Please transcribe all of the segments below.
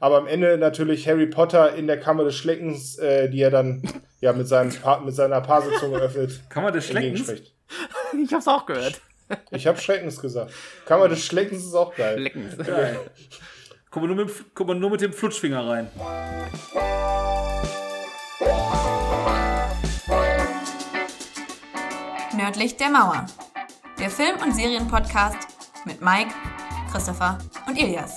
aber am Ende natürlich Harry Potter in der Kammer des Schleckens, äh, die er dann ja mit, seinem pa mit seiner Parsezunge öffnet. Kammer des Schleckens? Ich hab's auch gehört. Ich hab Schreckens gesagt. Kammer des Schleckens ist auch geil. Schleckens. Geil. Guck mal, nur mit, guck mal nur mit dem Flutschfinger rein. Nördlich der Mauer. Der Film- und Serienpodcast mit Mike, Christopher und Ilias.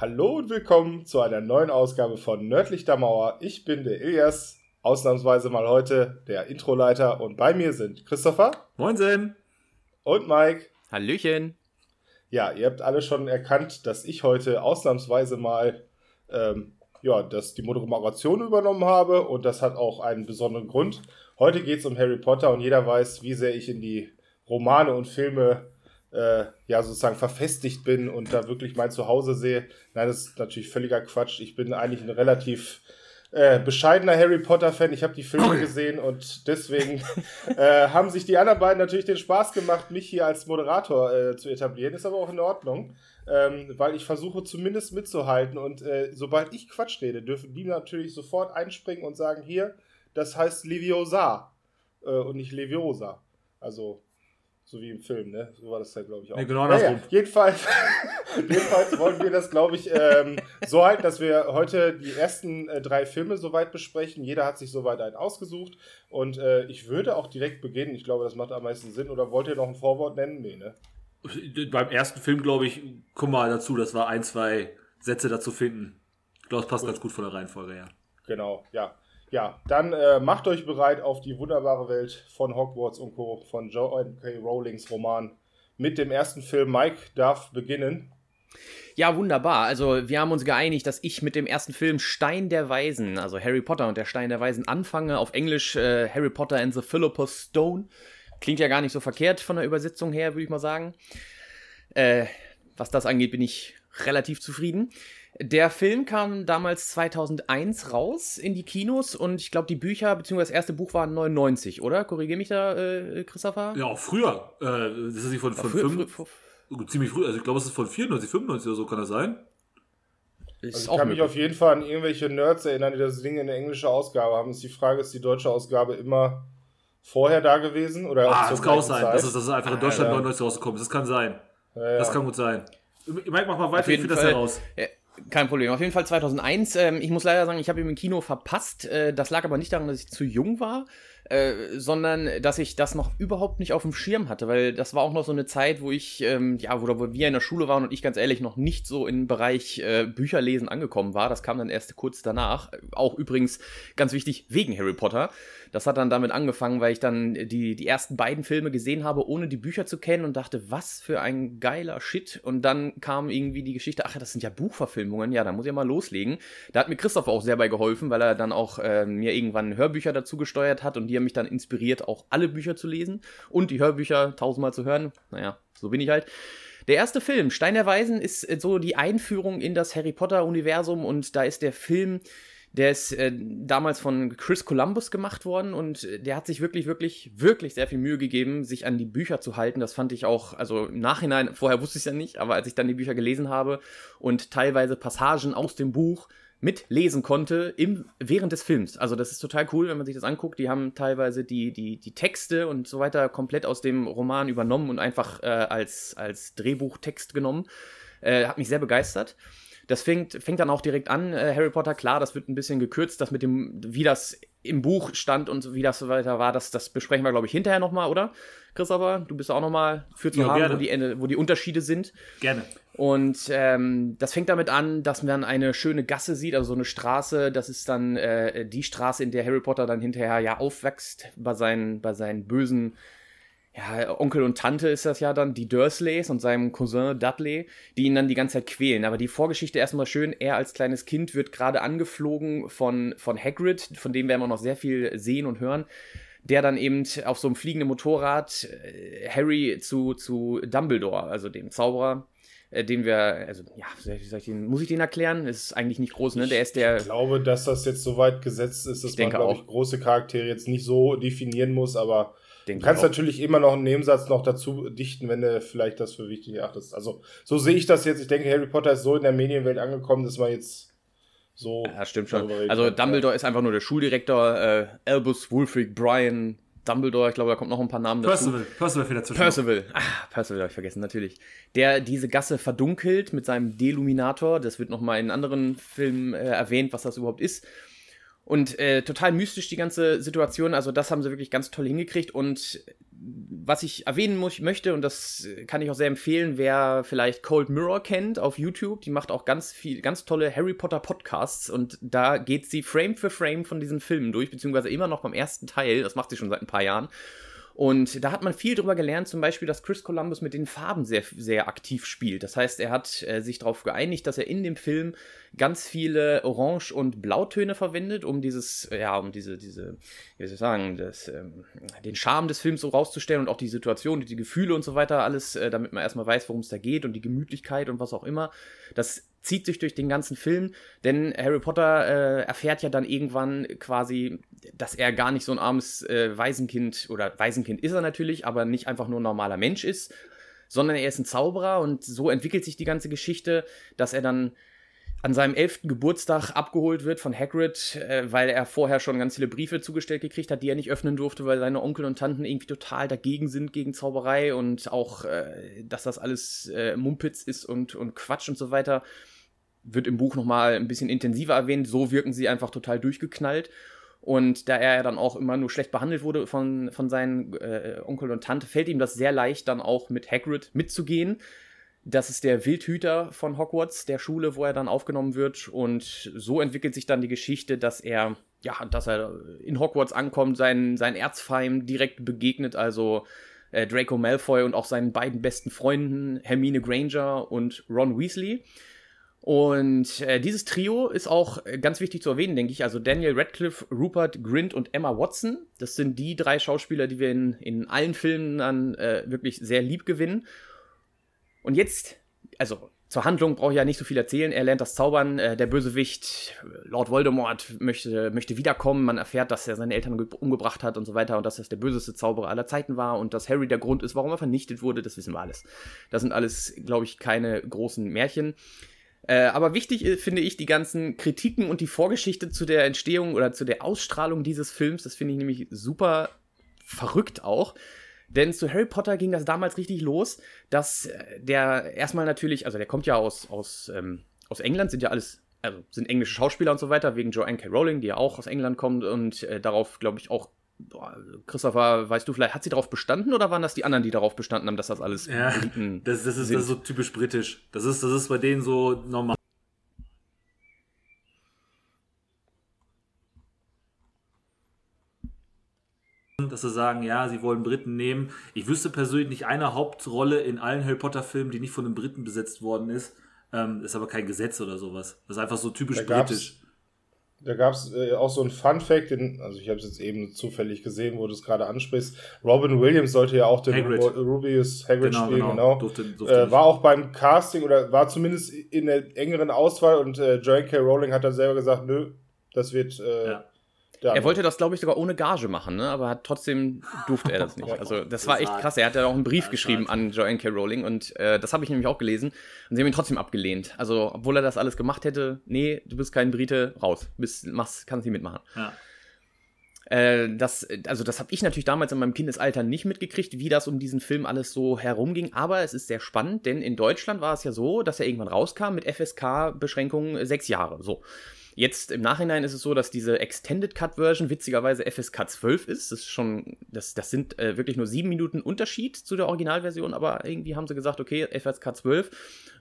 Hallo und willkommen zu einer neuen Ausgabe von Nördlich der Mauer. Ich bin der Ilias, ausnahmsweise mal heute der Introleiter und bei mir sind Christopher Moinsen. und Mike. Hallöchen. Ja, ihr habt alle schon erkannt, dass ich heute ausnahmsweise mal ähm, ja, dass die Moderation übernommen habe und das hat auch einen besonderen Grund. Heute geht es um Harry Potter und jeder weiß, wie sehr ich in die Romane und Filme äh, ja sozusagen verfestigt bin und da wirklich mein Zuhause sehe. Nein, das ist natürlich völliger Quatsch. Ich bin eigentlich ein relativ äh, bescheidener Harry Potter-Fan. Ich habe die Filme gesehen und deswegen äh, haben sich die anderen beiden natürlich den Spaß gemacht, mich hier als Moderator äh, zu etablieren. Ist aber auch in Ordnung, ähm, weil ich versuche zumindest mitzuhalten und äh, sobald ich Quatsch rede, dürfen die natürlich sofort einspringen und sagen, hier, das heißt Leviosa äh, und nicht Leviosa. Also so wie im Film, ne? So war das ja, glaube ich, auch. Nee, genau naja, andersrum. jedenfalls, jedenfalls wollen wir das, glaube ich, ähm, so halten, dass wir heute die ersten äh, drei Filme soweit besprechen. Jeder hat sich soweit einen ausgesucht. Und äh, ich würde auch direkt beginnen. Ich glaube, das macht am meisten Sinn. Oder wollt ihr noch ein Vorwort nennen? Nee, ne? Beim ersten Film, glaube ich, komm mal dazu, dass wir ein, zwei Sätze dazu finden. Ich glaube, es passt ganz gut von der Reihenfolge her. Genau, ja. Ja, dann äh, macht euch bereit auf die wunderbare Welt von Hogwarts und Co. von Joe K. Rowlings Roman. Mit dem ersten Film Mike darf beginnen. Ja, wunderbar. Also, wir haben uns geeinigt, dass ich mit dem ersten Film Stein der Weisen, also Harry Potter und der Stein der Weisen, anfange. Auf Englisch äh, Harry Potter and the Philosopher's Stone. Klingt ja gar nicht so verkehrt von der Übersetzung her, würde ich mal sagen. Äh, was das angeht, bin ich relativ zufrieden. Der Film kam damals 2001 raus in die Kinos und ich glaube, die Bücher, beziehungsweise das erste Buch war 99, oder? Korrigiere mich da, äh, Christopher? Ja, auch früher. Äh, das ist nicht von, von früher- fünf, früher- ziemlich früh. Also ich glaube, es ist von 94, 95 oder so, kann das sein? Ist Also ich kann mich möglich. auf jeden Fall an irgendwelche Nerds erinnern, die das Ding in der englischen Ausgabe haben. Ist die Frage, ist die deutsche Ausgabe immer vorher da gewesen? Oder Ah, das kann auch sein. Zeit? Das ist, das ist einfach in Deutschland ja. 99 rausgekommen. Das kann sein. Ja, ja. Das kann gut sein. Mike, mach mal weiter, ich finde das heraus. Ja, kein Problem. Auf jeden Fall 2001. Ähm, ich muss leider sagen, ich habe ihn im Kino verpasst. Äh, das lag aber nicht daran, dass ich zu jung war, äh, sondern dass ich das noch überhaupt nicht auf dem Schirm hatte, weil das war auch noch so eine Zeit, wo ich, ähm, ja, wo, wo wir in der Schule waren und ich ganz ehrlich noch nicht so im Bereich äh, Bücherlesen angekommen war. Das kam dann erst kurz danach. Auch übrigens ganz wichtig wegen Harry Potter. Das hat dann damit angefangen, weil ich dann die, die ersten beiden Filme gesehen habe, ohne die Bücher zu kennen und dachte, was für ein geiler Shit. Und dann kam irgendwie die Geschichte, ach, das sind ja Buchverfilmungen, ja, da muss ich ja mal loslegen. Da hat mir Christoph auch sehr bei geholfen, weil er dann auch äh, mir irgendwann Hörbücher dazu gesteuert hat und die haben mich dann inspiriert, auch alle Bücher zu lesen und die Hörbücher tausendmal zu hören. Naja, so bin ich halt. Der erste Film, Stein der Weisen, ist äh, so die Einführung in das Harry Potter-Universum und da ist der Film der ist äh, damals von Chris Columbus gemacht worden und äh, der hat sich wirklich, wirklich, wirklich sehr viel Mühe gegeben, sich an die Bücher zu halten. Das fand ich auch, also im Nachhinein, vorher wusste ich es ja nicht, aber als ich dann die Bücher gelesen habe und teilweise Passagen aus dem Buch mitlesen konnte im, während des Films. Also das ist total cool, wenn man sich das anguckt. Die haben teilweise die, die, die Texte und so weiter komplett aus dem Roman übernommen und einfach äh, als, als Drehbuchtext genommen. Äh, hat mich sehr begeistert. Das fängt, fängt dann auch direkt an, äh, Harry Potter, klar, das wird ein bisschen gekürzt, das mit dem, wie das im Buch stand und wie das so weiter war, das, das besprechen wir, glaube ich, hinterher nochmal, oder? Christopher, du bist auch nochmal für zu Ja, haben, wo die, wo die Unterschiede sind. Gerne. Und ähm, das fängt damit an, dass man eine schöne Gasse sieht, also so eine Straße. Das ist dann äh, die Straße, in der Harry Potter dann hinterher ja aufwächst bei seinen, bei seinen bösen ja, Onkel und Tante ist das ja dann, die Dursleys und seinem Cousin Dudley, die ihn dann die ganze Zeit quälen. Aber die Vorgeschichte erstmal schön, er als kleines Kind wird gerade angeflogen von, von Hagrid, von dem werden wir noch sehr viel sehen und hören, der dann eben auf so einem fliegenden Motorrad äh, Harry zu, zu Dumbledore, also dem Zauberer, äh, den wir, also ja, ich den, muss ich den erklären? Ist eigentlich nicht groß, ne? Der ist der. Ich glaube, dass das jetzt so weit gesetzt ist, dass man, glaube auch. ich, große Charaktere jetzt nicht so definieren muss, aber denke Du kannst natürlich immer noch einen Nebensatz noch dazu dichten, wenn du vielleicht das für wichtig erachtest. Also, so sehe ich das jetzt. Ich denke, Harry Potter ist so in der Medienwelt angekommen, dass man jetzt so. Ja, stimmt schon. Also. Dumbledore ist einfach nur der Schuldirektor, äh, Albus, Wulfric, Brian, Dumbledore, ich glaube, da kommt noch ein paar Namen dazu. Percival, Percival fehlt dazwischen. Percival. Ah, Percival habe ich vergessen, natürlich. Der diese Gasse verdunkelt mit seinem Deluminator. Das wird nochmal in anderen Filmen äh, erwähnt, was das überhaupt ist. Und äh, total mystisch die ganze Situation. Also, das haben sie wirklich ganz toll hingekriegt. Und was ich erwähnen muss, möchte, und das kann ich auch sehr empfehlen, wer vielleicht Cold Mirror kennt auf YouTube, die macht auch ganz viel, ganz tolle Harry Potter Podcasts und da geht sie Frame für Frame von diesen Filmen durch, beziehungsweise immer noch beim ersten Teil, das macht sie schon seit ein paar Jahren. Und da hat man viel drüber gelernt, zum Beispiel, dass Chris Columbus mit den Farben sehr, sehr aktiv spielt. Das heißt, er hat äh, sich darauf geeinigt, dass er in dem Film ganz viele Orange- und Blautöne verwendet, um dieses, ja, um diese, diese, wie soll ich sagen, das, ähm, den Charme des Films so rauszustellen und auch die Situation, die Gefühle und so weiter, alles, äh, damit man erstmal weiß, worum es da geht und die Gemütlichkeit und was auch immer. Das zieht sich durch den ganzen Film, denn Harry Potter äh, erfährt ja dann irgendwann quasi, dass er gar nicht so ein armes äh, Waisenkind oder Waisenkind ist er natürlich, aber nicht einfach nur ein normaler Mensch ist, sondern er ist ein Zauberer und so entwickelt sich die ganze Geschichte, dass er dann an seinem elften Geburtstag abgeholt wird von Hagrid, äh, weil er vorher schon ganz viele Briefe zugestellt gekriegt hat, die er nicht öffnen durfte, weil seine Onkel und Tanten irgendwie total dagegen sind gegen Zauberei und auch, äh, dass das alles äh, Mumpitz ist und, und Quatsch und so weiter. Wird im Buch nochmal ein bisschen intensiver erwähnt. So wirken sie einfach total durchgeknallt. Und da er dann auch immer nur schlecht behandelt wurde von, von seinen äh, Onkel und Tante, fällt ihm das sehr leicht, dann auch mit Hagrid mitzugehen. Das ist der Wildhüter von Hogwarts, der Schule, wo er dann aufgenommen wird. Und so entwickelt sich dann die Geschichte, dass er, ja, dass er in Hogwarts ankommt, seinen, seinen Erzfeind direkt begegnet, also äh, Draco Malfoy und auch seinen beiden besten Freunden, Hermine Granger und Ron Weasley. Und äh, dieses Trio ist auch ganz wichtig zu erwähnen, denke ich. Also Daniel Radcliffe, Rupert Grint und Emma Watson. Das sind die drei Schauspieler, die wir in, in allen Filmen dann äh, wirklich sehr lieb gewinnen. Und jetzt, also zur Handlung brauche ich ja nicht so viel erzählen. Er lernt das Zaubern. Äh, der Bösewicht, Lord Voldemort, möchte, möchte wiederkommen. Man erfährt, dass er seine Eltern ge- umgebracht hat und so weiter und dass das der böseste Zauberer aller Zeiten war und dass Harry der Grund ist, warum er vernichtet wurde. Das wissen wir alles. Das sind alles, glaube ich, keine großen Märchen. Äh, aber wichtig äh, finde ich die ganzen Kritiken und die Vorgeschichte zu der Entstehung oder zu der Ausstrahlung dieses Films. Das finde ich nämlich super verrückt auch. Denn zu Harry Potter ging das damals richtig los, dass äh, der erstmal natürlich, also der kommt ja aus, aus, ähm, aus England, sind ja alles, also sind englische Schauspieler und so weiter, wegen Joanne K. Rowling, die ja auch aus England kommt und äh, darauf, glaube ich, auch, Christopher, weißt du vielleicht, hat sie darauf bestanden oder waren das die anderen, die darauf bestanden haben, dass das alles Ja, Briten das, das, ist, sind? das ist so typisch britisch. Das ist, das ist bei denen so normal. Dass sie sagen, ja, sie wollen Briten nehmen. Ich wüsste persönlich nicht eine Hauptrolle in allen Harry Potter-Filmen, die nicht von einem Briten besetzt worden ist. Ähm, ist aber kein Gesetz oder sowas. Das ist einfach so typisch Da britisch. Da gab es äh, auch so einen Fun-Fact, den, also ich habe es jetzt eben zufällig gesehen, wo du es gerade ansprichst. Robin Williams sollte ja auch den Hagrid. Ru- Rubius Hagrid Genau, spielen, genau. genau. Durfte- durfte äh, war auch beim Casting oder war zumindest in der engeren Auswahl und äh, Joanne K. Rowling hat dann selber gesagt, nö, das wird äh, Ja. Der Er wollte das, glaube ich, sogar ohne Gage machen, ne? aber hat trotzdem durfte er das nicht. Also das war echt krass. Er hat ja auch einen Brief geschrieben an Joanne K. Rowling und äh, das habe ich nämlich auch gelesen. Und sie haben ihn trotzdem abgelehnt. Also obwohl er das alles gemacht hätte, nee, du bist kein Brite, raus. Bist, machst, kannst nicht mitmachen. Ja. Äh, das, also das habe ich natürlich damals in meinem Kindesalter nicht mitgekriegt, wie das um diesen Film alles so herumging. Aber es ist sehr spannend, denn in Deutschland war es ja so, dass er irgendwann rauskam mit FSK-Beschränkungen sechs Jahre. So. Jetzt im Nachhinein ist es so, dass diese Extended Cut Version witzigerweise FSK 12 ist. Das ist schon, das, das sind äh, wirklich nur sieben Minuten Unterschied zu der Originalversion, aber irgendwie haben sie gesagt, okay, FSK 12.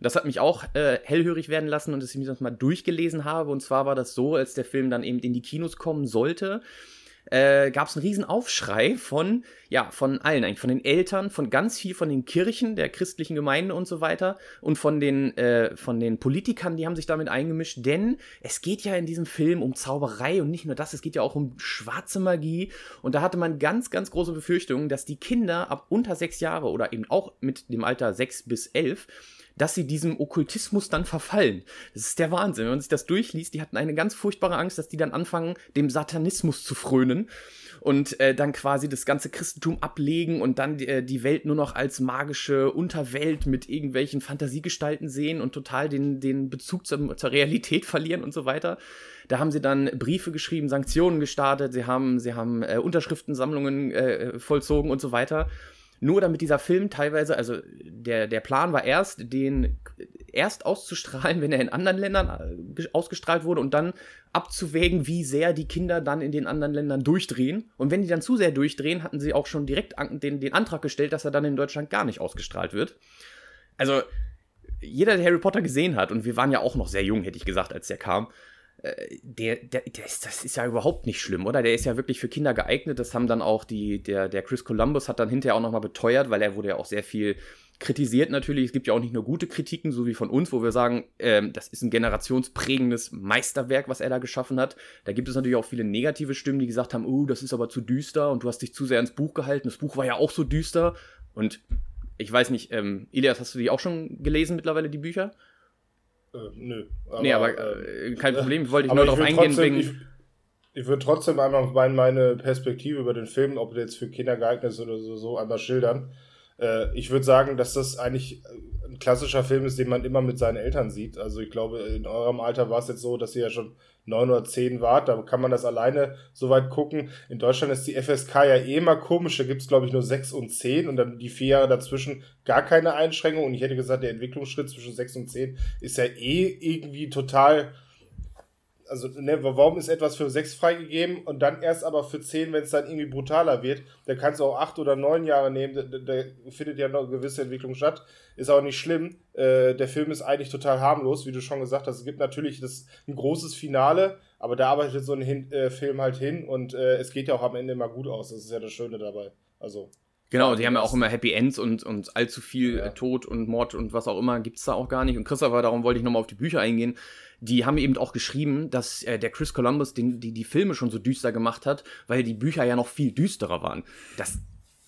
Das hat mich auch äh, hellhörig werden lassen und dass ich mir das mal durchgelesen habe. Und zwar war das so, als der Film dann eben in die Kinos kommen sollte, äh, gab es einen riesen Aufschrei von, ja, von allen eigentlich, von den Eltern, von ganz viel von den Kirchen, der christlichen Gemeinde und so weiter. Und von den, äh, von den Politikern, die haben sich damit eingemischt, denn es geht ja in diesem Film um Zauberei und nicht nur das, es geht ja auch um schwarze Magie. Und da hatte man ganz, ganz große Befürchtungen, dass die Kinder ab unter sechs Jahre oder eben auch mit dem Alter sechs bis elf dass sie diesem Okkultismus dann verfallen. Das ist der Wahnsinn. Wenn man sich das durchliest, die hatten eine ganz furchtbare Angst, dass die dann anfangen, dem Satanismus zu frönen und äh, dann quasi das ganze Christentum ablegen und dann äh, die Welt nur noch als magische Unterwelt mit irgendwelchen Fantasiegestalten sehen und total den, den Bezug zur, zur Realität verlieren und so weiter. Da haben sie dann Briefe geschrieben, Sanktionen gestartet, sie haben, sie haben äh, Unterschriftensammlungen äh, vollzogen und so weiter. Nur damit dieser Film teilweise, also der, der Plan war erst, den erst auszustrahlen, wenn er in anderen Ländern äh, ausgestrahlt wurde und dann abzuwägen, wie sehr die Kinder dann in den anderen Ländern durchdrehen. Und wenn die dann zu sehr durchdrehen, hatten sie auch schon direkt den, den Antrag gestellt, dass er dann in Deutschland gar nicht ausgestrahlt wird. Also, jeder, der Harry Potter gesehen hat, und wir waren ja auch noch sehr jung, hätte ich gesagt, als der kam, der, der, der ist, das ist ja überhaupt nicht schlimm, oder? Der ist ja wirklich für Kinder geeignet. Das haben dann auch die, der, der Chris Columbus hat dann hinterher auch nochmal beteuert, weil er wurde ja auch sehr viel kritisiert natürlich. Es gibt ja auch nicht nur gute Kritiken, so wie von uns, wo wir sagen, ähm, das ist ein generationsprägendes Meisterwerk, was er da geschaffen hat. Da gibt es natürlich auch viele negative Stimmen, die gesagt haben, oh, das ist aber zu düster und du hast dich zu sehr ins Buch gehalten. Das Buch war ja auch so düster. Und ich weiß nicht, ähm, Ilias, hast du die auch schon gelesen mittlerweile, die Bücher? Äh, nö. Aber, nee, aber äh, kein Problem, wollte ich nur darauf eingehen. Trotzdem, wegen... Ich, ich würde trotzdem einmal meine Perspektive über den Film, ob der jetzt für Kinder geeignet ist oder so, so einmal schildern. Äh, ich würde sagen, dass das eigentlich ein klassischer Film ist, den man immer mit seinen Eltern sieht. Also ich glaube, in eurem Alter war es jetzt so, dass ihr ja schon neun oder zehn wart. Da kann man das alleine so weit gucken. In Deutschland ist die FSK ja eh immer komisch. Da gibt es, glaube ich, nur sechs und zehn und dann die vier Jahre dazwischen gar keine Einschränkung. Und ich hätte gesagt, der Entwicklungsschritt zwischen sechs und zehn ist ja eh irgendwie total also ne, warum ist etwas für 6 freigegeben und dann erst aber für 10, wenn es dann irgendwie brutaler wird, da kannst du auch 8 oder 9 Jahre nehmen, da, da, findet ja noch eine gewisse Entwicklung statt, ist auch nicht schlimm. Äh, der Film ist eigentlich total harmlos, wie du schon gesagt hast. Es gibt natürlich das, ein großes Finale, aber da arbeitet so ein hin, äh, Film halt hin und äh, es geht ja auch am Ende immer gut aus. Das ist ja das Schöne dabei. Also. Genau, die haben ja auch immer Happy Ends und, und allzu viel ja. Tod und Mord und was auch immer gibt es da auch gar nicht. Und Christopher, darum wollte ich nochmal auf die Bücher eingehen die haben eben auch geschrieben, dass äh, der Chris Columbus den, die, die Filme schon so düster gemacht hat, weil die Bücher ja noch viel düsterer waren. Das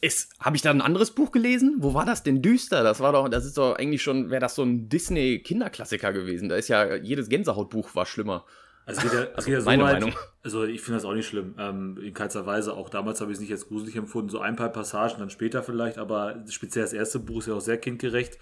ist, habe ich da ein anderes Buch gelesen? Wo war das denn düster? Das war doch, das ist doch eigentlich schon, wäre das so ein Disney-Kinderklassiker gewesen. Da ist ja, jedes Gänsehautbuch war schlimmer. Also, es geht ja, es geht ja so meine weit, Meinung. Also ich finde das auch nicht schlimm. Ähm, in keinster Weise. Auch damals habe ich es nicht als gruselig empfunden. So ein paar Passagen, dann später vielleicht, aber speziell das erste Buch ist ja auch sehr kindgerecht.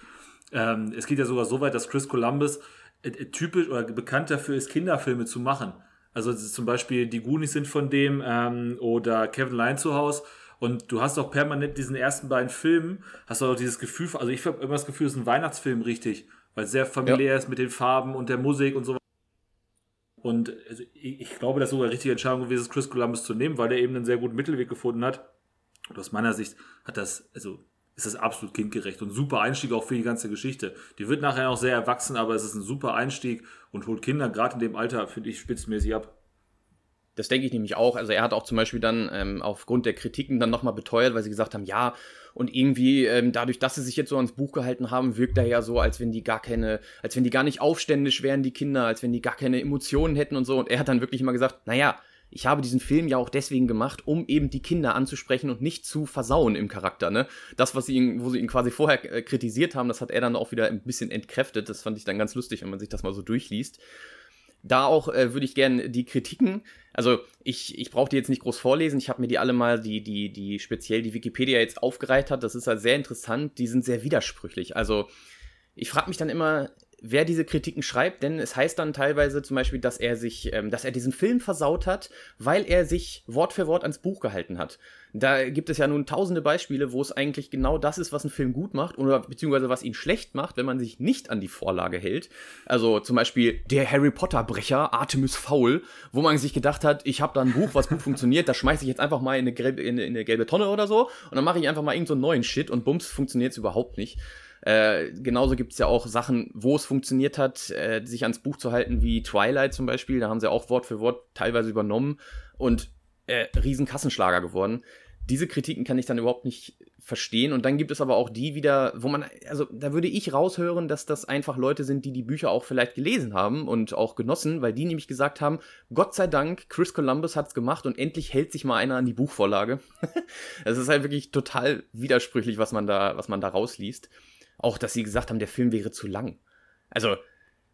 Ähm, es geht ja sogar so weit, dass Chris Columbus äh, äh, typisch oder bekannt dafür ist, Kinderfilme zu machen. Also zum Beispiel die Goonies sind von dem ähm, oder Kevin Lyne zu Hause. Und du hast auch permanent diesen ersten beiden Filmen, hast du auch dieses Gefühl, also ich habe immer das Gefühl, es ist ein Weihnachtsfilm richtig, weil es sehr familiär ja. ist mit den Farben und der Musik und so. Und also ich, glaube, das ist sogar eine richtige Entscheidung gewesen, ist, Chris Columbus zu nehmen, weil er eben einen sehr guten Mittelweg gefunden hat. Und aus meiner Sicht hat das, also ist das absolut kindgerecht und super Einstieg auch für die ganze Geschichte. Die wird nachher auch sehr erwachsen, aber es ist ein super Einstieg und holt Kinder gerade in dem Alter, finde ich, spitzmäßig ab. Das denke ich nämlich auch. Also er hat auch zum Beispiel dann ähm, aufgrund der Kritiken dann nochmal beteuert, weil sie gesagt haben, ja, und irgendwie ähm, dadurch, dass sie sich jetzt so ans Buch gehalten haben, wirkt er ja so, als wenn die gar keine, als wenn die gar nicht aufständisch wären, die Kinder, als wenn die gar keine Emotionen hätten und so. Und er hat dann wirklich immer gesagt, naja, ich habe diesen Film ja auch deswegen gemacht, um eben die Kinder anzusprechen und nicht zu versauen im Charakter. Ne? Das, was sie ihn, wo sie ihn quasi vorher äh, kritisiert haben, das hat er dann auch wieder ein bisschen entkräftet. Das fand ich dann ganz lustig, wenn man sich das mal so durchliest. Da auch äh, würde ich gerne die Kritiken, also ich, ich brauche die jetzt nicht groß vorlesen, ich habe mir die alle mal, die, die, die speziell die Wikipedia jetzt aufgereiht hat, das ist halt sehr interessant, die sind sehr widersprüchlich. Also ich frage mich dann immer, wer diese Kritiken schreibt, denn es heißt dann teilweise zum Beispiel, dass er sich, ähm, dass er diesen Film versaut hat, weil er sich Wort für Wort ans Buch gehalten hat. Da gibt es ja nun tausende Beispiele, wo es eigentlich genau das ist, was ein Film gut macht oder beziehungsweise was ihn schlecht macht, wenn man sich nicht an die Vorlage hält. Also zum Beispiel der Harry Potter Brecher Artemis Fowl, wo man sich gedacht hat, ich habe da ein Buch, was gut funktioniert, das schmeiße ich jetzt einfach mal in eine, gelbe, in eine, gelbe Tonne oder so und dann mache ich einfach mal irgendeinen so neuen Shit und bums funktioniert es überhaupt nicht. Äh, genauso gibt es ja auch Sachen, wo es funktioniert hat, äh, sich ans Buch zu halten, wie Twilight zum Beispiel. Da haben sie auch Wort für Wort teilweise übernommen und äh, riesen Kassenschlager geworden. Diese Kritiken kann ich dann überhaupt nicht verstehen. Und dann gibt es aber auch die wieder, wo man, also da würde ich raushören, dass das einfach Leute sind, die die Bücher auch vielleicht gelesen haben und auch genossen, weil die nämlich gesagt haben, Gott sei Dank, Chris Columbus hat's gemacht und endlich hält sich mal einer an die Buchvorlage. Es ist halt wirklich total widersprüchlich, was man da, was man da rausliest. auch, dass sie gesagt haben, der Film wäre zu lang. Also,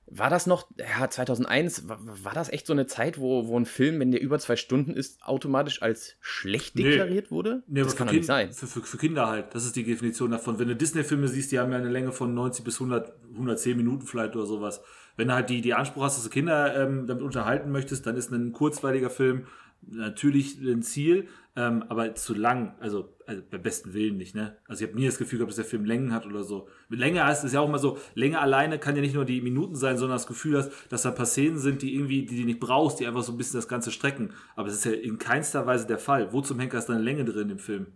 war das noch, ja, 2001, war, war das echt so eine Zeit, wo, wo ein Film, wenn der über zwei Stunden ist, automatisch als schlecht deklariert nee. wurde? Nee, das kann doch nicht sein. Für, für, für, Kinder halt, das ist die Definition davon. Wenn du Disney-Filme siehst, die haben ja eine Länge von 90 bis 100, 110 Minuten vielleicht oder sowas. Wenn du halt die, die Anspruch hast, dass du Kinder ähm, damit unterhalten möchtest, dann ist ein kurzweiliger Film natürlich ein Ziel, ähm, aber zu lang, also, also beim besten Willen nicht, ne? Also ich habe nie das Gefühl gehabt, dass der Film Längen hat oder so. Länge heißt es ja auch immer so, Länge alleine kann ja nicht nur die Minuten sein, sondern das Gefühl hast, dass da ein paar Szenen sind, die irgendwie, die du nicht brauchst, die einfach so ein bisschen das Ganze strecken. Aber es ist ja in keinster Weise der Fall. Wo zum Henker ist da eine Länge drin im Film?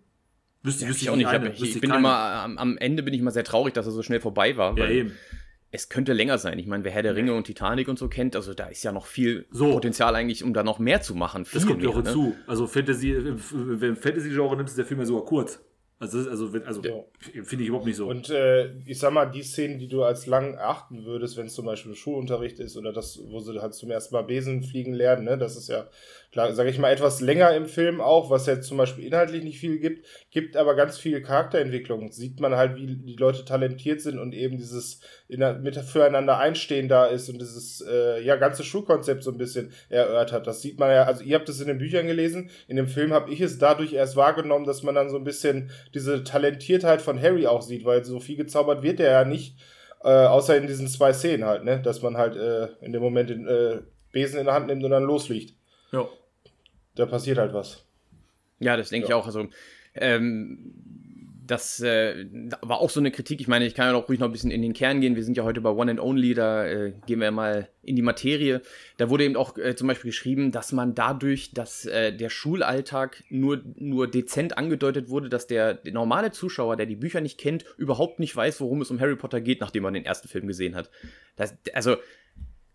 Wüsste, ja, wüsste ich auch nicht. Eine, ich, ich bin keine. immer, am, am, Ende bin ich immer sehr traurig, dass er so schnell vorbei war. Ja, eben es könnte länger sein. Ich meine, wer Herr der Ringe und Titanic und so kennt, also da ist ja noch viel so. Potenzial eigentlich, um da noch mehr zu machen. das kommt ja auch hinzu. Ne? Also Fantasy, wenn Fantasy-Genre nimmst, ist der Film ja sogar kurz. Also, also, also ja. finde ich überhaupt nicht so. Und äh, ich sag mal, die Szenen, die du als lang achten würdest, wenn es zum Beispiel Schulunterricht ist oder das, wo sie halt zum ersten Mal Besen fliegen lernen, ne, das ist ja sage ich mal, etwas länger im Film auch, was ja zum Beispiel inhaltlich nicht viel gibt, gibt aber ganz viel Charakterentwicklung. Sieht man halt, wie die Leute talentiert sind und eben dieses mit füreinander einstehen da ist und dieses äh, ja ganze Schulkonzept so ein bisschen erörtert. Das sieht man ja, also ihr habt es in den Büchern gelesen, in dem Film habe ich es dadurch erst wahrgenommen, dass man dann so ein bisschen diese Talentiertheit von Harry auch sieht, weil so viel gezaubert wird er ja nicht. Äh, außer in diesen zwei Szenen halt, ne? Dass man halt äh, in dem Moment den äh, Besen in der Hand nimmt und dann losfliegt. Ja da passiert halt was. Ja, das denke ja. ich auch. Also, ähm, das äh, war auch so eine Kritik. Ich meine, ich kann ja auch ruhig noch ein bisschen in den Kern gehen. Wir sind ja heute bei One and Only, da äh, gehen wir mal in die Materie. Da wurde eben auch äh, zum Beispiel geschrieben, dass man dadurch, dass äh, der Schulalltag nur, nur dezent angedeutet wurde, dass der, der, normale Zuschauer, der die Bücher nicht kennt, überhaupt nicht weiß, worum es um Harry Potter geht, nachdem man den ersten Film gesehen hat. Das, also,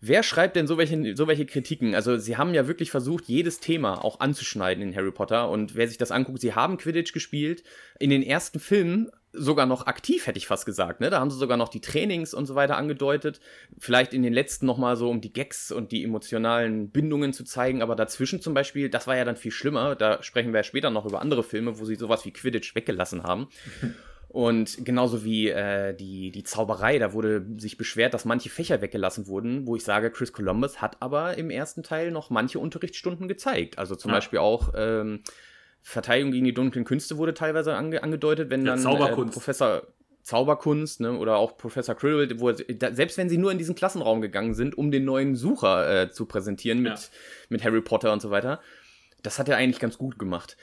Wer schreibt denn so welche, so welche Kritiken? Also, sie haben ja wirklich versucht, jedes Thema auch anzuschneiden in Harry Potter. Und wer sich das anguckt, sie haben Quidditch gespielt. In den ersten Filmen sogar noch aktiv, hätte ich fast gesagt. Ne? Da haben sie sogar noch die Trainings und so weiter angedeutet. Vielleicht in den letzten nochmal so, um die Gags und die emotionalen Bindungen zu zeigen. Aber dazwischen zum Beispiel, das war ja dann viel schlimmer. Da sprechen wir ja später noch über andere Filme, wo sie sowas wie Quidditch weggelassen haben. Und genauso wie äh, die, die Zauberei, da wurde sich beschwert, dass manche Fächer weggelassen wurden, wo ich sage, Chris Columbus hat aber im ersten Teil noch manche Unterrichtsstunden gezeigt. Also zum ja. Beispiel auch ähm, Verteidigung gegen die dunklen Künste wurde teilweise ange angedeutet, wenn ja, dann äh, Professor Zauberkunst ne, oder auch Professor Krill, wo da, selbst wenn sie nur in diesen Klassenraum gegangen sind, um den neuen Sucher äh, zu präsentieren mit, ja. mit Harry Potter und so weiter, das hat er eigentlich ganz gut gemacht.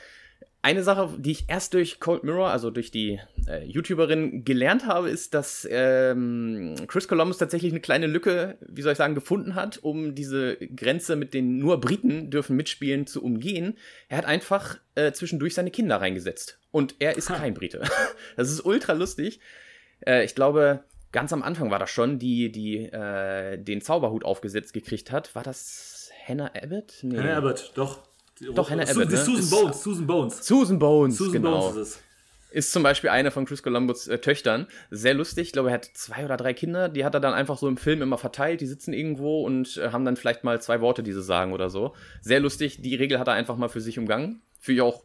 Eine Sache, die ich erst durch Cold Mirror, also durch die äh, YouTuberin gelernt habe, ist, dass ähm, Chris Columbus tatsächlich eine kleine Lücke, wie soll ich sagen, gefunden hat, um diese Grenze mit den nur Briten dürfen mitspielen zu umgehen. Er hat einfach äh, zwischendurch seine Kinder reingesetzt. Und er ist ha. kein Brite. das ist ultra lustig. Äh, ich glaube, ganz am Anfang war das schon, die, die äh, den Zauberhut aufgesetzt gekriegt hat. War das Hannah Abbott? Nee. Hannah Abbott, doch. Doch, Hannah Abbott, ne? Susan Bones, Susan Bones. Susan Bones, Susan genau. Bones ist es. Ist zum Beispiel eine von Chris Columbus äh, Töchtern. Sehr lustig. Ich glaube, er hat zwei oder drei Kinder. Die hat er dann einfach so im Film immer verteilt. Die sitzen irgendwo und äh, haben dann vielleicht mal zwei Worte, die sie sagen oder so. Sehr lustig. Die Regel hat er einfach mal für sich umgangen. Finde ich auch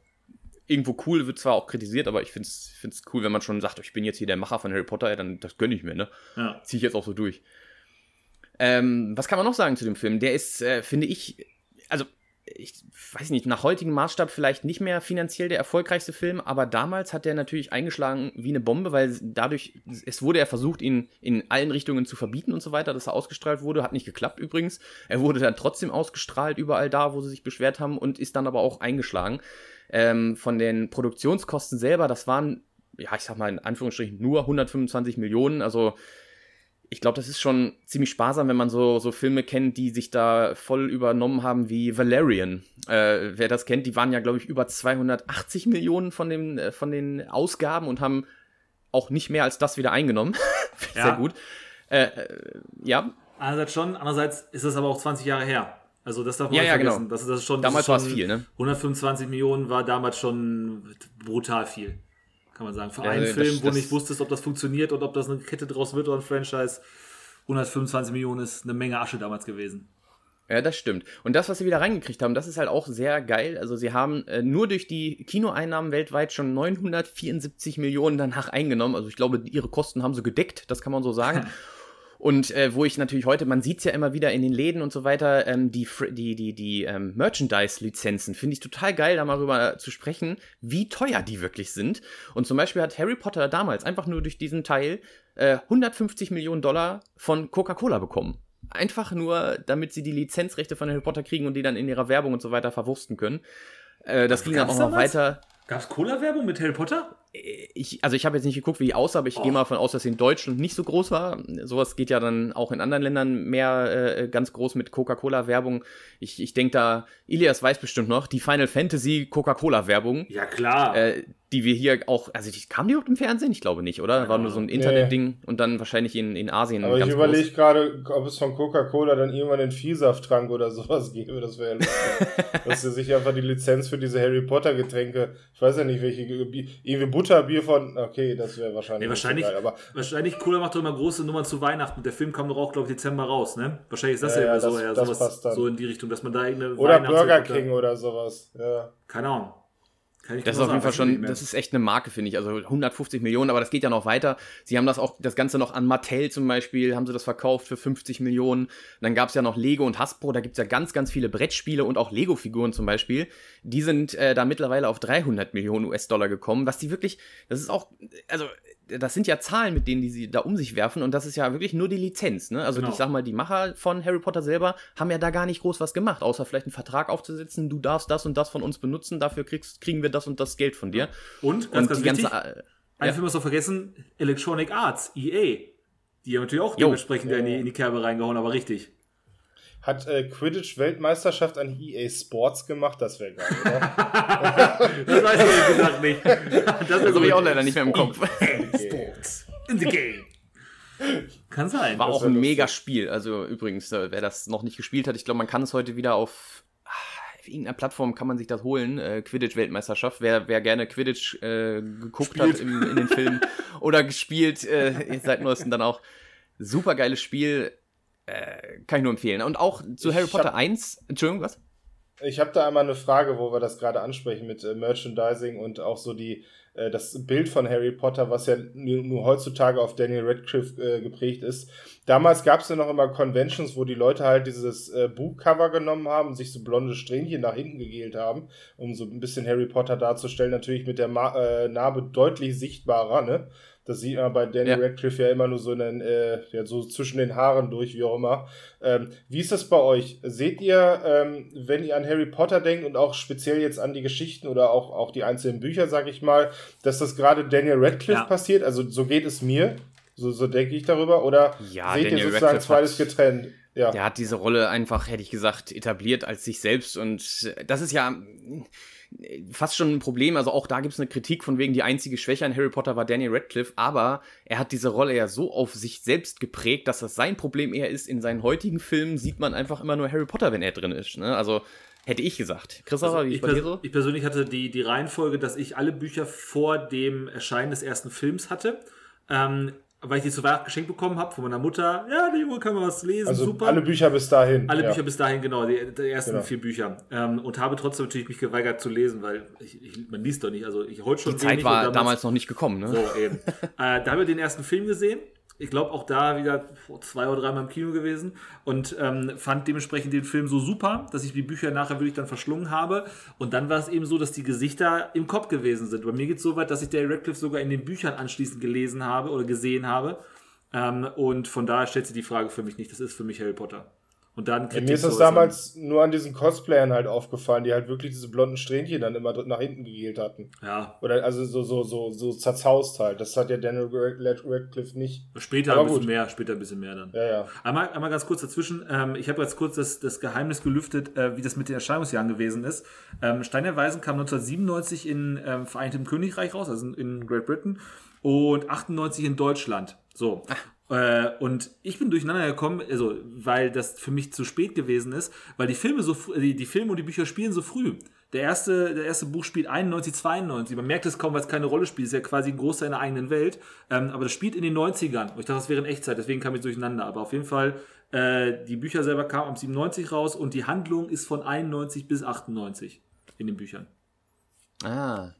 irgendwo cool. Wird zwar auch kritisiert, aber ich finde es cool, wenn man schon sagt, ich bin jetzt hier der Macher von Harry Potter. Ja, dann das gönne ich mir, ne? Ja. Ziehe ich jetzt auch so durch. Ähm, was kann man noch sagen zu dem Film? Der ist, äh, finde ich, also ich weiß nicht, nach heutigem Maßstab vielleicht nicht mehr finanziell der erfolgreichste Film, aber damals hat er natürlich eingeschlagen wie eine Bombe, weil dadurch, es wurde ja versucht, ihn in allen Richtungen zu verbieten und so weiter, dass er ausgestrahlt wurde. Hat nicht geklappt übrigens. Er wurde dann trotzdem ausgestrahlt, überall da, wo sie sich beschwert haben und ist dann aber auch eingeschlagen. Ähm, von den Produktionskosten selber, das waren, ja, ich sag mal in Anführungsstrichen nur 125 Millionen, also ich glaube, das ist schon ziemlich sparsam, wenn man so, so Filme kennt, die sich da voll übernommen haben, wie Valerian. Äh, wer das kennt, die waren ja, glaube ich, über 280 Millionen von, dem, äh, von den Ausgaben und haben auch nicht mehr als das wieder eingenommen. ja. Sehr gut. Äh, äh, ja. Einerseits schon, andererseits ist das aber auch 20 Jahre her. Also das darf man ja, nicht ja, vergessen. Genau. Das, das ist schon, damals war es viel, ne? 125 Millionen war damals schon brutal viel kann man sagen. Für ja, einen Film, das, wo du nicht wusstest, ob das funktioniert und ob das eine Kette draus wird oder ein Franchise. 125 Millionen ist eine Menge Asche damals gewesen. Ja, das stimmt. Und das, was sie wieder reingekriegt haben, das ist halt auch sehr geil. Also sie haben äh, nur durch die Kinoeinnahmen weltweit schon 974 Millionen danach eingenommen. Also ich glaube, ihre Kosten haben sie gedeckt, das kann man so sagen. Und äh, wo ich natürlich heute, man sieht es ja immer wieder in den Läden und so weiter, ähm, die, die, die, die ähm, Merchandise-Lizenzen finde ich total geil, da mal rüber zu sprechen, wie teuer die wirklich sind. Und zum Beispiel hat Harry Potter damals einfach nur durch diesen Teil äh, 150 Millionen Dollar von Coca-Cola bekommen. Einfach nur, damit sie die Lizenzrechte von Harry Potter kriegen und die dann in ihrer Werbung und so weiter verwursten können. Äh, das ging dann auch noch weiter. Gab es Cola-Werbung mit Harry Potter? Ich, also ich habe jetzt nicht geguckt, wie die aussah, aber ich oh. gehe mal davon aus, dass sie in Deutschland nicht so groß war. Sowas geht ja dann auch in anderen Ländern mehr äh, ganz groß mit Coca-Cola-Werbung. Ich, ich denke da, Ilias weiß bestimmt noch, die Final Fantasy Coca-Cola-Werbung. Ja, klar. Äh, die wir hier auch, also die, kam die auch im Fernsehen? Ich glaube nicht, oder? War nur so ein Internet-Ding nee. und dann wahrscheinlich in, in Asien. Aber ich überlege gerade, ob es von Coca-Cola dann irgendwann den Vielsafttrank oder sowas gäbe. Das wäre ja lustig. Dass sie sich einfach die Lizenz für diese Harry Potter-Getränke, ich weiß ja nicht, welche, irgendwie Butterbier von, okay, das wäre wahrscheinlich. Nee, wahrscheinlich, geil, aber wahrscheinlich Cola macht doch immer große Nummern zu Weihnachten. Der Film kam doch auch, glaube ich, Dezember raus, ne? Wahrscheinlich ist das ja, ja, ja so, ja, sowas, so in die Richtung, dass man da irgendeine. Oder Burger King oder sowas, ja. Keine Ahnung das ist auf jeden Fall schon, das ist echt eine Marke, finde ich. Also 150 Millionen, aber das geht ja noch weiter. Sie haben das auch, das Ganze noch an Mattel zum Beispiel, haben sie das verkauft für 50 Millionen. dann gab es ja noch Lego und Hasbro, da gibt es ja ganz, ganz viele Brettspiele und auch Lego-Figuren zum Beispiel. Die sind äh, da mittlerweile auf 300 Millionen US-Dollar gekommen, was die wirklich, das ist auch, also das sind ja Zahlen, mit denen die sie da um sich werfen und das ist ja wirklich nur die Lizenz. Ne? Also genau. ich sag mal, die Macher von Harry Potter selber haben ja da gar nicht groß was gemacht, außer vielleicht einen Vertrag aufzusetzen, du darfst das und das von uns benutzen, dafür kriegst, kriegen wir das und das Geld von dir. Und, ganz, und ganz die wichtig, ganze, äh, eine ja. Firma ist noch vergessen, Electronic Arts, EA. Die haben natürlich auch jo. dementsprechend in die, in die Kerbe reingehauen, aber richtig. Hat äh, Quidditch-Weltmeisterschaft an EA Sports gemacht? Das wäre geil, oder? das weiß ich ehrlich gesagt nicht. Das, das habe ich auch leider nicht mehr im Kopf. Sports in the game. Kann sein. War auch ein mega Spiel. Also übrigens, äh, wer das noch nicht gespielt hat, ich glaube, man kann es heute wieder auf auf irgendeiner Plattform kann man sich das holen, äh, Quidditch-Weltmeisterschaft. Wer, wer gerne Quidditch äh, geguckt Spielt. hat im, in den Filmen oder gespielt, äh, seit neuestem dann auch. Super geiles Spiel. Äh, kann ich nur empfehlen. Und auch zu Harry Potter hab, 1. Entschuldigung, was? Ich habe da einmal eine Frage, wo wir das gerade ansprechen mit äh, Merchandising und auch so die äh, das Bild von Harry Potter, was ja nur, nur heutzutage auf Daniel Radcliffe äh, geprägt ist. Damals gab es ja noch immer Conventions, wo die Leute halt dieses äh, Buchcover genommen haben und sich so blonde Strähnchen nach hinten gegelt haben, um so ein bisschen Harry Potter darzustellen. Natürlich mit der Ma Narbe deutlich sichtbarer, ne? Das sieht man bei Daniel ja. Radcliffe ja immer nur so, in den, äh, ja, so zwischen den Haaren durch, wie auch immer. Ähm, wie ist das bei euch? Seht ihr, ähm, wenn ihr an Harry Potter denkt und auch speziell jetzt an die Geschichten oder auch, auch die einzelnen Bücher, sag ich mal, dass das gerade Daniel Radcliffe ja. passiert? Also so geht es mir. So, so denke ich darüber. Oder ja, seht Daniel ihr sozusagen Radcliffe beides getrennt? Ja. Der hat diese Rolle einfach, hätte ich gesagt, etabliert als sich selbst. Und das ist ja fast schon ein Problem. Also auch da gibt es eine Kritik von wegen die einzige Schwäche an Harry Potter war Daniel Radcliffe, aber er hat diese Rolle ja so auf sich selbst geprägt, dass das sein Problem eher ist. In seinen heutigen Filmen sieht man einfach immer nur Harry Potter, wenn er drin ist. Ne? Also Hätte ich gesagt. Christopher, also wie ist bei dir so? Ich persönlich hatte die, die Reihenfolge, dass ich alle Bücher vor dem Erscheinen des ersten Films hatte. Ähm, weil ich die zu Weihnachten geschenkt bekommen habe von meiner Mutter. Ja, die Junge kann man was lesen, also super. Alle Bücher bis dahin. Alle ja. Bücher bis dahin, genau, die, die ersten genau. vier Bücher. Ähm, und habe trotzdem natürlich mich geweigert zu lesen, weil ich, ich, man liest doch nicht. Also ich heute schon. Die Zeit war damals, damals, noch nicht gekommen, ne? So, eben. äh, da haben wir den ersten Film gesehen ich glaube auch da wieder zwei oder dreimal im Kino gewesen und ähm, fand dementsprechend den Film so super, dass ich die Bücher nachher wirklich dann verschlungen habe. Und dann war es eben so, dass die Gesichter im Kopf gewesen sind. Bei mir geht es so weit, dass ich der Radcliffe sogar in den Büchern anschließend gelesen habe oder gesehen habe. Ähm, und von daher stellt sich die Frage für mich nicht. Das ist für mich Harry Potter. Und dann ja, mir ist das damals nur an diesen Cosplayern halt aufgefallen, die halt wirklich diese blonden Strähnchen dann immer nach hinten gegelt hatten. Ja. Oder also so, so, so, so zerzaust halt. Das hat ja Daniel Radcliffe nicht. Später Aber ein bisschen gut. mehr, später ein bisschen mehr dann. Ja, ja. Einmal, einmal ganz kurz dazwischen. Ähm, ich habe jetzt kurz das, das Geheimnis gelüftet, äh, wie das mit den Erscheinungsjahren gewesen ist. Ähm, Stein der Weisen kam 1997 in ähm, Vereinigtem Königreich raus, also in Great Britain, und 98 in Deutschland. So. Äh, und ich bin durcheinander gekommen, also, weil das für mich zu spät gewesen ist, weil die Filme so die, die Filme und die Bücher spielen so früh. Der erste, der erste Buch spielt 91, 92. Man merkt es kaum, weil es keine Rolle spielt. Es ist ja quasi ein Großteil einer eigenen Welt. Ähm, aber das spielt in den 90ern. Und ich dachte, das wäre in Echtzeit, deswegen kam ich durcheinander. Aber auf jeden Fall, äh, die Bücher selber kamen am 97 raus und die Handlung ist von 91 bis 98 in den Büchern. Ah.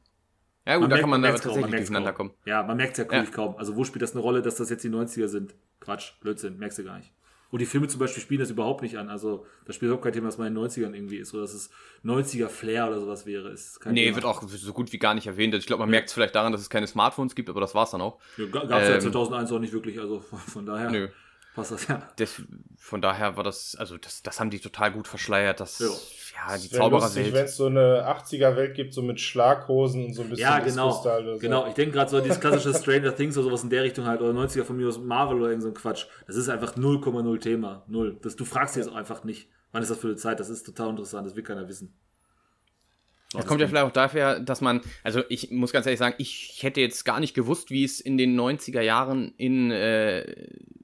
Ja gut, man da merkt, kann man, man da tatsächlich durcheinander kommen. Ja, man merkt es ja, ja kaum. Also wo spielt das eine Rolle, dass das jetzt die 90er sind? Quatsch, Blödsinn, merkst du gar nicht. Und die Filme zum Beispiel spielen das überhaupt nicht an. Also da spielt auch kein Thema, dass man in den 90ern irgendwie ist oder dass es 90er Flair oder sowas wäre. Ist kein nee, Thema. wird auch so gut wie gar nicht erwähnt. Ich glaube, man ja. merkt es vielleicht daran, dass es keine Smartphones gibt, aber das war es dann auch. Ja, Gab es ähm, ja 2001 auch nicht wirklich, also von, von daher. Nö. Passt das, ja. Das, von daher war das, also das, das haben die total gut verschleiert. Das, ja, ja die Zaubererwelt. Wenn es so eine 80er-Welt gibt, so mit Schlaghosen und so ein bisschen Ja, genau. So. Genau, ich denke gerade so dieses klassische Stranger Things oder sowas in der Richtung halt, oder 90er von mir aus Marvel oder irgend so ein Quatsch. Das ist einfach 0,0 Thema. Null. Das, du fragst dich jetzt auch einfach nicht. Wann ist das für eine Zeit? Das ist total interessant, das will keiner wissen. Das kommt ja vielleicht auch dafür, dass man, also ich muss ganz ehrlich sagen, ich hätte jetzt gar nicht gewusst, wie es in den 90er Jahren in äh,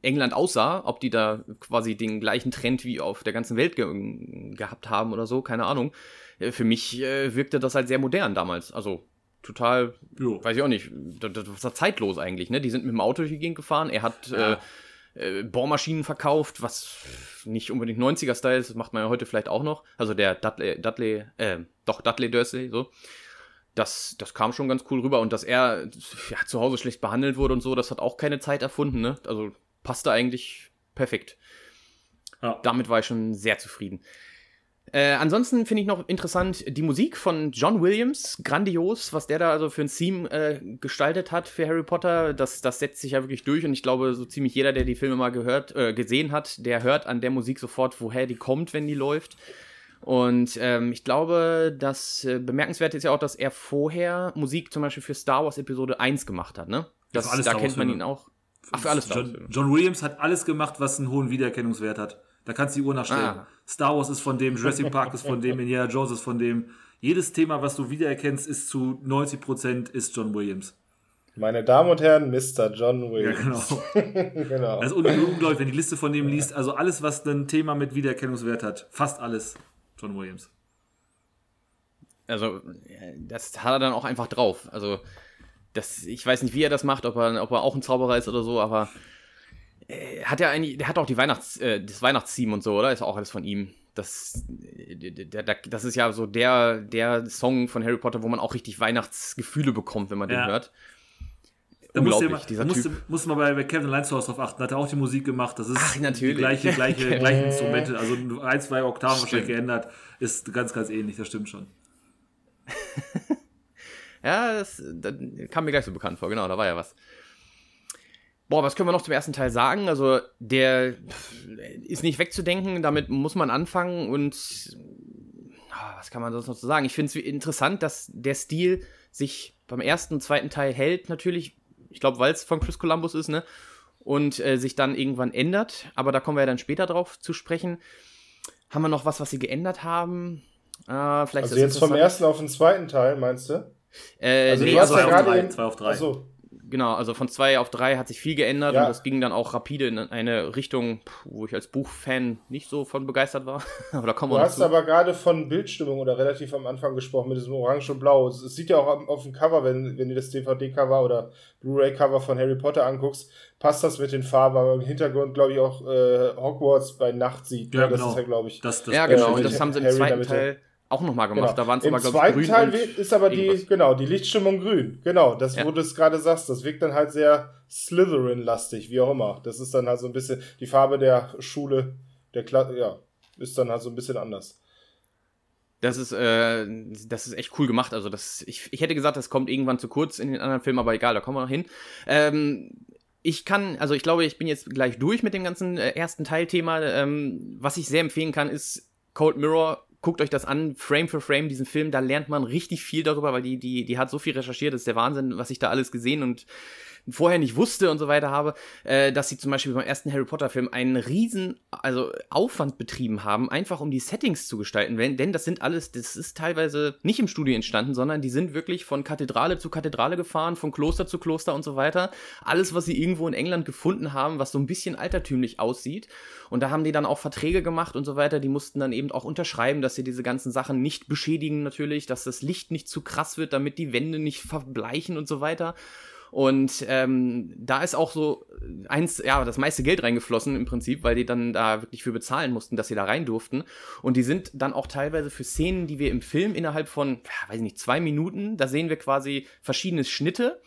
England aussah, ob die da quasi den gleichen Trend wie auf der ganzen Welt ge gehabt haben oder so, keine Ahnung. Äh, für mich äh, wirkte das halt sehr modern damals, also total, jo. weiß ich auch nicht, das, das war zeitlos eigentlich, ne? Die sind mit dem Auto durch die Gegend gefahren, er hat ja. äh, äh, Bohrmaschinen verkauft, was nicht unbedingt 90er-Style ist, das macht man ja heute vielleicht auch noch. Also der Dudley, Dudley, äh, doch Dudley Dursley, so. Das, das kam schon ganz cool rüber und dass er ja, zu Hause schlecht behandelt wurde und so, das hat auch keine Zeit erfunden, ne? Also passte eigentlich perfekt. Ja. Damit war ich schon sehr zufrieden. Äh, ansonsten finde ich noch interessant die Musik von John Williams, grandios, was der da also für ein Theme äh, gestaltet hat für Harry Potter. Das, das setzt sich ja wirklich durch und ich glaube, so ziemlich jeder, der die Filme mal gehört, äh, gesehen hat, der hört an der Musik sofort, woher die kommt, wenn die läuft. Und ähm, ich glaube, das äh, bemerkenswerte ist ja auch, dass er vorher Musik zum Beispiel für Star Wars Episode 1 gemacht hat, ne? Das, da kennt man ihn auch. Ach, für alles John, John, Williams hat alles gemacht, was einen hohen Wiedererkennungswert hat. Da kannst du die Uhr nachstellen. Ah. Star Wars ist von dem, Jurassic Park ist von dem, Indiana Jones ist von dem. Jedes Thema, was du wiedererkennst, ist zu 90% ist John Williams. Meine Damen und Herren, Mr. John Williams. Ja, genau. genau. Das ist unglaublich, wenn die Liste von dem liest. Also alles, was ein Thema mit Wiedererkennungswert hat. Fast alles. John Williams. Also, das hat er dann auch einfach drauf. Also, das, ich weiß nicht, wie er das macht, ob er, ob er auch ein Zauberer ist oder so, aber äh, hat er eigentlich, der hat auch die Weihnachts, äh, das Weihnachtstheme und so, oder? Ist auch alles von ihm. Das, der, der, das ist ja so der, der Song von Harry Potter, wo man auch richtig Weihnachtsgefühle bekommt, wenn man ja. den hört. Da musste, immer, dieser musste, typ. musste man bei, bei Kevin Lineshouse drauf achten, hat er auch die Musik gemacht. Das ist Ach, natürlich. die gleiche, gleiche, gleichen Instrumente. Also ein, zwei Oktaven stimmt. wahrscheinlich geändert. Ist ganz, ganz ähnlich, das stimmt schon. ja, das, das, kam mir gleich so bekannt vor, genau, da war ja was. Boah, was können wir noch zum ersten Teil sagen? Also, der ist nicht wegzudenken, damit muss man anfangen und ah, was kann man sonst noch so sagen? Ich finde es interessant, dass der Stil sich beim ersten und zweiten Teil hält, natürlich ich glaube, weil es von Chris Columbus ist, ne? Und äh, sich dann irgendwann ändert. Aber da kommen wir ja dann später drauf zu sprechen. Haben wir noch was, was sie geändert haben? Äh, vielleicht also jetzt vom ersten auf den zweiten Teil, meinst du? Äh, also nee, du hast also ja gerade 2 auf 3. Achso, genau, also von 2 auf 3 hat sich viel geändert ja. und das ging dann auch rapide in eine Richtung, wo ich als Buchfan nicht so von begeistert war. aber da kommen du hast zu. aber gerade von Bildstimmung oder relativ am Anfang gesprochen mit diesem Orange und Blau. Es, sieht ja auch auf dem Cover, wenn, wenn du das DVD-Cover oder Blu-ray-Cover von Harry Potter anguckst, passt das mit den Farben, aber im Hintergrund, glaube ich, auch äh, Hogwarts bei Nacht sieht. Ja, ne? das genau. ist ja, glaube ich. Das, das ja, genau, und das haben sie im Harry zweiten Teil auch nochmal gemacht. Genau. Da waren es aber, glaube ich, grün. Im zweiten Teil ist aber die, genau, die Lichtstimmung grün. Genau, das, ja. wo du es gerade sagst, das wirkt dann halt sehr Slytherin-lastig, wie auch immer. Das ist dann halt so ein bisschen, die Farbe der Schule, der Klasse, ja, ist dann halt so ein bisschen anders. Das ist, äh, das ist echt cool gemacht. Also, das, ich, ich hätte gesagt, das kommt irgendwann zu kurz in den anderen Filmen, aber egal, da kommen wir noch hin. Ähm, ich kann, also ich glaube, ich bin jetzt gleich durch mit dem ganzen äh, ersten Teilthema. Ähm, was ich sehr empfehlen kann, ist Cold Mirror guckt euch das an, Frame für Frame, diesen Film, da lernt man richtig viel darüber, weil die, die, die hat so viel recherchiert, das ist der Wahnsinn, was ich da alles gesehen und vorher nicht wusste und so weiter habe, äh, dass sie zum Beispiel beim ersten Harry Potter Film einen riesen, also Aufwand betrieben haben, einfach um die Settings zu gestalten, wenn, denn das sind alles, das ist teilweise nicht im Studio entstanden, sondern die sind wirklich von Kathedrale zu Kathedrale gefahren, von Kloster zu Kloster und so weiter. Alles, was sie irgendwo in England gefunden haben, was so ein bisschen altertümlich aussieht. Und da haben die dann auch Verträge gemacht und so weiter. Die mussten dann eben auch unterschreiben, dass sie diese ganzen Sachen nicht beschädigen natürlich, dass das Licht nicht zu krass wird, damit die Wände nicht verbleichen und so weiter. Und ähm, da ist auch so eins, ja, das meiste Geld reingeflossen im Prinzip, weil die dann da wirklich für bezahlen mussten, dass sie da rein durften. Und die sind dann auch teilweise für Szenen, die wir im Film innerhalb von, weiß ich nicht, zwei Minuten, da sehen wir quasi verschiedene Schnitte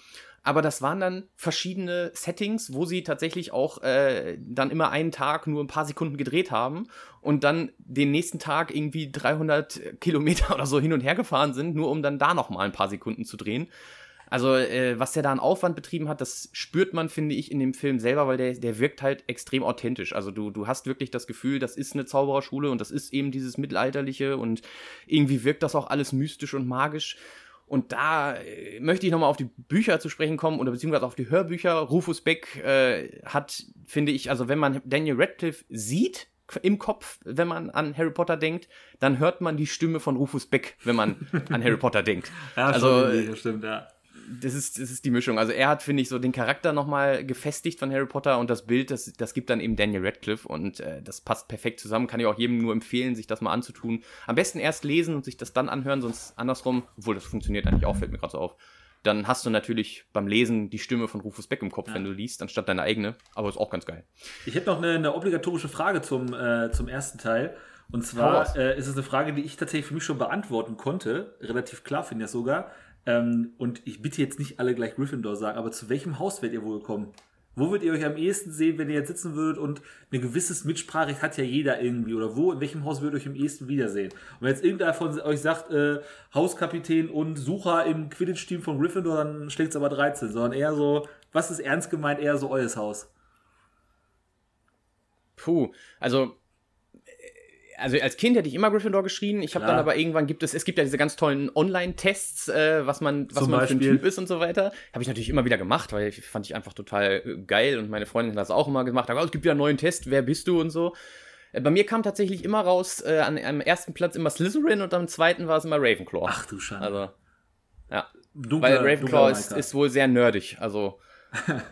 aber das waren dann verschiedene Settings, wo sie tatsächlich auch äh, dann immer einen Tag nur ein paar Sekunden gedreht haben und dann den nächsten Tag irgendwie 300 Kilometer oder so hin und her gefahren sind, nur um dann da noch mal ein paar Sekunden zu drehen. Also, äh, was der da an Aufwand betrieben hat, das spürt man, finde ich, in dem Film selber, weil der, der wirkt halt extrem authentisch. Also, du, du hast wirklich das Gefühl, das ist eine Zaubererschule und das ist eben dieses Mittelalterliche und irgendwie wirkt das auch alles mystisch und magisch. Und da äh, möchte ich nochmal auf die Bücher zu sprechen kommen oder beziehungsweise auf die Hörbücher. Rufus Beck äh, hat, finde ich, also wenn man Daniel Radcliffe sieht im Kopf, wenn man an Harry Potter denkt, dann hört man die Stimme von Rufus Beck, wenn man an Harry Potter denkt. Ja, also, schon, stimmt, ja das ist, das ist die Mischung. Also er hat, finde ich, so den Charakter nochmal gefestigt von Harry Potter und das Bild, das, das gibt dann eben Daniel Radcliffe und äh, das passt perfekt zusammen. Kann ich auch jedem nur empfehlen, sich das mal anzutun. Am besten erst lesen und sich das dann anhören, sonst andersrum, obwohl das funktioniert eigentlich auch, fällt mir gerade so auf. Dann hast du natürlich beim Lesen die Stimme von Rufus Beck im Kopf, ja. wenn du liest, anstatt deine eigene. Aber ist auch ganz geil. Ich hätte noch eine, eine, obligatorische Frage zum, äh, zum ersten Teil. Und zwar äh, ist es eine Frage, die ich tatsächlich für mich schon beantworten konnte. Relativ klar finde ich das sogar. Ähm, und ich bitte jetzt nicht alle gleich Gryffindor sagen, aber zu welchem Haus werdet ihr wohl kommen? Wo würdet ihr euch am ehesten sehen, wenn ihr jetzt sitzen würdet und ein gewisses Mitspracherecht hat ja jeder irgendwie? Oder wo, in welchem Haus würdet ihr euch am ehesten wiedersehen? Und wenn jetzt irgendeiner von euch sagt, äh, Hauskapitän und Sucher im Quidditch-Team von Gryffindor, dann schlägt es aber 13, sondern eher so, was ist ernst gemeint, eher so euer Haus? Puh, also also als Kind hätte ich immer Gryffindor geschrien. Ich habe dann aber irgendwann gibt es, es gibt ja diese ganz tollen Online-Tests, äh, was man, was man für ein Typ ist und so weiter. Habe ich natürlich immer wieder gemacht, weil ich fand ich einfach total äh, geil und meine Freundin hat das auch immer gemacht. Aber oh, es gibt ja einen neuen Test, wer bist du und so. Äh, bei mir kam tatsächlich immer raus, äh, an, am ersten Platz immer Slytherin und am zweiten war es immer Ravenclaw. Ach du Scheiße. Also, ja. Dunkler, Weil Ravenclaw ist, ist wohl sehr nerdig. Also,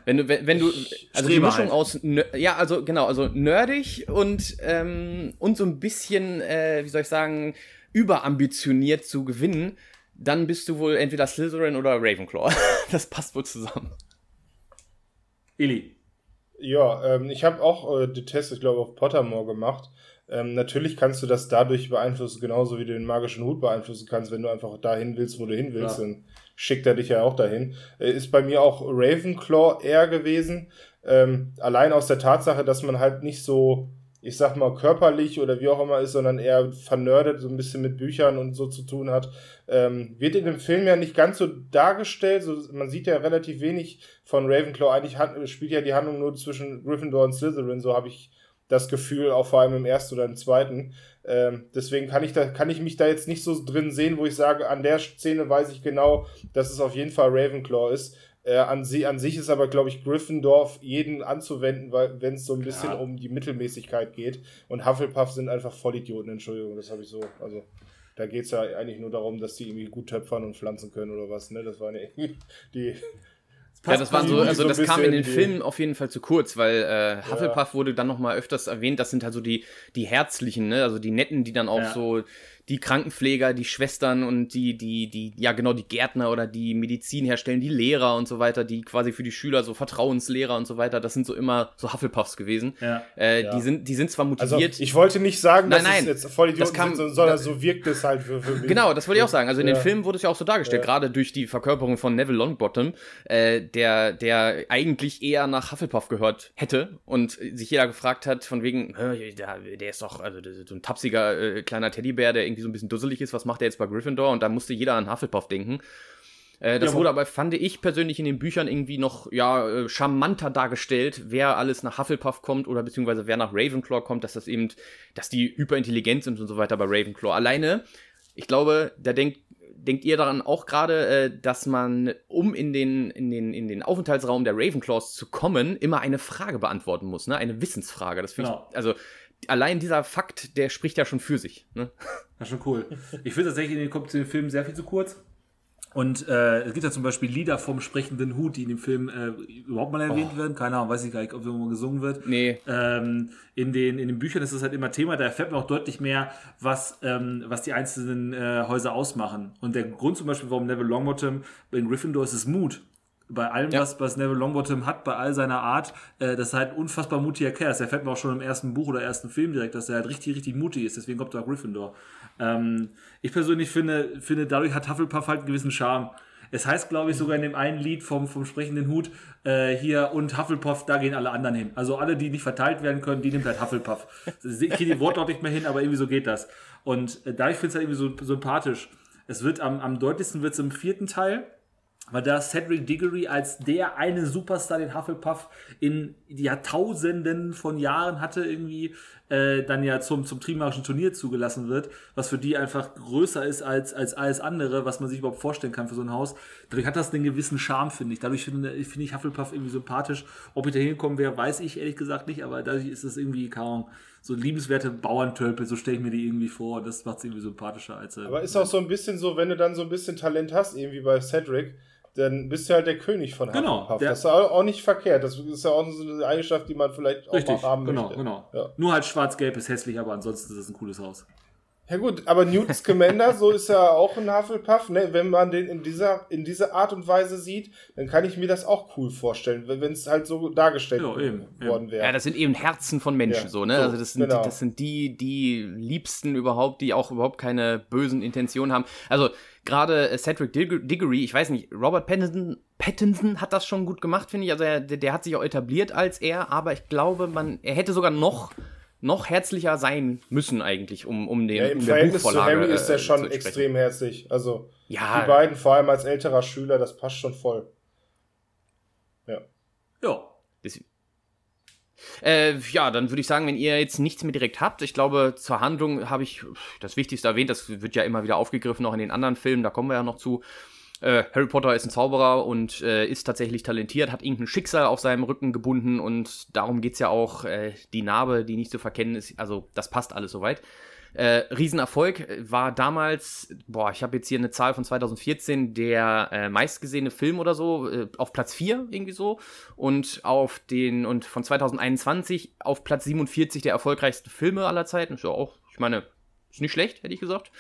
wenn du, wenn, wenn du, also die Mischung halt. aus, ja, also genau, also nerdig und, ähm, und so ein bisschen, äh, wie soll ich sagen, überambitioniert zu gewinnen, dann bist du wohl entweder Slytherin oder Ravenclaw. das passt wohl zusammen. Eli. Ja, ähm, ich habe auch äh, die Tests, ich glaube, auf Pottermore gemacht. Ähm, natürlich kannst du das dadurch beeinflussen, genauso wie du den magischen Hut beeinflussen kannst, wenn du einfach dahin willst, wo du hin willst. Ja. Dann schickt er dich ja auch dahin. Äh, ist bei mir auch Ravenclaw eher gewesen. Ähm, allein aus der Tatsache, dass man halt nicht so, ich sag mal, körperlich oder wie auch immer ist, sondern eher vernördet, so ein bisschen mit Büchern und so zu tun hat. Ähm, wird in dem Film ja nicht ganz so dargestellt. So, man sieht ja relativ wenig von Ravenclaw. Eigentlich hat, spielt ja die Handlung nur zwischen Gryffindor und Slytherin, so habe ich das Gefühl, auch vor allem im ersten oder im zweiten. Ähm, deswegen kann ich, da, kann ich mich da jetzt nicht so drin sehen, wo ich sage, an der Szene weiß ich genau, dass es auf jeden Fall Ravenclaw ist. Äh, an, sie, an sich ist aber, glaube ich, Gryffindor jeden anzuwenden, weil wenn es so ein bisschen ja. um die Mittelmäßigkeit geht. Und Hufflepuff sind einfach Vollidioten, Entschuldigung, das habe ich so. Also, da geht es ja eigentlich nur darum, dass die irgendwie gut töpfern und pflanzen können oder was. Ne? Das waren ja die, ja, das war so, also so das kam in den Filmen auf jeden Fall zu kurz, weil äh, Hufflepuff ja. wurde dann nochmal öfters erwähnt. Das sind halt so die, die Herzlichen, ne? also die Netten, die dann auch ja. so die Krankenpfleger, die Schwestern und die, die, die, ja genau, die Gärtner oder die Medizin herstellen, die Lehrer und so weiter, die quasi für die Schüler so Vertrauenslehrer und so weiter, das sind so immer so Hufflepuffs gewesen. Ja. Äh, ja. Die, sind, die sind zwar also, motiviert. Also, ich wollte nicht sagen, nein, dass nein, es jetzt voll Idioten kam, sind, sondern so wirkt es halt für, für mich. Genau, das wollte ich auch sagen. Also in ja. den Filmen wurde es ja auch so dargestellt, gerade durch die Verkörperung von Neville Longbottom, äh, der, der eigentlich eher nach Hufflepuff gehört hätte und sich jeder gefragt hat, von wegen, der, der ist doch also so ein tapsiger äh, kleiner Teddybär, der irgendwie so ein bisschen dusselig ist, was macht er jetzt bei Gryffindor? Und da musste jeder an Hufflepuff denken. Äh, das ja, wurde aber, fand ich persönlich in den Büchern irgendwie noch ja, äh, charmanter dargestellt, wer alles nach Hufflepuff kommt oder beziehungsweise wer nach Ravenclaw kommt, dass das eben, dass die hyperintelligent sind und so weiter bei Ravenclaw. Alleine Ich glaube, da denkt denkt ihr daran auch gerade, äh, dass man, um in den, in, den, in den Aufenthaltsraum der Ravenclaws zu kommen, immer eine Frage beantworten muss, ne? Eine Wissensfrage. Das finde genau. ich, also allein dieser Fakt, der spricht ja schon für sich. Ne? Das ist schon cool. Ich finde tatsächlich, in den Film sehr viel zu kurz. Und äh, es gibt ja zum Beispiel Lieder vom sprechenden Hut, die in dem Film äh, überhaupt mal erwähnt oh. werden. Keine Ahnung, weiß ich gar nicht, ob irgendwo gesungen wird. Nee. Ähm, in, den, in den Büchern ist das halt immer Thema. Da erfährt man auch deutlich mehr, was, ähm, was die einzelnen äh, Häuser ausmachen. Und der Grund zum Beispiel, warum Neville Longbottom in Gryffindor ist, ist Mut bei allem, ja. was, was Neville Longbottom hat, bei all seiner Art, äh, das ist halt unfassbar mutiger Kerl. Das erfährt man auch schon im ersten Buch oder ersten Film direkt, dass er halt richtig, richtig mutig ist. Deswegen kommt er auch Gryffindor. Ähm, ich persönlich finde, finde, dadurch hat Hufflepuff halt einen gewissen Charme. Es heißt, glaube ich, sogar in dem einen Lied vom, vom sprechenden Hut äh, hier und Hufflepuff, da gehen alle anderen hin. Also alle, die nicht verteilt werden können, die nimmt halt Hufflepuff. Ich kriege die Worte auch nicht mehr hin, aber irgendwie so geht das. Und äh, dadurch finde ich es halt irgendwie so sympathisch. Es wird am, am deutlichsten wird es im vierten Teil weil da Cedric Diggory als der eine Superstar, den Hufflepuff in Jahrtausenden von Jahren hatte, irgendwie äh, dann ja zum, zum Trimarischen Turnier zugelassen wird, was für die einfach größer ist als, als alles andere, was man sich überhaupt vorstellen kann für so ein Haus. Dadurch hat das einen gewissen Charme, finde ich. Dadurch finde, finde ich Hufflepuff irgendwie sympathisch. Ob ich da hinkommen wäre, weiß ich ehrlich gesagt nicht, aber dadurch ist es irgendwie, kaum so liebenswerte Bauerntölpel, so stelle ich mir die irgendwie vor. Das macht es irgendwie sympathischer als. Äh, aber ist auch so ein bisschen so, wenn du dann so ein bisschen Talent hast, irgendwie bei Cedric, dann bist du halt der König von genau, Hufflepuff. Das ist auch nicht verkehrt. Das ist ja auch so eine Eigenschaft, die man vielleicht auch Richtig, mal haben genau, möchte. Genau, genau. Ja. Nur halt schwarz-gelb ist hässlich, aber ansonsten ist es ein cooles Haus. Ja gut, aber Newt Scamander, so ist ja auch ein Hufflepuff, ne? wenn man den in dieser, in dieser Art und Weise sieht, dann kann ich mir das auch cool vorstellen, wenn es halt so dargestellt ja, eben, worden wäre. Ja, das sind eben Herzen von Menschen, ja. so, ne? So, also das sind, genau. das sind die, die Liebsten überhaupt, die auch überhaupt keine bösen Intentionen haben. Also gerade äh, Cedric Diggory, ich weiß nicht, Robert Pattinson, Pattinson hat das schon gut gemacht, finde ich. Also er, der, der hat sich auch etabliert als er, aber ich glaube, man, er hätte sogar noch noch herzlicher sein müssen eigentlich, um, um den ja, im um Verhältnis zu Harry ist er äh, schon extrem herzlich. Also ja, die beiden, vor allem als älterer Schüler, das passt schon voll. Ja. Ja. Äh, ja, dann würde ich sagen, wenn ihr jetzt nichts mehr direkt habt, ich glaube, zur Handlung habe ich das Wichtigste erwähnt, das wird ja immer wieder aufgegriffen, auch in den anderen Filmen, da kommen wir ja noch zu. Äh, Harry Potter ist ein Zauberer und äh, ist tatsächlich talentiert, hat irgendein Schicksal auf seinem Rücken gebunden und darum geht es ja auch. Äh, die Narbe, die nicht zu verkennen ist, also das passt alles soweit. Äh, Riesenerfolg äh, war damals, boah, ich habe jetzt hier eine Zahl von 2014, der äh, meistgesehene Film oder so, äh, auf Platz 4 irgendwie so und auf den, und von 2021 auf Platz 47 der erfolgreichsten Filme aller Zeiten. Ist ja auch, ich meine, ist nicht schlecht, hätte ich gesagt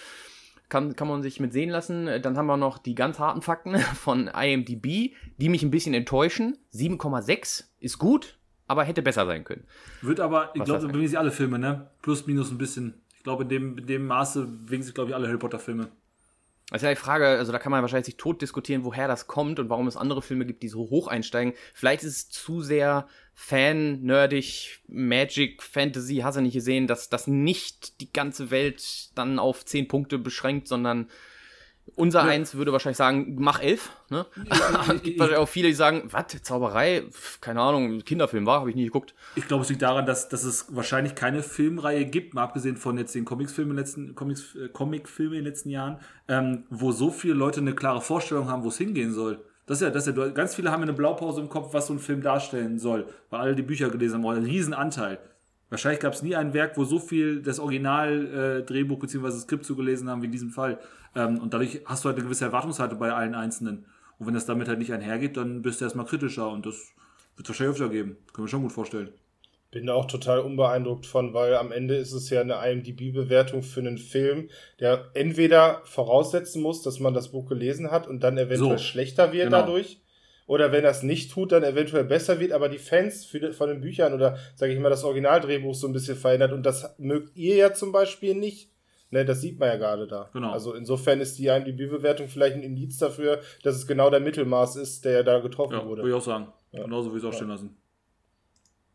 kann, kann man sich mit sehen lassen. Dann haben wir noch die ganz harten Fakten von IMDb, die mich ein bisschen enttäuschen. 7,6 ist gut, aber hätte besser sein können. Wird aber, ich glaube, bewegen sich alle Filme, ne? Plus, minus ein bisschen. Ich glaube, in dem, in dem Maße bewegen sich, glaube ich, alle Harry Potter-Filme. Das ist ja die Frage, also da kann man wahrscheinlich sich tot diskutieren, woher das kommt und warum es andere Filme gibt, die so hoch einsteigen. Vielleicht ist es zu sehr Fan, nerdig, Magic, Fantasy, hast du nicht gesehen, dass das nicht die ganze Welt dann auf 10 Punkte beschränkt, sondern unser ja. Eins würde wahrscheinlich sagen, mach elf. Ne? es gibt wahrscheinlich auch viele, die sagen, was, Zauberei? Keine Ahnung, Kinderfilm war, habe ich nie geguckt. Ich glaube, es liegt daran, dass, dass es wahrscheinlich keine Filmreihe gibt, mal abgesehen von jetzt den Comics-Filmen in den letzten, Comics, äh, in den letzten Jahren, ähm, wo so viele Leute eine klare Vorstellung haben, wo es hingehen soll. Das ist ja, das ist ja, ganz viele haben eine Blaupause im Kopf, was so ein Film darstellen soll, weil alle die Bücher gelesen haben, einen riesen Anteil. Wahrscheinlich gab es nie ein Werk, wo so viel das Original-Drehbuch äh, bzw. Skript zugelesen haben wie in diesem Fall. Ähm, und dadurch hast du halt eine gewisse Erwartungshaltung bei allen Einzelnen. Und wenn das damit halt nicht einhergeht, dann bist du erstmal kritischer und das wird es wahrscheinlich öfter geben. Können wir schon gut vorstellen. Bin da auch total unbeeindruckt von, weil am Ende ist es ja eine IMDb-Bewertung für einen Film, der entweder voraussetzen muss, dass man das Buch gelesen hat und dann eventuell so, schlechter wird genau. dadurch oder wenn er es nicht tut, dann eventuell besser wird, aber die Fans für, von den Büchern oder, sage ich mal, das Originaldrehbuch so ein bisschen verändert und das mögt ihr ja zum Beispiel nicht. Ne, das sieht man ja gerade da. Genau. Also insofern ist die IMDb-Bewertung vielleicht ein Indiz dafür, dass es genau der Mittelmaß ist, der da getroffen ja, wurde. Würde ich auch sagen. Ja. Genauso würde ich es auch ja. stehen lassen.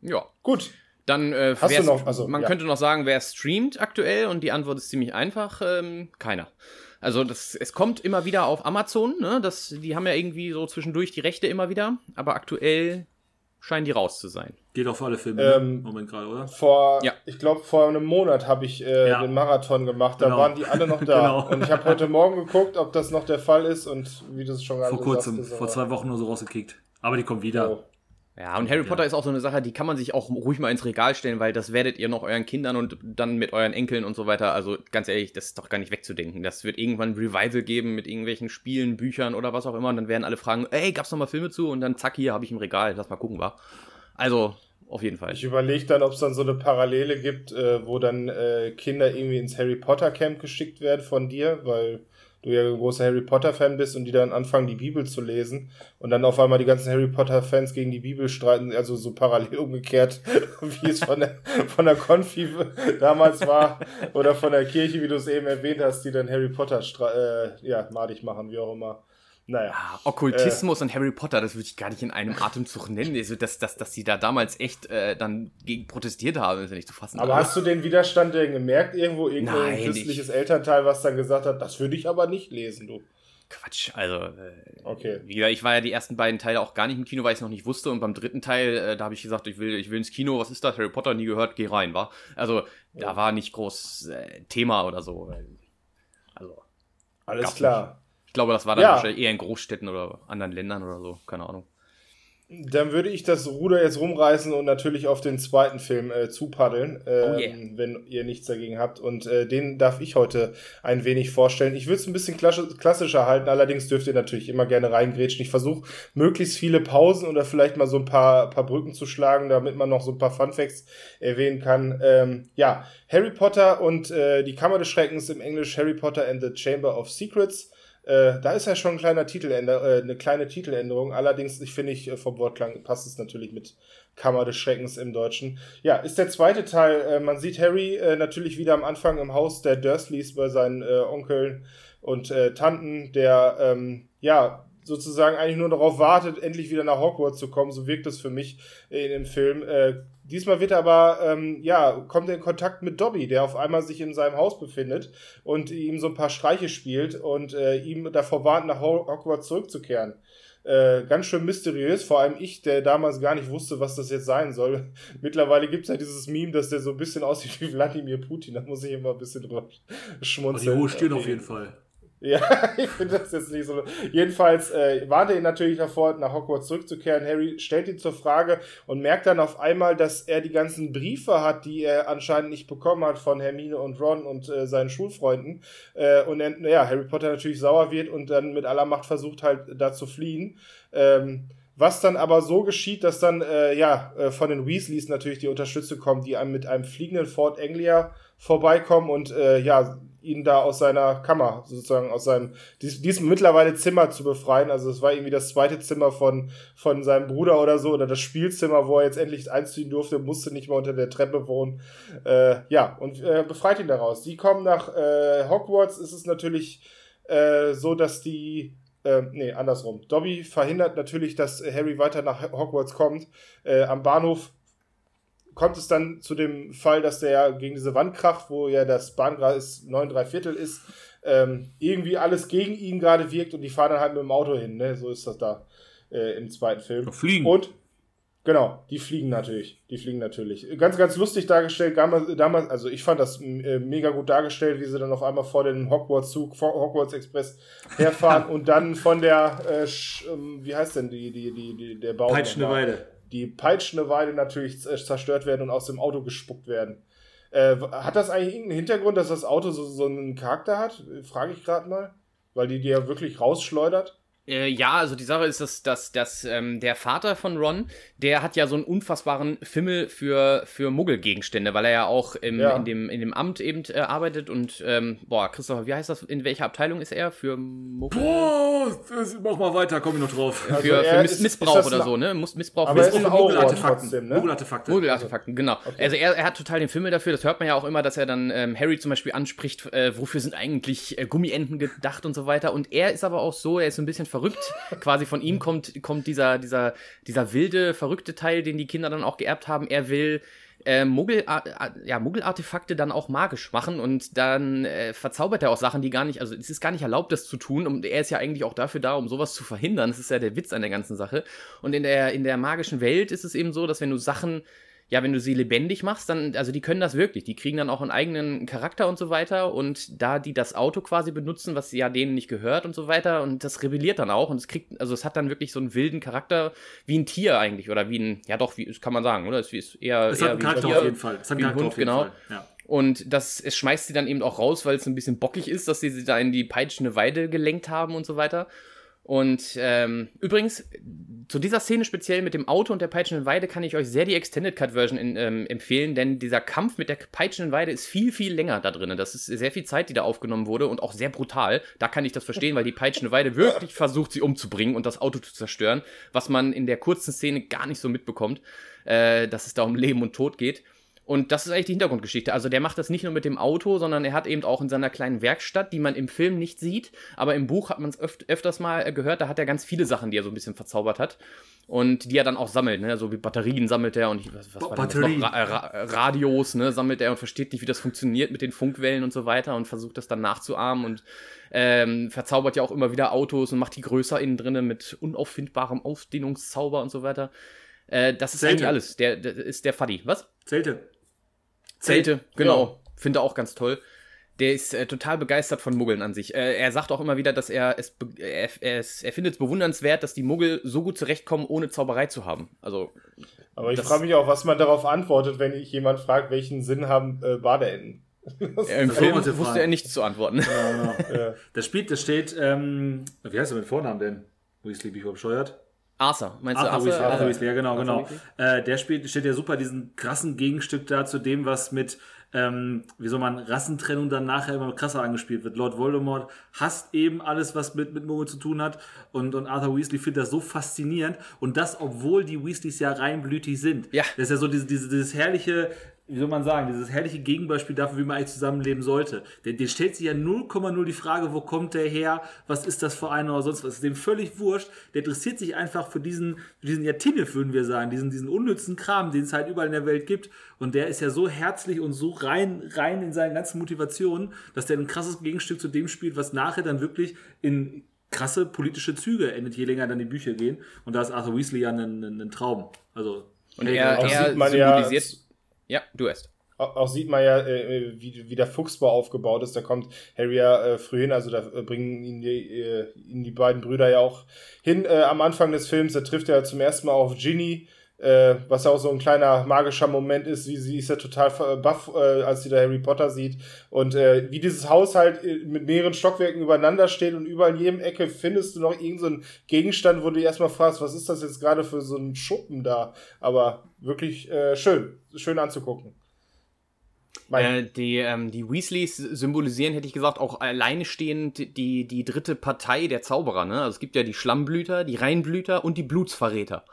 Ja. Gut. Dann äh, Hast du noch, also, man ja. könnte noch sagen, wer streamt aktuell und die Antwort ist ziemlich einfach, ähm, keiner. Also das, es kommt immer wieder auf Amazon, ne? Das, die haben ja irgendwie so zwischendurch die Rechte immer wieder, aber aktuell scheinen die raus zu sein. Geht auch für alle Filme ne? Ähm, Moment gerade, oder? Vor, ja. ich glaube, vor einem Monat habe ich äh, ja. den Marathon gemacht. Da genau. waren die alle noch da. genau. Und ich habe heute Morgen geguckt, ob das noch der Fall ist und wie das schon gerade Vor kurzem, vor zwei Wochen nur so rausgekickt. Aber die kommen wieder. Oh. Ja, und Harry Potter ist auch so eine Sache, die kann man sich auch ruhig mal ins Regal stellen, weil das werdet ihr noch euren Kindern und dann mit euren Enkeln und so weiter. Also ganz ehrlich, das ist doch gar nicht wegzudenken. Das wird irgendwann ein Revival geben mit irgendwelchen Spielen, Büchern oder was auch immer. Und dann werden alle fragen, ey, gab's noch mal Filme zu? Und dann zack, hier habe ich im Regal, lass mal gucken, war. Also, auf jeden Fall. Ich überlege dann, ob es dann so eine Parallele gibt, äh, wo dann äh, Kinder irgendwie ins Harry Potter Camp geschickt werden von dir, weil du ja ein großer Harry Potter-Fan bist und die dann anfangen, die Bibel zu lesen und dann auf einmal die ganzen Harry Potter-Fans gegen die Bibel streiten, also so parallel umgekehrt, wie es von der, von der Konfi damals war oder von der Kirche, wie du es eben erwähnt hast, die dann Harry Potter äh, ja, madig machen, wie auch immer. Naja. Ja, Okkultismus äh, und Harry Potter, das würde ich gar nicht in einem Atemzug nennen. Also, dass, dass, dass die da damals echt äh, dann gegen protestiert haben, ist ja nicht zu fassen. Aber hast du den Widerstand denn gemerkt? Irgendwo irgendein christliches ich... Elternteil, was dann gesagt hat, das würde ich aber nicht lesen, du. Quatsch, also äh, okay. wie gesagt, ich war ja die ersten beiden Teile auch gar nicht im Kino, weil ich es noch nicht wusste und beim dritten Teil, äh, da habe ich gesagt, ich will, ich will ins Kino, was ist das? Harry Potter nie gehört, geh rein, war. Also ja. da war nicht groß äh, Thema oder so. Also alles klar. Nicht. Ich glaube, das war dann ja. wahrscheinlich eher in Großstädten oder anderen Ländern oder so, keine Ahnung. Dann würde ich das Ruder jetzt rumreißen und natürlich auf den zweiten Film äh, zupaddeln, äh, oh yeah. wenn ihr nichts dagegen habt. Und äh, den darf ich heute ein wenig vorstellen. Ich würde es ein bisschen klassischer halten, allerdings dürft ihr natürlich immer gerne reingrätschen. Ich versuche möglichst viele Pausen oder vielleicht mal so ein paar, paar Brücken zu schlagen, damit man noch so ein paar Funfacts erwähnen kann. Ähm, ja, Harry Potter und äh, die Kammer des Schreckens im Englisch Harry Potter and the Chamber of Secrets. Äh, da ist ja schon ein kleiner Titeländer äh, eine kleine Titeländerung. Allerdings, ich finde ich, äh, vom Wortklang passt es natürlich mit Kammer des Schreckens im Deutschen. Ja, ist der zweite Teil. Äh, man sieht Harry äh, natürlich wieder am Anfang im Haus der Dursleys bei seinen Onkeln und Tanten, der ähm, ja sozusagen eigentlich nur darauf wartet, endlich wieder nach Hogwarts zu kommen. So wirkt es für mich in dem Film. Diesmal wird er aber, ähm, ja, kommt er in Kontakt mit Dobby, der auf einmal sich in seinem Haus befindet und ihm so ein paar Streiche spielt und äh, ihm davor warnt, nach Hogwarts zurückzukehren. Äh, ganz schön mysteriös, vor allem ich, der damals gar nicht wusste, was das jetzt sein soll. Mittlerweile gibt es ja dieses Meme, dass der so ein bisschen aussieht wie Wladimir Putin, da muss ich immer ein bisschen drüber schmunzeln. die hohe Stirn okay. auf jeden Fall. Ja, ich finde das jetzt nicht so. Jedenfalls äh, warnt ihn natürlich davor, nach Hogwarts zurückzukehren. Harry stellt ihn zur Frage und merkt dann auf einmal, dass er die ganzen Briefe hat, die er anscheinend nicht bekommen hat von Hermine und Ron und äh, seinen Schulfreunden. Äh, und er, ja, Harry Potter natürlich sauer wird und dann mit aller Macht versucht halt da zu fliehen. Ähm, was dann aber so geschieht, dass dann äh, ja äh, von den Weasleys natürlich die Unterstützung kommt, die einem mit einem fliegenden Fort Anglia vorbeikommen und äh, ja ihn da aus seiner Kammer, sozusagen aus seinem, dies, diesem mittlerweile Zimmer zu befreien. Also es war irgendwie das zweite Zimmer von, von seinem Bruder oder so, oder das Spielzimmer, wo er jetzt endlich einziehen durfte, musste nicht mehr unter der Treppe wohnen. Äh, ja, und äh, befreit ihn daraus. Die kommen nach äh, Hogwarts, ist es natürlich äh, so, dass die äh, nee, andersrum. Dobby verhindert natürlich, dass Harry weiter nach Hogwarts kommt. Äh, am Bahnhof kommt es dann zu dem Fall, dass der gegen diese Wand kracht, wo ja das Bahngras 9 3 Viertel ist, ähm, irgendwie alles gegen ihn gerade wirkt und die fahren dann halt mit dem Auto hin, ne? So ist das da äh, im zweiten Film. Fliegen. Und Genau, die fliegen natürlich. Die fliegen natürlich. Ganz, ganz lustig dargestellt. Damals, also ich fand das äh, mega gut dargestellt, wie sie dann auf einmal vor dem Hogwarts-Zug, Hogwarts Express herfahren und dann von der, äh, ähm, wie heißt denn die, die, die, die der Bau? Peitschende Weide die peitschende Weide natürlich zerstört werden und aus dem Auto gespuckt werden. Äh, hat das eigentlich irgendeinen Hintergrund, dass das Auto so, so einen Charakter hat? Frage ich gerade mal. Weil die die ja wirklich rausschleudert. Äh, ja, also die Sache ist, dass, dass, dass ähm, der Vater von Ron, der hat ja so einen unfassbaren Fimmel für, für Muggelgegenstände, weil er ja auch im, ja. In, dem, in dem Amt eben äh, arbeitet und, ähm, boah, Christopher, wie heißt das, in welcher Abteilung ist er für Muggel? Boah, mach mal weiter, komm ich noch drauf. Also für, für Miss, ist, Missbrauch ist oder so, ne? Missbrauch aber Missbrauch für Muggelartefakten. Ne? Muggelartefakte. Muggelartefakten, genau. Okay. Also er, er hat total den Fimmel dafür, das hört man ja auch immer, dass er dann ähm, Harry zum Beispiel anspricht, äh, wofür sind eigentlich äh, Gummienten gedacht und so weiter. Und er ist aber auch so, er ist so ein bisschen verrückt, quasi quasi von ihm kommt, kommt dieser, dieser, dieser wilde, verrückte Teil, den die Kinder dann auch geerbt haben. Er will äh, Muggel, ja, Muggelartefakte dann auch magisch machen und dann äh, verzaubert er auch Sachen, die gar nicht, also es ist gar nicht erlaubt, das zu tun und er ist ja eigentlich auch dafür da, um sowas zu verhindern. Das ist ja der Witz an der ganzen Sache. Und in der, in der magischen Welt ist es eben so, dass wenn du Sachen ja, wenn du sie lebendig machst, dann, also die können das wirklich. Die kriegen dann auch einen eigenen Charakter und so weiter. Und da die das Auto quasi benutzen, was ja denen nicht gehört und so weiter, und das rebelliert dann auch. Und es kriegt, also es hat dann wirklich so einen wilden Charakter wie ein Tier eigentlich. Oder wie ein, ja doch, wie kann man sagen, oder? Es ist eher. Es hat einen Charakter Tier, auf jeden Fall. Es hat einen Charakter Hund, auf jeden genau. Fall. Ja. Und das, es schmeißt sie dann eben auch raus, weil es ein bisschen bockig ist, dass sie sie da in die peitschende Weide gelenkt haben und so weiter. Und ähm, übrigens, zu dieser Szene speziell mit dem Auto und der peitschenden Weide kann ich euch sehr die Extended Cut Version in, ähm, empfehlen, denn dieser Kampf mit der peitschenden Weide ist viel, viel länger da drin. Das ist sehr viel Zeit, die da aufgenommen wurde und auch sehr brutal. Da kann ich das verstehen, weil die peitschende Weide wirklich versucht, sie umzubringen und das Auto zu zerstören, was man in der kurzen Szene gar nicht so mitbekommt, äh, dass es da um Leben und Tod geht. Und das ist eigentlich die Hintergrundgeschichte. Also der macht das nicht nur mit dem Auto, sondern er hat eben auch in seiner kleinen Werkstatt, die man im Film nicht sieht, aber im Buch hat man es öf öfters mal äh, gehört, da hat er ganz viele Sachen, die er so ein bisschen verzaubert hat. Und die er dann auch sammelt, ne? So wie Batterien sammelt er und was, was war Batterien. Ra Ra Radios, ne? Sammelt er und versteht nicht, wie das funktioniert mit den Funkwellen und so weiter und versucht das dann nachzuahmen und ähm, verzaubert ja auch immer wieder Autos und macht die größer innen drinnen mit unauffindbarem Ausdehnungszauber und so weiter. Äh, das ist Zelte. eigentlich alles. Der, der ist der Faddy. Was? Zelte. Zelte, genau. Ja. Finde auch ganz toll. Der ist äh, total begeistert von Muggeln an sich. Äh, er sagt auch immer wieder, dass er es, er, er, er findet es bewundernswert, dass die Muggel so gut zurechtkommen, ohne Zauberei zu haben. Also. Aber ich frage mich auch, was man darauf antwortet, wenn ich jemand fragt, welchen Sinn haben äh, Badeenten. Ja, Im Film wusste er nichts zu antworten. Ja, genau. ja. Das spielt, das steht, ähm, wie heißt er mit Vornamen denn? Weasley, bin ich bescheuert? Arthur, meinst Arthur du Arthur? Arthur, Arthur Weasley, ja genau, Arthur genau. Äh, der spielt, steht ja super diesen krassen Gegenstück da zu dem, was mit, ähm, wie soll man, Rassentrennung dann nachher immer krasser angespielt wird. Lord Voldemort hasst eben alles, was mit, mit Muggel zu tun hat und, und Arthur Weasley findet das so faszinierend und das, obwohl die Weasleys ja reinblütig sind. Ja. Das ist ja so diese, diese, dieses herrliche, wie soll man sagen, dieses herrliche Gegenbeispiel dafür, wie man eigentlich zusammenleben sollte. Denn der stellt sich ja 0,0 die Frage, wo kommt der her, was ist das für einer oder sonst was. Das ist dem völlig wurscht. Der interessiert sich einfach für diesen, für diesen ja Tinnef, würden wir sagen, diesen, diesen unnützen Kram, den es halt überall in der Welt gibt. Und der ist ja so herzlich und so rein, rein in seinen ganzen Motivationen, dass der ein krasses Gegenstück zu dem spielt, was nachher dann wirklich in krasse politische Züge endet, je länger dann die Bücher gehen. Und da ist Arthur Weasley ja ein, ein, ein Traum. Also, und er, er symbolisiert... Ja, ja, du erst. Auch sieht man ja, äh, wie, wie der Fuchsbau aufgebaut ist. Da kommt Harry ja äh, früh hin, also da äh, bringen ihn die, äh, ihn die beiden Brüder ja auch hin äh, am Anfang des Films. Da trifft er zum ersten Mal auf Ginny, äh, was ja auch so ein kleiner magischer Moment ist. Sie, sie ist ja total baff, äh, als sie da Harry Potter sieht. Und äh, wie dieses Haus halt äh, mit mehreren Stockwerken übereinander steht und überall in jedem Ecke findest du noch irgendeinen so Gegenstand, wo du erstmal fragst, was ist das jetzt gerade für so ein Schuppen da? Aber wirklich äh, schön, schön anzugucken. Äh, die, ähm, die Weasleys symbolisieren, hätte ich gesagt, auch alleinstehend die, die dritte Partei der Zauberer. Ne? Also es gibt ja die Schlammblüter, die Reinblüter und die Blutsverräter.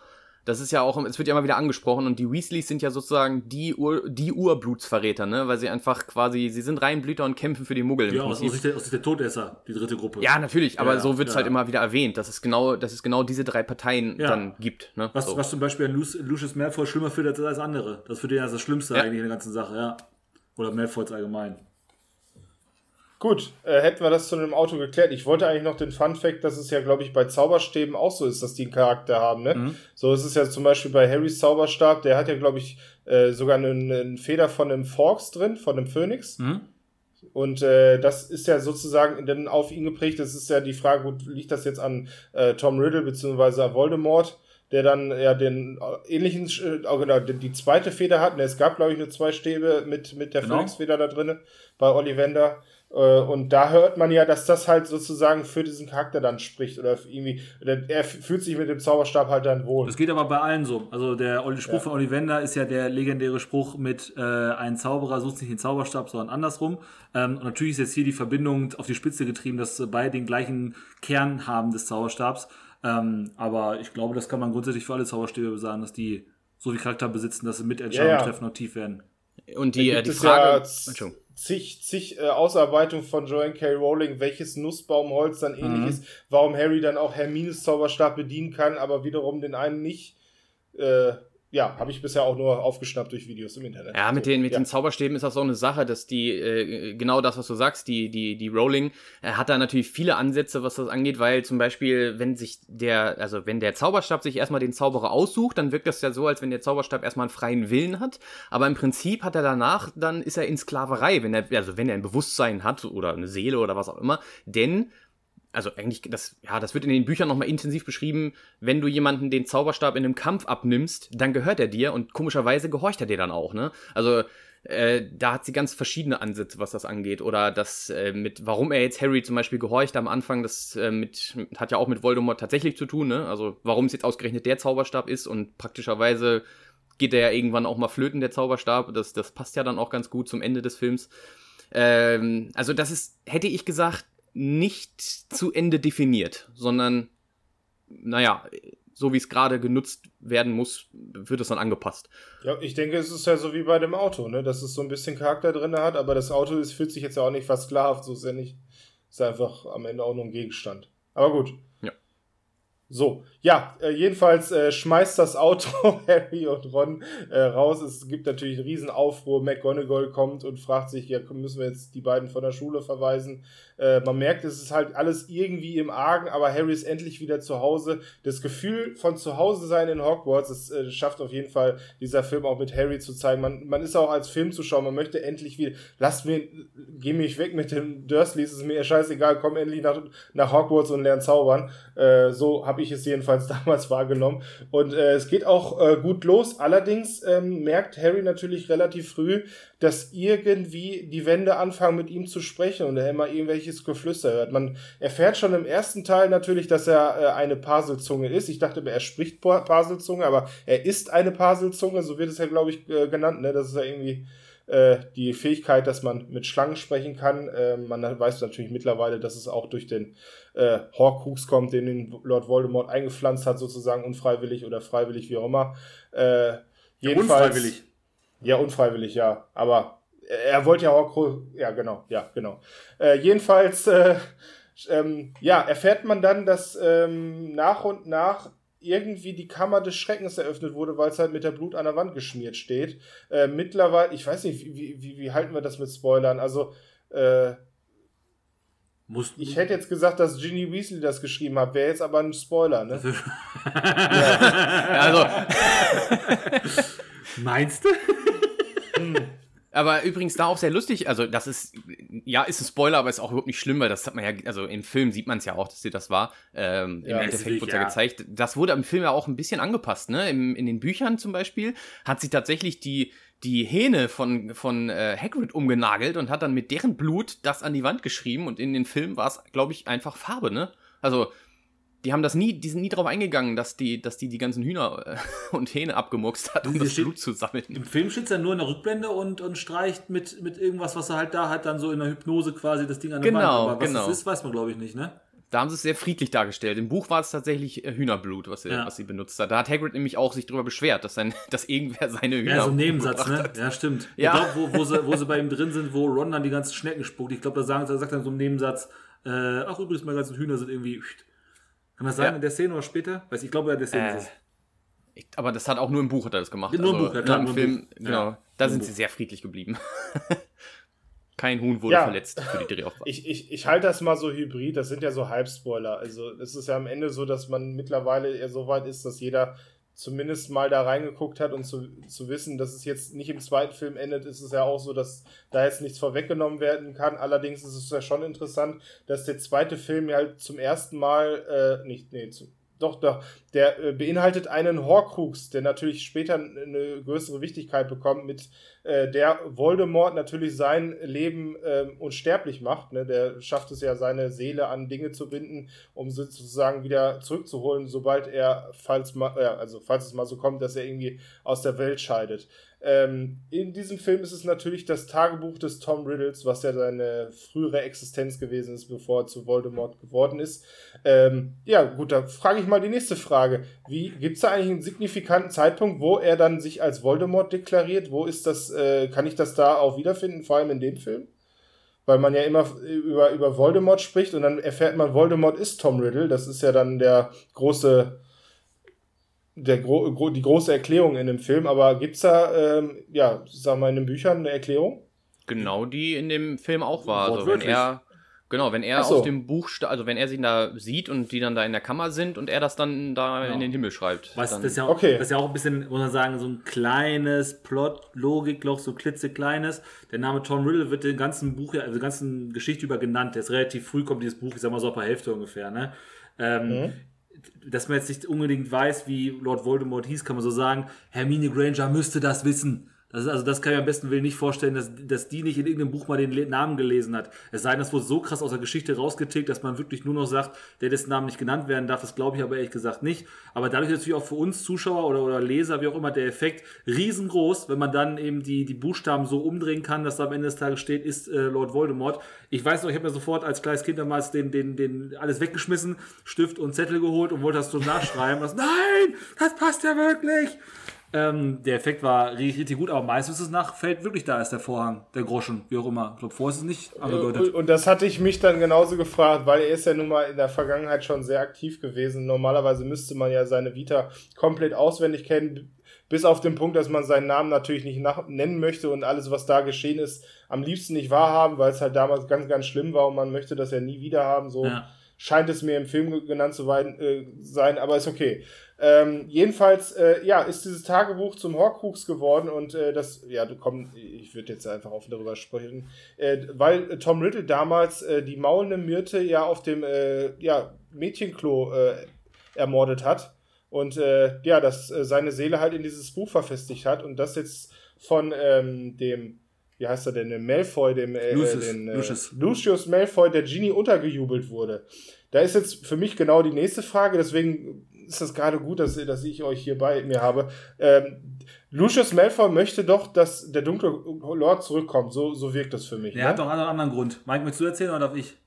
Das ist ja auch, es wird ja immer wieder angesprochen und die Weasleys sind ja sozusagen die, Ur, die Urblutsverräter, ne? Weil sie einfach quasi, sie sind Reinblüter und kämpfen für die Muggel. Ja, aus, Sicht der, aus Sicht der Todesser, die dritte Gruppe. Ja, natürlich, aber ja, so wird es ja, halt ja. immer wieder erwähnt, dass es genau, dass es genau diese drei Parteien dann gibt. Ne? Was, so. was zum Beispiel Lucius Malfoy schlimmer findet als andere. Das für den ist das Schlimmste eigentlich in der ganzen Sache, ja. Oder Malfoys allgemein. Gut, äh, hätten wir das zu einem Auto geklärt. Ich wollte eigentlich noch den Fun Fact, dass es ja, glaube ich, bei Zauberstäben auch so ist, dass die einen Charakter haben. Ne? Mhm. So ist es ja zum Beispiel bei Harrys Zauberstab, der hat ja, glaube ich, äh, sogar einen, einen, Feder von einem Forks drin, von einem Phönix. Mhm. Und äh, das ist ja sozusagen dann auf ihn geprägt. Das ist ja die Frage, gut, liegt das jetzt an äh, Tom Riddle beziehungsweise an Voldemort? der dann ja den äh, ähnlichen, äh, genau, die, zweite Feder hat. Es gab, glaube ich, nur zwei Stäbe mit, mit der genau. Phönixfeder da drin bei Ollivander. Äh, und da hört man ja, dass das halt sozusagen für diesen Charakter dann spricht oder irgendwie, er fühlt sich mit dem Zauberstab halt dann wohl. Das geht aber bei allen so. Also der Spruch ja. von Ollivander ist ja der legendäre Spruch mit äh, ein Zauberer sucht nicht den Zauberstab, sondern andersrum. Ähm, und natürlich ist jetzt hier die Verbindung auf die Spitze getrieben, dass beide den gleichen Kern haben des Zauberstabs. Ähm, aber ich glaube, das kann man grundsätzlich für alle Zauberstäbe sagen, dass die so viel Charakter besitzen, dass sie mit Entscheidungen ja, ja. treffen aktiv werden. Und die, äh, die Frage. Ja zig, zig äh, Ausarbeitungen von Joanne K. Rowling, welches Nussbaumholz dann ähnlich mhm. ist, warum Harry dann auch Hermines Zauberstab bedienen kann, aber wiederum den einen nicht. Äh, ja, habe ich bisher auch nur aufgeschnappt durch Videos im Internet. Ja, mit, den, mit ja. den Zauberstäben ist das so eine Sache, dass die, äh, genau das, was du sagst, die, die, die Rowling äh, hat da natürlich viele Ansätze, was das angeht, weil zum Beispiel, wenn sich der, also wenn der Zauberstab sich erstmal den Zauberer aussucht, dann wirkt das ja so, als wenn der Zauberstab erstmal einen freien Willen hat. Aber im Prinzip hat er danach, dann ist er in Sklaverei, wenn er, also wenn er ein Bewusstsein hat oder eine Seele oder was auch immer. Denn also eigentlich, das, ja, das wird in den Büchern nochmal intensiv beschrieben, wenn du jemanden den Zauberstab in einem Kampf abnimmst, dann gehört er dir und komischerweise gehorcht er dir dann auch, ne? Also, äh, da hat sie ganz verschiedene Ansätze, was das angeht. Oder das äh, mit, warum er jetzt Harry zum Beispiel gehorcht am Anfang, das äh, mit, hat ja auch mit Voldemort tatsächlich zu tun, ne? Also, warum es jetzt ausgerechnet der Zauberstab ist und praktischerweise geht er ja irgendwann auch mal flöten, der Zauberstab. Das, das passt ja dann auch ganz gut zum Ende des Films. Ähm, also, das ist, hätte ich gesagt, nicht zu Ende definiert, sondern, naja, so wie es gerade genutzt werden muss, wird es dann angepasst. Ja, ich denke, es ist ja so wie bei dem Auto, ne? dass es so ein bisschen Charakter drin hat, aber das Auto das fühlt sich jetzt ja auch nicht fast klarhaft, so ist ja nicht. Ist einfach am Ende auch nur ein Gegenstand. Aber gut. So, ja, äh, jedenfalls äh, schmeißt das Auto Harry und Ron äh, raus. Es gibt natürlich einen riesen Aufruhr. McGonagall kommt und fragt sich, ja, müssen wir jetzt die beiden von der Schule verweisen? Äh, man merkt, es ist halt alles irgendwie im Argen, aber Harry ist endlich wieder zu Hause. Das Gefühl von zu Hause sein in Hogwarts, das äh, schafft auf jeden Fall dieser Film auch mit Harry zu zeigen. Man, man ist auch als Filmzuschauer, man möchte endlich wieder, lasst mir, geh mich weg mit dem Dursleys, ist mir scheißegal, komm endlich nach, nach Hogwarts und lern zaubern. Äh, so habe ich es jedenfalls damals wahrgenommen. Und äh, es geht auch äh, gut los. Allerdings ähm, merkt Harry natürlich relativ früh, dass irgendwie die Wände anfangen mit ihm zu sprechen und er immer irgendwelches Geflüster hört. Man erfährt schon im ersten Teil natürlich, dass er äh, eine Paselzunge ist. Ich dachte, er spricht Paselzunge, aber er ist eine Paselzunge, so wird es ja, glaube ich, äh, genannt. Ne? Das ist ja irgendwie äh, die Fähigkeit, dass man mit Schlangen sprechen kann. Äh, man weiß natürlich mittlerweile, dass es auch durch den äh, Horcrux kommt, den, den Lord Voldemort eingepflanzt hat, sozusagen unfreiwillig oder freiwillig, wie auch immer. Äh, jedenfalls, unfreiwillig. Ja, unfreiwillig, ja. Aber er wollte ja auch. Ja, genau, ja, genau. Äh, jedenfalls, äh, ähm, ja, erfährt man dann, dass ähm, nach und nach irgendwie die Kammer des Schreckens eröffnet wurde, weil es halt mit der Blut an der Wand geschmiert steht. Äh, mittlerweile, ich weiß nicht, wie, wie, wie halten wir das mit Spoilern? Also, äh, muss, ich hätte jetzt gesagt, dass Ginny Weasley das geschrieben hat, wäre jetzt aber ein Spoiler, ne? ja. Also. Meinst du? Hm. Aber übrigens da auch sehr lustig, also das ist, ja, ist ein Spoiler, aber ist auch überhaupt nicht schlimm, weil das hat man ja, also im Film sieht man es ja auch, dass sie das war. Ähm, Im ja, Endeffekt wurde es ja gezeigt. Das wurde im Film ja auch ein bisschen angepasst, ne? Im, in den Büchern zum Beispiel hat sich tatsächlich die, die Hähne von, von äh, Hagrid umgenagelt und hat dann mit deren Blut das an die Wand geschrieben und in den Film war es, glaube ich, einfach Farbe, ne? Also die haben das nie, die sind nie darauf eingegangen, dass die, dass die die ganzen Hühner äh, und Hähne abgemurkst hat, um das steht, Blut zu sammeln. Im Film steht er nur in der Rückblende und, und streicht mit, mit irgendwas, was er halt da hat, dann so in der Hypnose quasi das Ding an der genau, Wand. Aber was genau. das ist, weiß man glaube ich nicht, ne? Da haben sie es sehr friedlich dargestellt. Im Buch war es tatsächlich äh, Hühnerblut, was sie, ja. was sie benutzt hat. Da hat Hagrid nämlich auch sich darüber beschwert, dass, sein, dass irgendwer seine Hühner. Ja, so ein Nebensatz, ne? Hat. Ja, stimmt. Ja. Ich glaube, wo, wo, sie, wo sie bei ihm drin sind, wo Ron dann die ganzen Schnecken spuckt. Ich glaube, da, sagen, da sagt dann so ein Nebensatz, äh, ach übrigens, meine ganzen Hühner sind irgendwie kann das sein ja. in der Szene oder später? Weiß ich glaube, in der Szene äh, ist es. Ich, aber das hat auch nur im Buch hat er das gemacht. Nur also, im Buch, ja klar. Im Film, Buch. genau. Ja, da sind sie sehr friedlich geblieben. Kein Huhn wurde ja, verletzt für die Drehaufnahme. Ich, ich, ich halte das mal so hybrid, das sind ja so Halbspoiler. Also es ist ja am Ende so, dass man mittlerweile eher so weit ist, dass jeder zumindest mal da reingeguckt hat und zu, zu wissen, dass es jetzt nicht im zweiten Film endet, ist es ja auch so, dass da jetzt nichts vorweggenommen werden kann. Allerdings ist es ja schon interessant, dass der zweite Film ja halt zum ersten Mal, äh, nicht, nee, zu, doch, doch, der äh, beinhaltet einen Horcrux, der natürlich später eine größere Wichtigkeit bekommt, mit äh, der Voldemort natürlich sein Leben äh, unsterblich macht. Ne? Der schafft es ja, seine Seele an Dinge zu binden, um sie sozusagen wieder zurückzuholen, sobald er, falls, ma, also falls es mal so kommt, dass er irgendwie aus der Welt scheidet. Ähm, in diesem Film ist es natürlich das Tagebuch des Tom Riddles, was ja seine frühere Existenz gewesen ist, bevor er zu Voldemort geworden ist. Ähm, ja, gut, da frage ich mal die nächste Frage. Wie gibt es da eigentlich einen signifikanten Zeitpunkt, wo er dann sich als Voldemort deklariert? Wo ist das, äh, kann ich das da auch wiederfinden, vor allem in dem Film? Weil man ja immer über, über Voldemort spricht und dann erfährt man, Voldemort ist Tom Riddle. Das ist ja dann der große der gro die große Erklärung in dem Film, aber gibt es da, ähm, ja, sagen wir in den Büchern eine Erklärung? Genau, die in dem Film auch war. Also wenn er, genau, wenn er so. auf dem Buch, also wenn er sie da sieht und die dann da in der Kammer sind und er das dann da genau. in den Himmel schreibt. Was, das, ist ja auch, okay. das ist ja auch ein bisschen, muss man sagen, so ein kleines Plot-Logikloch, so klitzekleines. Der Name Tom Riddle wird den ganzen Buch, also die ganzen Geschichte über genannt. Der ist relativ früh, kommt dieses Buch, ich sag mal so auf der Hälfte ungefähr, ne? Ähm, mhm dass man jetzt nicht unbedingt weiß, wie Lord Voldemort hieß, kann man so sagen, Hermine Granger müsste das wissen. Das ist, also das kann ich am besten Willen nicht vorstellen, dass, dass die nicht in irgendeinem Buch mal den Namen gelesen hat. Es sei denn, das wurde so krass aus der Geschichte rausgetickt, dass man wirklich nur noch sagt, der dessen Namen nicht genannt werden darf. Das glaube ich aber ehrlich gesagt nicht. Aber dadurch natürlich auch für uns Zuschauer oder, oder Leser, wie auch immer, der Effekt riesengroß, wenn man dann eben die, die Buchstaben so umdrehen kann, dass da am Ende des Tages steht, ist äh, Lord Voldemort. Ich weiß noch, ich habe mir sofort als kleines Kind damals den, den, den alles weggeschmissen, Stift und Zettel geholt und wollte das so nachschreiben. Das, Nein, das passt ja wirklich. Ähm, der Effekt war richtig, richtig, gut, aber meistens ist es nach, fällt wirklich da ist der Vorhang, der Groschen, wie auch immer. Ich glaube, vorher ist es nicht angedeutet. Und das hatte ich mich dann genauso gefragt, weil er ist ja nun mal in der Vergangenheit schon sehr aktiv gewesen. Normalerweise müsste man ja seine Vita komplett auswendig kennen, bis auf den Punkt, dass man seinen Namen natürlich nicht nennen möchte und alles, was da geschehen ist, am liebsten nicht wahrhaben, weil es halt damals ganz, ganz schlimm war und man möchte das ja nie wieder haben. So ja. Scheint es mir im Film genannt zu äh, sein, aber ist okay. Ähm, jedenfalls, äh, ja, ist dieses Tagebuch zum Horcrux geworden und äh, das, ja, komm, ich würde jetzt einfach offen darüber sprechen, äh, weil Tom Riddle damals äh, die maulende Myrte ja auf dem äh, ja, Mädchenklo äh, ermordet hat und äh, ja, dass äh, seine Seele halt in dieses Buch verfestigt hat und das jetzt von ähm, dem wie heißt er denn, dem Malfoy, dem äh, Lucius, den, äh, Lucius. Lucius Malfoy, der Genie untergejubelt wurde. Da ist jetzt für mich genau die nächste Frage, deswegen ist das gerade gut, dass, dass ich euch hier bei mir habe. Ähm, Lucius Malfoy möchte doch, dass der dunkle Lord zurückkommt. So, so wirkt das für mich. Er ne? hat doch einen anderen Grund. Mike, willst du erzählen oder darf ich?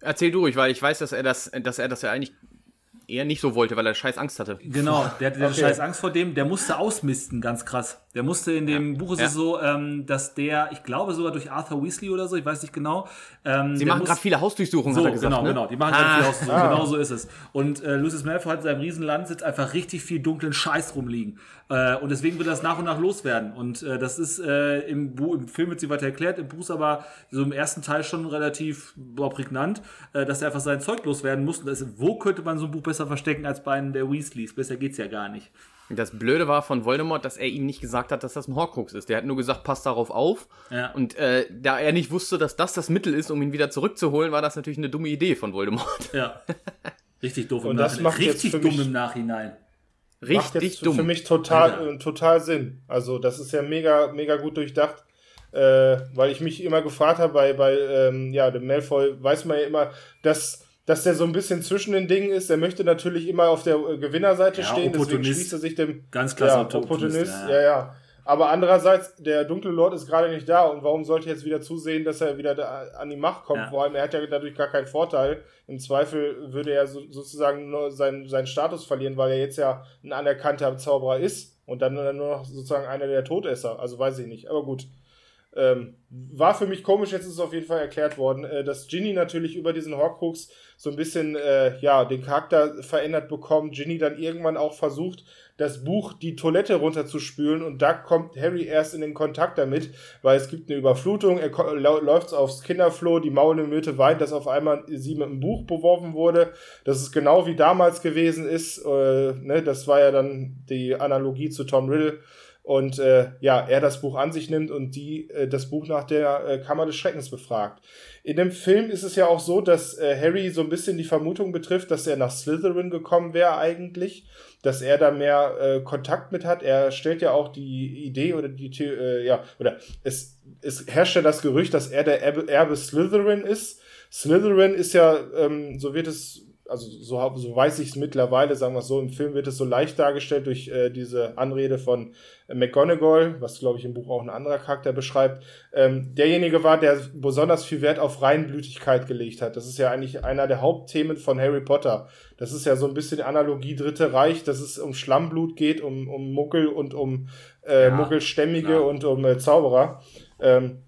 Erzähl du ruhig, weil ich weiß, dass er das, dass er das ja eigentlich eher nicht so wollte, weil er scheiß Angst hatte. Genau, der hatte okay. scheiß Angst vor dem, der musste ausmisten, ganz krass. Der musste in dem ja. Buch ist ja. es so, ähm, dass der, ich glaube sogar durch Arthur Weasley oder so, ich weiß nicht genau. Ähm, Sie machen gerade viele Hausdurchsuchungen, so, hat er gesagt. Genau, ne? genau, die machen gerade ah. viele Hausdurchsuchungen, ah. genau so ist es. Und äh, Lucius Malfoy hat in seinem Riesenlandsitz einfach richtig viel dunklen Scheiß rumliegen. Äh, und deswegen wird das nach und nach loswerden. Und äh, das ist äh, im, Buch, im Film wird sie weiter erklärt, im Buch aber so im ersten Teil schon relativ boah, prägnant, äh, dass er einfach sein Zeug loswerden muss. Und das, wo könnte man so ein Buch besser verstecken als bei einem der Weasleys? Besser geht's ja gar nicht. Das Blöde war von Voldemort, dass er ihm nicht gesagt hat, dass das ein Horcrux ist. Der hat nur gesagt, pass darauf auf. Ja. Und äh, da er nicht wusste, dass das das Mittel ist, um ihn wieder zurückzuholen, war das natürlich eine dumme Idee von Voldemort. Ja. Richtig doof im Und das macht Richtig dumm mich, im Nachhinein. Richtig macht jetzt dumm. Für mich total, ja. äh, total Sinn. Also, das ist ja mega, mega gut durchdacht. Äh, weil ich mich immer gefragt habe, bei, bei ähm, ja, dem Malfoy weiß man ja immer, dass dass der so ein bisschen zwischen den Dingen ist. Der möchte natürlich immer auf der äh, Gewinnerseite ja, stehen, deswegen schließt er sich dem ganz klar ja, Opportunist. Ja, ja. ja, Aber andererseits, der dunkle Lord ist gerade nicht da und warum sollte jetzt wieder zusehen, dass er wieder an die Macht kommt? Vor allem, er hat ja dadurch gar keinen Vorteil. Im Zweifel würde er so, sozusagen nur seinen, seinen Status verlieren, weil er jetzt ja ein anerkannter Zauberer ist und dann nur noch sozusagen einer der Todesser. Also weiß ich nicht. Aber gut. Ähm, war für mich komisch, jetzt ist es auf jeden Fall erklärt worden, äh, dass Ginny natürlich über diesen Horcrux so ein bisschen, äh, ja, den Charakter verändert bekommt. Ginny dann irgendwann auch versucht, das Buch die Toilette runterzuspülen und da kommt Harry erst in den Kontakt damit, weil es gibt eine Überflutung, er läuft aufs Kinderfloh, die maulende Möte weint, dass auf einmal sie mit einem Buch beworfen wurde. Das ist genau wie damals gewesen ist, äh, ne, das war ja dann die Analogie zu Tom Riddle und äh, ja, er das Buch an sich nimmt und die äh, das Buch nach der äh, Kammer des Schreckens befragt. In dem Film ist es ja auch so, dass äh, Harry so ein bisschen die Vermutung betrifft, dass er nach Slytherin gekommen wäre eigentlich, dass er da mehr äh, Kontakt mit hat. Er stellt ja auch die Idee oder die äh, ja oder es es herrscht ja das Gerücht, dass er der Erbe, Erbe Slytherin ist. Slytherin ist ja, ähm, so wird es also so, so weiß ich es mittlerweile, sagen wir es so, im Film wird es so leicht dargestellt durch äh, diese Anrede von McGonagall, was glaube ich im Buch auch ein anderer Charakter beschreibt, ähm, derjenige war, der besonders viel Wert auf Reinblütigkeit gelegt hat. Das ist ja eigentlich einer der Hauptthemen von Harry Potter. Das ist ja so ein bisschen Analogie Dritte Reich, dass es um Schlammblut geht, um, um Muggel und um äh, ja, Muggelstämmige klar. und um äh, Zauberer. Ähm,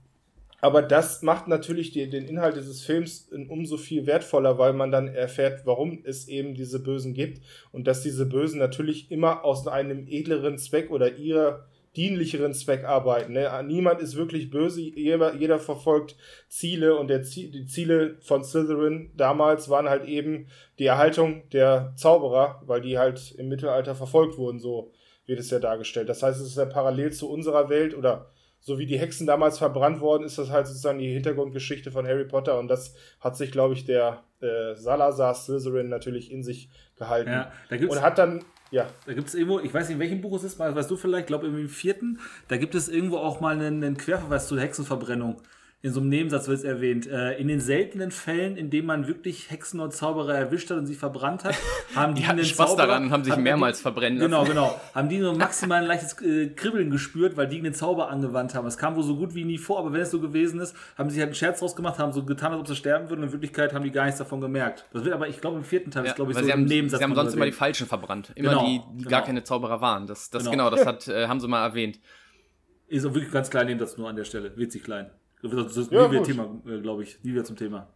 Aber das macht natürlich die, den Inhalt dieses Films umso viel wertvoller, weil man dann erfährt, warum es eben diese Bösen gibt und dass diese Bösen natürlich immer aus einem edleren Zweck oder ihrer dienlicheren Zweck arbeiten. Ne? Niemand ist wirklich böse, jeder, jeder verfolgt Ziele und Ziel, die Ziele von Slytherin damals waren halt eben die Erhaltung der Zauberer, weil die halt im Mittelalter verfolgt wurden, so wird es ja dargestellt. Das heißt, es ist ja parallel zu unserer Welt oder so wie die Hexen damals verbrannt worden, ist das halt sozusagen die Hintergrundgeschichte von Harry Potter und das hat sich, glaube ich, der äh, Salazar Slytherin natürlich in sich gehalten. Ja, und hat dann ja. Da gibt es irgendwo, ich weiß nicht, in welchem Buch es ist, weißt du vielleicht, glaube im vierten, da gibt es irgendwo auch mal einen, einen Querverweis zur Hexenverbrennung in so einem Nebensatz wird es erwähnt, äh, in den seltenen Fällen, in denen man wirklich Hexen und Zauberer erwischt hat und sie verbrannt hat, haben die, die hatten Spaß Zauberer, daran und haben sich mehrmals die, verbrennen lassen. Genau, genau. Haben die nur maximal ein leichtes äh, Kribbeln gespürt, weil die einen Zauber angewandt haben. Es kam wohl so gut wie nie vor, aber wenn es so gewesen ist, haben sie halt einen Scherz draus gemacht, haben so getan, als ob sie sterben würden. In Wirklichkeit haben die gar nichts davon gemerkt. Das wird aber, ich glaube, im vierten Teil ja, ist, glaube ich, so sie haben, Nebensatz. Sie haben sonst immer die Falschen verbrannt. Immer genau, die, die genau. gar keine Zauberer waren. Das, das genau. genau, das hat, äh, haben sie mal erwähnt. Ist auch wirklich ganz klein Nebensatz nur an der Stelle. Witzig klein. Das ist ja, nie wieder Thema, äh, glaube ich. Nie wieder zum Thema.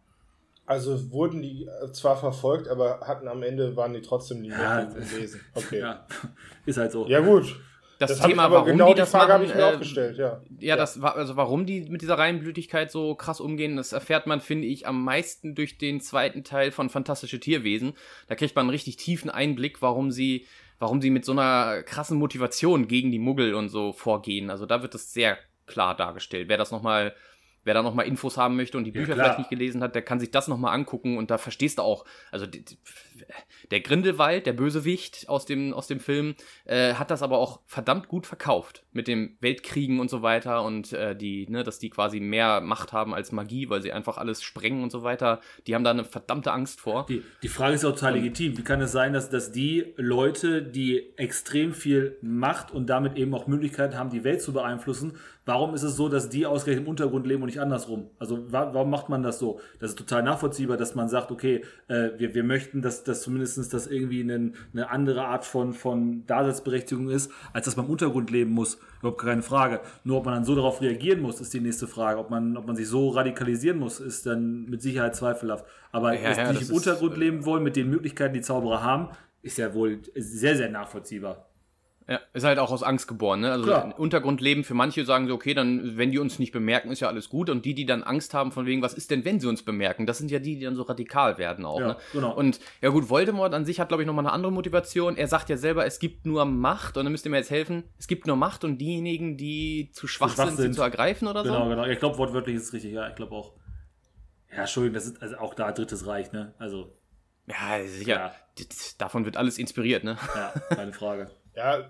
Also wurden die äh, zwar verfolgt, aber hatten am Ende waren die trotzdem nie ja, gewesen. Okay. Ja, ist halt so. Ja, gut. Das, das Thema, warum genau die, das Frage habe ich mir äh, auch gestellt, ja. Ja, ja. das war, also warum die mit dieser Reihenblütigkeit so krass umgehen, das erfährt man, finde ich, am meisten durch den zweiten Teil von Fantastische Tierwesen. Da kriegt man einen richtig tiefen Einblick, warum sie, warum sie mit so einer krassen Motivation gegen die Muggel und so vorgehen. Also da wird das sehr klar dargestellt. Wer das nochmal wer da nochmal Infos haben möchte und die Bücher ja, vielleicht nicht gelesen hat, der kann sich das nochmal angucken und da verstehst du auch, also der Grindelwald, der Bösewicht aus dem, aus dem Film, äh, hat das aber auch verdammt gut verkauft mit dem Weltkriegen und so weiter und äh, die, ne, dass die quasi mehr Macht haben als Magie, weil sie einfach alles sprengen und so weiter. Die haben da eine verdammte Angst vor. Die, die Frage ist auch total legitim. Wie kann es sein, dass, dass die Leute, die extrem viel Macht und damit eben auch Möglichkeiten haben, die Welt zu beeinflussen, warum ist es so, dass die ausgerechnet im Untergrund leben und nicht andersrum? Also wa warum macht man das so? Das ist total nachvollziehbar, dass man sagt, okay, äh, wir, wir möchten, dass das zumindest das irgendwie eine, eine andere Art von, von Daseinsberechtigung ist, als dass man im Untergrund leben muss. Überhaupt keine Frage. Nur ob man dann so darauf reagieren muss, ist die nächste Frage. Ob man, ob man sich so radikalisieren muss, ist dann mit Sicherheit zweifelhaft. Aber ja, dass ja, die nicht im Untergrund leben wollen mit den Möglichkeiten, die Zauberer haben, ist ja wohl sehr, sehr nachvollziehbar. Ja, ist halt auch aus Angst geboren, ne? Also Klar. Untergrundleben für manche sagen so, okay, dann, wenn die uns nicht bemerken, ist ja alles gut. Und die, die dann Angst haben von wegen, was ist denn, wenn sie uns bemerken? Das sind ja die, die dann so radikal werden auch, ja, ne? Genau. Und ja gut, Voldemort an sich hat, glaube ich, nochmal eine andere Motivation. Er sagt ja selber, es gibt nur Macht, und dann müsst ihr mir jetzt helfen, es gibt nur Macht und diejenigen, die zu schwach, schwach sind, sind, sie zu ergreifen oder genau, so. Genau, genau. Ich glaube, wortwörtlich ist es richtig, ja, ich glaube auch. Ja, Entschuldigung, das ist also auch da Drittes Reich, ne? Also. Ja, sicher. Ja. Davon wird alles inspiriert, ne? Ja, keine Frage. ja,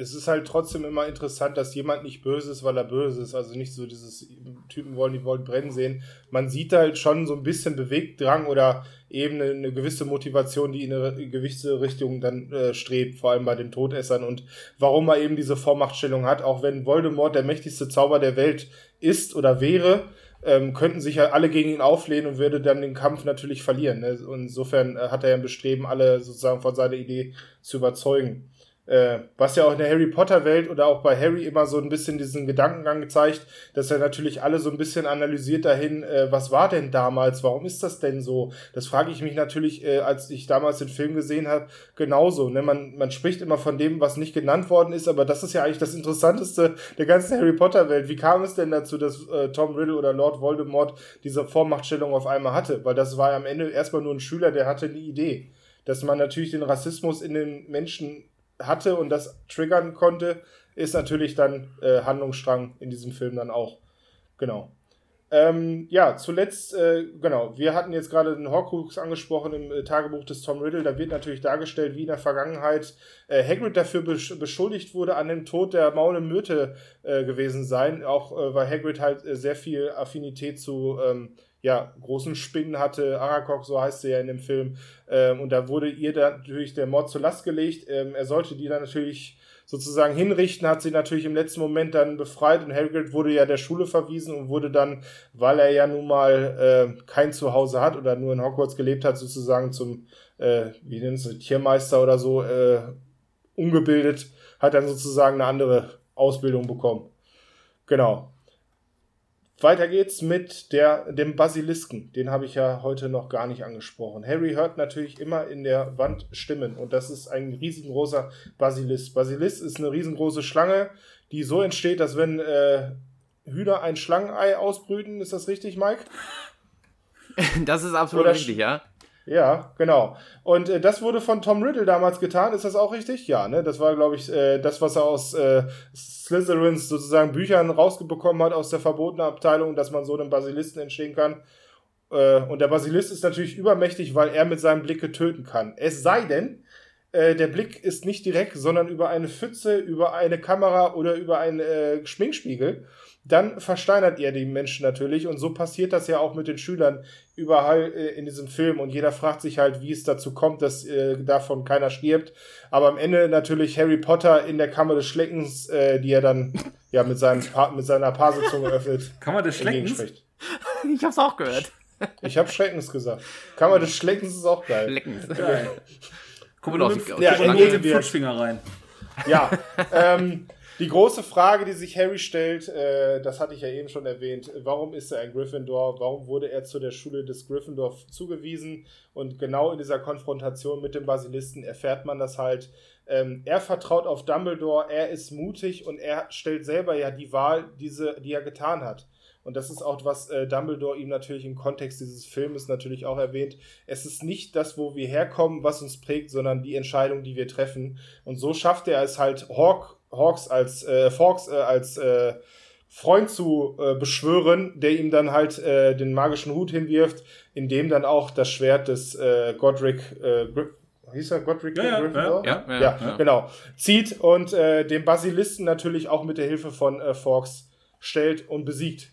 es ist halt trotzdem immer interessant, dass jemand nicht böse ist, weil er böse ist. Also nicht so dieses Typen wollen, die wollen brennen sehen. Man sieht halt schon so ein bisschen Bewegtdrang oder eben eine, eine gewisse Motivation, die in eine gewisse Richtung dann äh, strebt, vor allem bei den Todessern und warum er eben diese Vormachtstellung hat, auch wenn Voldemort der mächtigste Zauber der Welt ist oder wäre, ähm, könnten sich ja alle gegen ihn auflehnen und würde dann den Kampf natürlich verlieren. Ne? Und insofern äh, hat er ja ein Bestreben, alle sozusagen von seiner Idee zu überzeugen. Äh, was ja auch in der Harry Potter Welt oder auch bei Harry immer so ein bisschen diesen Gedankengang gezeigt, dass er natürlich alle so ein bisschen analysiert dahin, äh, was war denn damals, warum ist das denn so? Das frage ich mich natürlich, äh, als ich damals den Film gesehen habe, genauso. Ne? Man, man spricht immer von dem, was nicht genannt worden ist, aber das ist ja eigentlich das Interessanteste der ganzen Harry Potter Welt. Wie kam es denn dazu, dass äh, Tom Riddle oder Lord Voldemort diese Vormachtstellung auf einmal hatte? Weil das war ja am Ende erstmal nur ein Schüler, der hatte die Idee dass man natürlich den Rassismus in den Menschen hatte und das triggern konnte, ist natürlich dann äh, Handlungsstrang in diesem Film dann auch. Genau. Ähm, ja, zuletzt, äh, genau, wir hatten jetzt gerade den Horcrux angesprochen im äh, Tagebuch des Tom Riddle. Da wird natürlich dargestellt, wie in der Vergangenheit äh, Hagrid dafür besch beschuldigt wurde, an dem Tod der Maule Myrte äh, gewesen sein. Auch äh, weil Hagrid halt äh, sehr viel Affinität zu ähm, ja, großen Spinnen hatte. Arakok, so heißt sie ja in dem Film. Ähm, und da wurde ihr dann natürlich der Mord zur Last gelegt. Ähm, er sollte die dann natürlich sozusagen hinrichten, hat sie natürlich im letzten Moment dann befreit und Hagrid wurde ja der Schule verwiesen und wurde dann, weil er ja nun mal äh, kein Zuhause hat oder nur in Hogwarts gelebt hat, sozusagen zum, äh, wie nennt es, Tiermeister oder so, äh, umgebildet, hat dann sozusagen eine andere Ausbildung bekommen. Genau weiter geht's mit der, dem Basilisken. Den habe ich ja heute noch gar nicht angesprochen. Harry hört natürlich immer in der Wand Stimmen und das ist ein riesengroßer Basilisk. Basilisk ist eine riesengroße Schlange, die so entsteht, dass wenn äh, Hühner ein Schlangenei ausbrüten, ist das richtig, Mike? Das ist absolut Oder richtig, ja. Ja, genau. Und äh, das wurde von Tom Riddle damals getan. Ist das auch richtig? Ja, ne? Das war, glaube ich, äh, das, was er aus äh, Slytherins sozusagen Büchern rausbekommen hat aus der verbotenen Abteilung, dass man so einen Basilisten entstehen kann. Äh, und der Basilist ist natürlich übermächtig, weil er mit seinem Blicke töten kann. Es sei denn, äh, der Blick ist nicht direkt, sondern über eine Pfütze, über eine Kamera oder über einen äh, Schminkspiegel dann versteinert ihr die Menschen natürlich und so passiert das ja auch mit den Schülern überall äh, in diesem Film und jeder fragt sich halt, wie es dazu kommt, dass äh, davon keiner stirbt. Aber am Ende natürlich Harry Potter in der Kammer des Schleckens, äh, die er dann ja mit, seinem pa mit seiner Pasezunge öffnet. Kammer des Schleckens? Ich hab's auch gehört. Ich hab Schreckens gesagt. Kammer des Schleckens ist auch geil. Schleckens. Guck mal, ja, in den Flutschfinger rein. Ja, ähm, die große Frage, die sich Harry stellt, äh, das hatte ich ja eben schon erwähnt, warum ist er ein Gryffindor? Warum wurde er zu der Schule des Gryffindor zugewiesen? Und genau in dieser Konfrontation mit dem Basilisten erfährt man das halt. Ähm, er vertraut auf Dumbledore, er ist mutig und er stellt selber ja die Wahl, diese, die er getan hat. Und das ist auch, was äh, Dumbledore ihm natürlich im Kontext dieses Filmes natürlich auch erwähnt. Es ist nicht das, wo wir herkommen, was uns prägt, sondern die Entscheidung, die wir treffen. Und so schafft er es halt, Hawk Hawks als äh, Fawkes äh, als äh, Freund zu äh, beschwören, der ihm dann halt äh, den magischen Hut hinwirft, in dem dann auch das Schwert des äh, Godric äh, hieß er Godric ja, Gryffindor? Ja, ja, ja, ja, genau. Zieht und äh, den Basilisten natürlich auch mit der Hilfe von äh, Fawkes stellt und besiegt.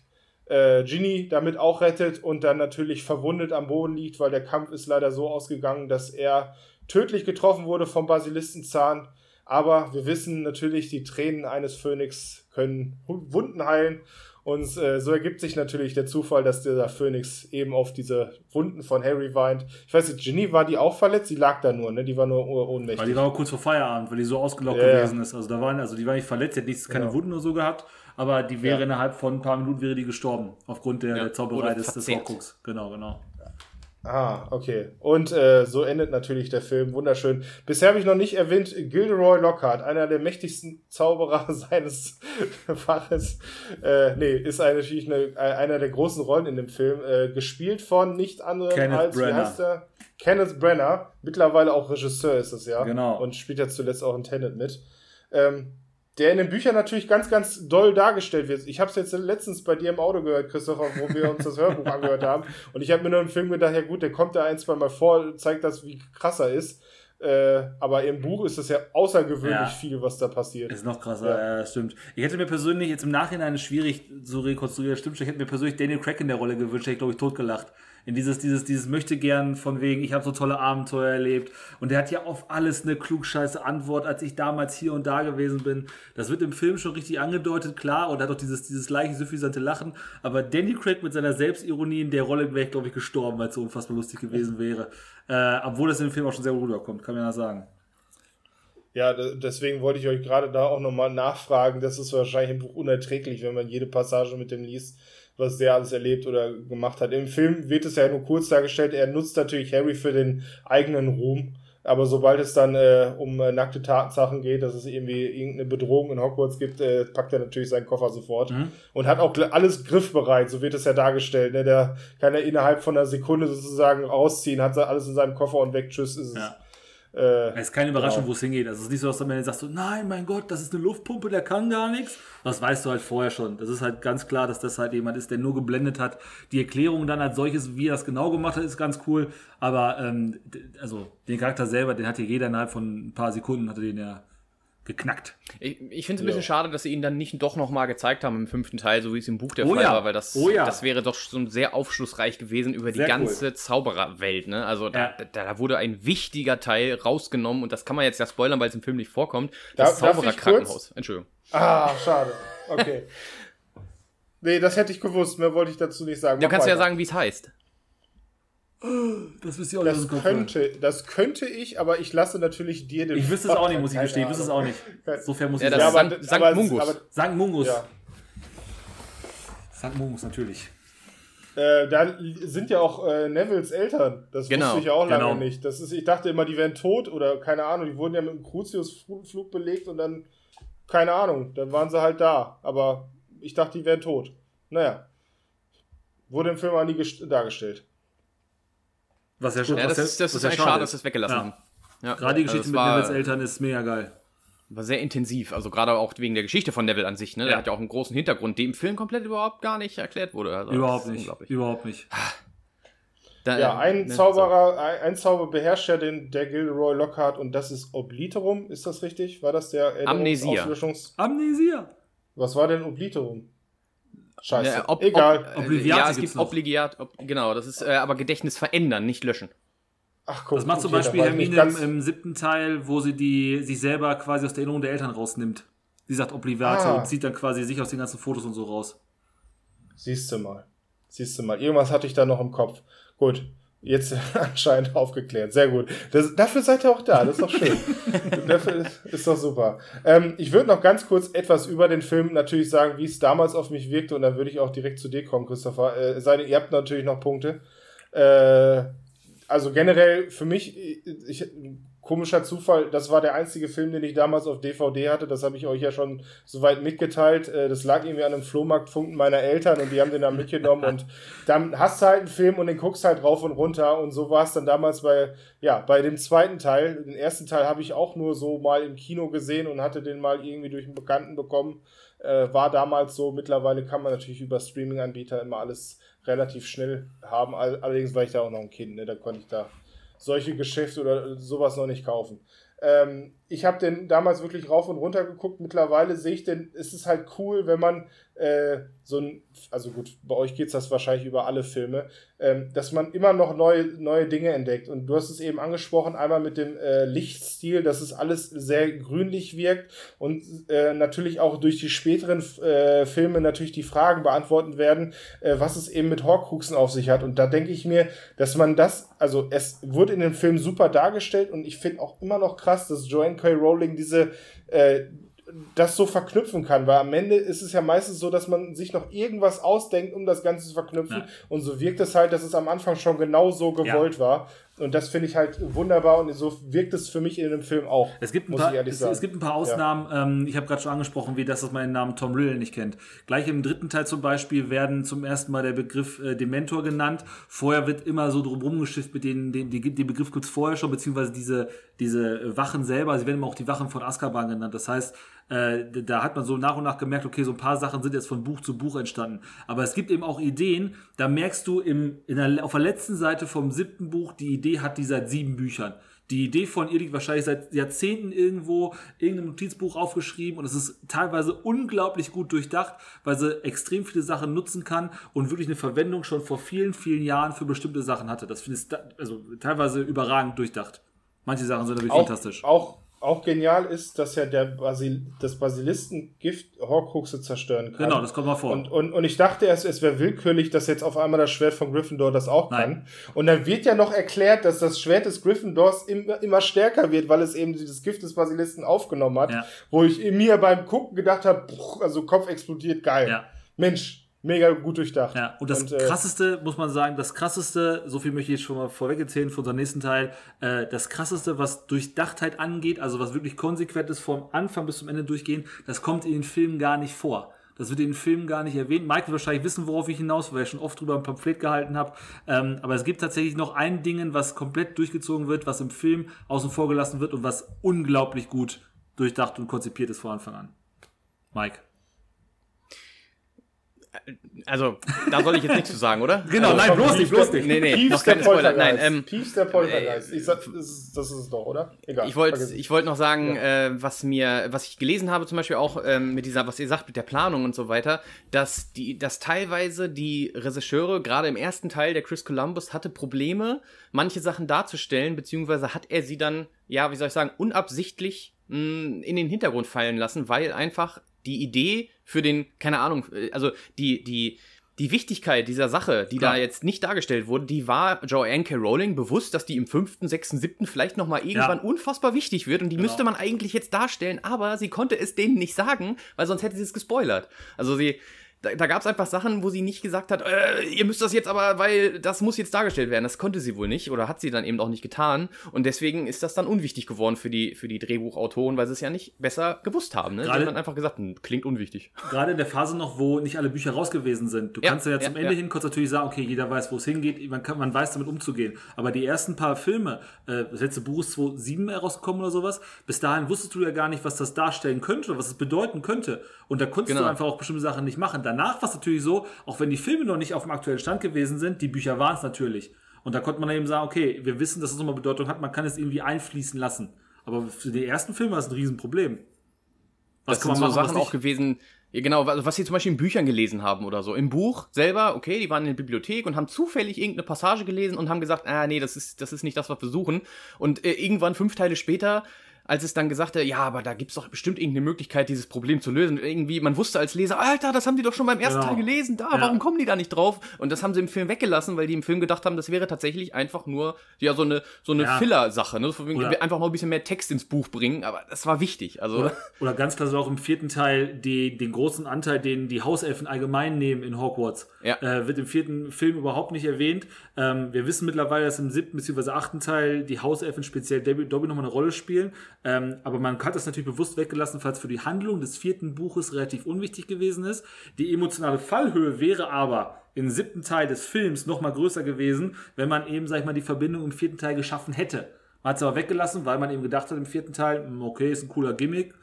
Äh, Ginny damit auch rettet und dann natürlich verwundet am Boden liegt, weil der Kampf ist leider so ausgegangen, dass er tödlich getroffen wurde vom Basilistenzahn aber wir wissen natürlich, die Tränen eines Phönix können Wunden heilen. Und äh, so ergibt sich natürlich der Zufall, dass dieser Phönix eben auf diese Wunden von Harry weint. Ich weiß nicht, Ginny war die auch verletzt? Die lag da nur, ne? Die war nur ohnmächtig. Weil die war kurz vor Feierabend, weil die so ausgelockt ja, gewesen ist. Also da waren, also die war nicht verletzt, die hat nichts, keine genau. Wunden oder so gehabt, aber die wäre ja. innerhalb von ein paar Minuten wäre die gestorben, aufgrund der, ja. der Zauberei des, des Horcrux. Genau, genau. Ah, okay. Und äh, so endet natürlich der Film. Wunderschön. Bisher habe ich noch nicht erwähnt, Gilderoy Lockhart, einer der mächtigsten Zauberer seines Faches. Äh, nee, ist natürlich eine, einer der großen Rollen in dem Film. Äh, gespielt von nicht anderen Kenneth als, Brenner. wie heißt er? Kenneth Brenner. Mittlerweile auch Regisseur ist es ja. Genau. Und spielt ja zuletzt auch in Tenet mit. Ähm, der in den Büchern natürlich ganz, ganz doll dargestellt wird. Ich habe es jetzt letztens bei dir im Auto gehört, Christopher, wo wir uns das Hörbuch angehört haben. Und ich habe mir nur im Film gedacht, ja gut, der kommt da ein, zwei Mal vor, zeigt das, wie krass er ist. Äh, aber im Buch ist es ja außergewöhnlich ja. viel, was da passiert. Ist noch krasser, ja. ja. stimmt. Ich hätte mir persönlich jetzt im Nachhinein schwierig so rekonstruiert, stimmt schon, ich hätte mir persönlich Daniel Craig in der Rolle gewünscht, hätte ich glaube ich totgelacht in dieses, dieses, dieses möchte gern von wegen, ich habe so tolle Abenteuer erlebt. Und der hat ja auf alles eine klugscheiße Antwort, als ich damals hier und da gewesen bin. Das wird im Film schon richtig angedeutet, klar, und hat auch dieses, dieses leicht suffisante Lachen. Aber Danny Craig mit seiner Selbstironie in der Rolle wäre ich, glaube ich, gestorben, weil es so unfassbar lustig gewesen wäre. Äh, obwohl das in dem Film auch schon sehr rüberkommt, kann man ja sagen. Ja, deswegen wollte ich euch gerade da auch nochmal nachfragen. Das ist wahrscheinlich im Buch unerträglich, wenn man jede Passage mit dem liest was der alles erlebt oder gemacht hat. Im Film wird es ja nur kurz dargestellt, er nutzt natürlich Harry für den eigenen Ruhm. Aber sobald es dann äh, um äh, nackte Tatsachen geht, dass es irgendwie irgendeine Bedrohung in Hogwarts gibt, äh, packt er natürlich seinen Koffer sofort mhm. und hat auch alles griffbereit, so wird es ja dargestellt. Ne? Der kann ja innerhalb von einer Sekunde sozusagen rausziehen, hat alles in seinem Koffer und weg, tschüss, ist es. Ja. Äh, es ist keine Überraschung, genau. wo es hingeht. Also es ist nicht so, dass man sagt so, nein, mein Gott, das ist eine Luftpumpe, der kann gar nichts. Das weißt du halt vorher schon. Das ist halt ganz klar, dass das halt jemand ist, der nur geblendet hat. Die Erklärung dann als solches, wie er das genau gemacht hat, ist ganz cool. Aber ähm, also den Charakter selber, den hat hier jeder innerhalb von ein paar Sekunden, hatte den ja geknackt. Ich, ich finde es ein bisschen ja. schade, dass sie ihn dann nicht doch nochmal gezeigt haben im fünften Teil, so wie es im Buch der oh Fall ja. war, weil das, oh ja. das wäre doch schon sehr aufschlussreich gewesen über sehr die ganze cool. Zaubererwelt. Ne? Also da, da, da, wurde ein wichtiger Teil rausgenommen und das kann man jetzt ja spoilern, weil es im Film nicht vorkommt. Das Zaubererkrankenhaus. Entschuldigung. Ah, schade. Okay. nee, das hätte ich gewusst, mehr wollte ich dazu nicht sagen. Du kannst weiter. ja sagen, wie es heißt. Das wisst ihr auch das könnte, das könnte ich, aber ich lasse natürlich dir den. Ich wüsste es auch nicht, muss ich gestehen. Ich wüsste es auch nicht. Sofern muss ja, ich das ja, Sankt, Sankt Mungus. Sankt Mungus. Ja. St. Momus, natürlich. Äh, da sind ja auch äh, Nevils Eltern. Das genau. wusste ich auch lange genau. nicht. Das ist, ich dachte immer, die wären tot oder keine Ahnung. Die wurden ja mit einem Crucius-Flug belegt und dann, keine Ahnung, dann waren sie halt da. Aber ich dachte, die wären tot. Naja. Wurde im Film auch nie dargestellt. Was ja schon ja, das, was ist, das ist, eigentlich schade, dass sie es weggelassen ja. haben. Ja. Gerade die Geschichte also mit Nevils Eltern ist mega geil. War sehr intensiv, also gerade auch wegen der Geschichte von Neville an sich, ne? Ja. Der hat ja auch einen großen Hintergrund, der im Film komplett überhaupt gar nicht erklärt wurde. Also überhaupt nicht. Überhaupt nicht. Da, ja, ein ne, Zauberer, so. ein, ein Zauber beherrscht ja den, der Gilderoy Lockhart und das ist Obliterum, ist das richtig? War das der Amnesia. Amnesia. Was war denn Obliterum? Scheiße. Ja, ob, Egal. Ob, Obliviate ja, es gibt Obligiat, ob, genau, das ist äh, aber Gedächtnis verändern, nicht löschen. Ach, guck, das macht zum Beispiel Hermine im, im, siebten Teil, wo sie die, sich selber quasi aus der Erinnerung der Eltern rausnimmt. Sie sagt Obliviate ah. und zieht dann quasi sich aus den ganzen Fotos und so raus. Siehst du mal. Siehst du mal. Irgendwas hatte ich da noch im Kopf. Gut. Jetzt anscheinend aufgeklärt. Sehr gut. Das, dafür seid ihr auch da. Das ist doch schön. dafür ist, ist, doch super. Ähm, ich würde noch ganz kurz etwas über den Film natürlich sagen, wie es damals auf mich wirkte. Und dann würde ich auch direkt zu dir kommen, Christopher. Äh, seid, ihr habt natürlich noch Punkte. Äh, also generell für mich, ich, komischer Zufall, das war der einzige Film, den ich damals auf DVD hatte. Das habe ich euch ja schon soweit mitgeteilt. Äh, das lag irgendwie an einem Flohmarktfunken meiner Eltern und die haben den dann mitgenommen. und dann hast du halt einen Film und den guckst halt rauf und runter. Und so war es dann damals bei, ja, bei dem zweiten Teil. Den ersten Teil habe ich auch nur so mal im Kino gesehen und hatte den mal irgendwie durch einen Bekannten bekommen. Äh, war damals so. Mittlerweile kann man natürlich über Streaming-Anbieter immer alles relativ schnell haben. Allerdings war ich da auch noch ein Kind, ne? da konnte ich da solche Geschäfte oder sowas noch nicht kaufen. Ähm, ich habe den damals wirklich rauf und runter geguckt. Mittlerweile sehe ich den, ist es halt cool, wenn man äh, so ein, also gut, bei euch geht es das wahrscheinlich über alle Filme, ähm, dass man immer noch neue, neue Dinge entdeckt. Und du hast es eben angesprochen, einmal mit dem äh, Lichtstil, dass es alles sehr grünlich wirkt und äh, natürlich auch durch die späteren äh, Filme natürlich die Fragen beantworten werden, äh, was es eben mit Horcruxen auf sich hat. Und da denke ich mir, dass man das, also es wurde in dem Film super dargestellt und ich finde auch immer noch krass, dass Joanne K. Rowling diese äh, das so verknüpfen kann, weil am Ende ist es ja meistens so, dass man sich noch irgendwas ausdenkt, um das Ganze zu verknüpfen. Ja. Und so wirkt es halt, dass es am Anfang schon genau so gewollt ja. war. Und das finde ich halt wunderbar und so wirkt es für mich in dem Film auch. Es gibt ein, paar, es, es, gibt ein paar Ausnahmen. Ja. Ähm, ich habe gerade schon angesprochen, wie das, dass man den Namen Tom Riddle nicht kennt. Gleich im dritten Teil zum Beispiel werden zum ersten Mal der Begriff äh, Dementor genannt. Vorher wird immer so drum rumgeschifft mit denen, den, den, den Begriff gibt es vorher schon, beziehungsweise diese, diese Wachen selber, sie werden immer auch die Wachen von Azkaban genannt. Das heißt, äh, da hat man so nach und nach gemerkt, okay, so ein paar Sachen sind jetzt von Buch zu Buch entstanden. Aber es gibt eben auch Ideen, da merkst du im, in der, auf der letzten Seite vom siebten Buch, die Idee hat die seit sieben Büchern. Die Idee von ihr liegt wahrscheinlich seit Jahrzehnten irgendwo in irgendeinem Notizbuch aufgeschrieben und es ist teilweise unglaublich gut durchdacht, weil sie extrem viele Sachen nutzen kann und wirklich eine Verwendung schon vor vielen, vielen Jahren für bestimmte Sachen hatte. Das finde ich also teilweise überragend durchdacht. Manche Sachen sind wirklich auch, fantastisch. Auch auch genial ist, dass ja der Basil das Basilistengift Horcruxe zerstören kann. Genau, das kommt mal vor. Und, und, und ich dachte erst, es wäre willkürlich, dass jetzt auf einmal das Schwert von Gryffindor das auch Nein. kann. Und dann wird ja noch erklärt, dass das Schwert des Gryffindors immer, immer stärker wird, weil es eben dieses Gift des Basilisten aufgenommen hat. Ja. Wo ich mir beim Gucken gedacht habe, also Kopf explodiert, geil. Ja. Mensch, mega gut durchdacht. Ja, und das und, äh, krasseste, muss man sagen, das krasseste, so viel möchte ich jetzt schon mal vorweg erzählen für unseren nächsten Teil, äh, das krasseste, was Durchdachtheit angeht, also was wirklich konsequent ist, vom Anfang bis zum Ende durchgehen, das kommt in den Filmen gar nicht vor. Das wird in den Filmen gar nicht erwähnt. Mike wird wahrscheinlich wissen, worauf ich hinaus, weil ich schon oft drüber ein Pamphlet gehalten habe. Ähm, aber es gibt tatsächlich noch ein Ding, was komplett durchgezogen wird, was im Film außen vor gelassen wird und was unglaublich gut durchdacht und konzipiert ist von Anfang an. Mike also, da soll ich jetzt nichts zu sagen, oder? Genau, also, nein, bloß nicht, bloß nicht. Nee, nee, noch keine Spoiler. Nein, ähm, Piefs der Poltergeist. Ich sag, das, ist, das ist es doch, oder? Egal. Ich wollte ich wollt noch sagen, ja. äh, was mir, was ich gelesen habe, zum Beispiel auch ähm, mit dieser, was ihr sagt, mit der Planung und so weiter, dass die, dass teilweise die Regisseure, gerade im ersten Teil, der Chris Columbus, hatte Probleme, manche Sachen darzustellen, beziehungsweise hat er sie dann, ja, wie soll ich sagen, unabsichtlich mh, in den Hintergrund fallen lassen, weil einfach die Idee für den, keine Ahnung, äh, also die, die, die Wichtigkeit dieser Sache, die Klar. da jetzt nicht dargestellt wurde, die war Joanne K. Rowling bewusst, dass die im fünften, sechsten, siebten vielleicht nochmal irgendwann ja. unfassbar wichtig wird und die genau. müsste man eigentlich jetzt darstellen, aber sie konnte es denen nicht sagen, weil sonst hätte sie es gespoilert. Also sie, da, da gab es einfach Sachen, wo sie nicht gesagt hat, äh, ihr müsst das jetzt aber, weil das muss jetzt dargestellt werden. Das konnte sie wohl nicht oder hat sie dann eben auch nicht getan. Und deswegen ist das dann unwichtig geworden für die, für die Drehbuchautoren, weil sie es ja nicht besser gewusst haben. Ne? Gerade, sie haben dann einfach gesagt, hm, klingt unwichtig. Gerade in der Phase noch, wo nicht alle Bücher raus gewesen sind. Du ja, kannst ja, ja zum Ende ja. hin kurz natürlich sagen, okay, jeder weiß, wo es hingeht, man, kann, man weiß damit umzugehen. Aber die ersten paar Filme, äh, das letzte Buch ist 2007 herausgekommen oder sowas, bis dahin wusstest du ja gar nicht, was das darstellen könnte oder was es bedeuten könnte. Und da konntest genau. du einfach auch bestimmte Sachen nicht machen. Danach war es natürlich so, auch wenn die Filme noch nicht auf dem aktuellen Stand gewesen sind, die Bücher waren es natürlich. Und da konnte man eben sagen, okay, wir wissen, dass es nochmal Bedeutung hat, man kann es irgendwie einfließen lassen. Aber für die ersten Filme war es ein Riesenproblem. Was das kann man sind machen, so Sachen auch gewesen, genau, was sie zum Beispiel in Büchern gelesen haben oder so. Im Buch selber, okay, die waren in der Bibliothek und haben zufällig irgendeine Passage gelesen und haben gesagt, ah, nee, das ist, das ist nicht das, was wir suchen. Und äh, irgendwann fünf Teile später als es dann gesagt hat, ja, aber da gibt es doch bestimmt irgendeine Möglichkeit, dieses Problem zu lösen. Irgendwie, man wusste als Leser, Alter, das haben die doch schon beim ersten genau. Teil gelesen, da, ja. warum kommen die da nicht drauf? Und das haben sie im Film weggelassen, weil die im Film gedacht haben, das wäre tatsächlich einfach nur, ja, so eine, so eine ja. Filler-Sache, ne? einfach noch ein bisschen mehr Text ins Buch bringen, aber das war wichtig. Also. Oder, oder ganz klar so auch im vierten Teil die, den großen Anteil, den die Hauselfen allgemein nehmen in Hogwarts. Ja. Äh, wird im vierten Film überhaupt nicht erwähnt. Ähm, wir wissen mittlerweile, dass im siebten bzw. achten Teil die Hauselfen speziell Dobby nochmal eine Rolle spielen. Ähm, aber man hat das natürlich bewusst weggelassen, falls für die Handlung des vierten Buches relativ unwichtig gewesen ist. Die emotionale Fallhöhe wäre aber im siebten Teil des Films noch mal größer gewesen, wenn man eben, sag ich mal, die Verbindung im vierten Teil geschaffen hätte. Man hat es aber weggelassen, weil man eben gedacht hat im vierten Teil, hm, okay, ist ein cooler Gimmick,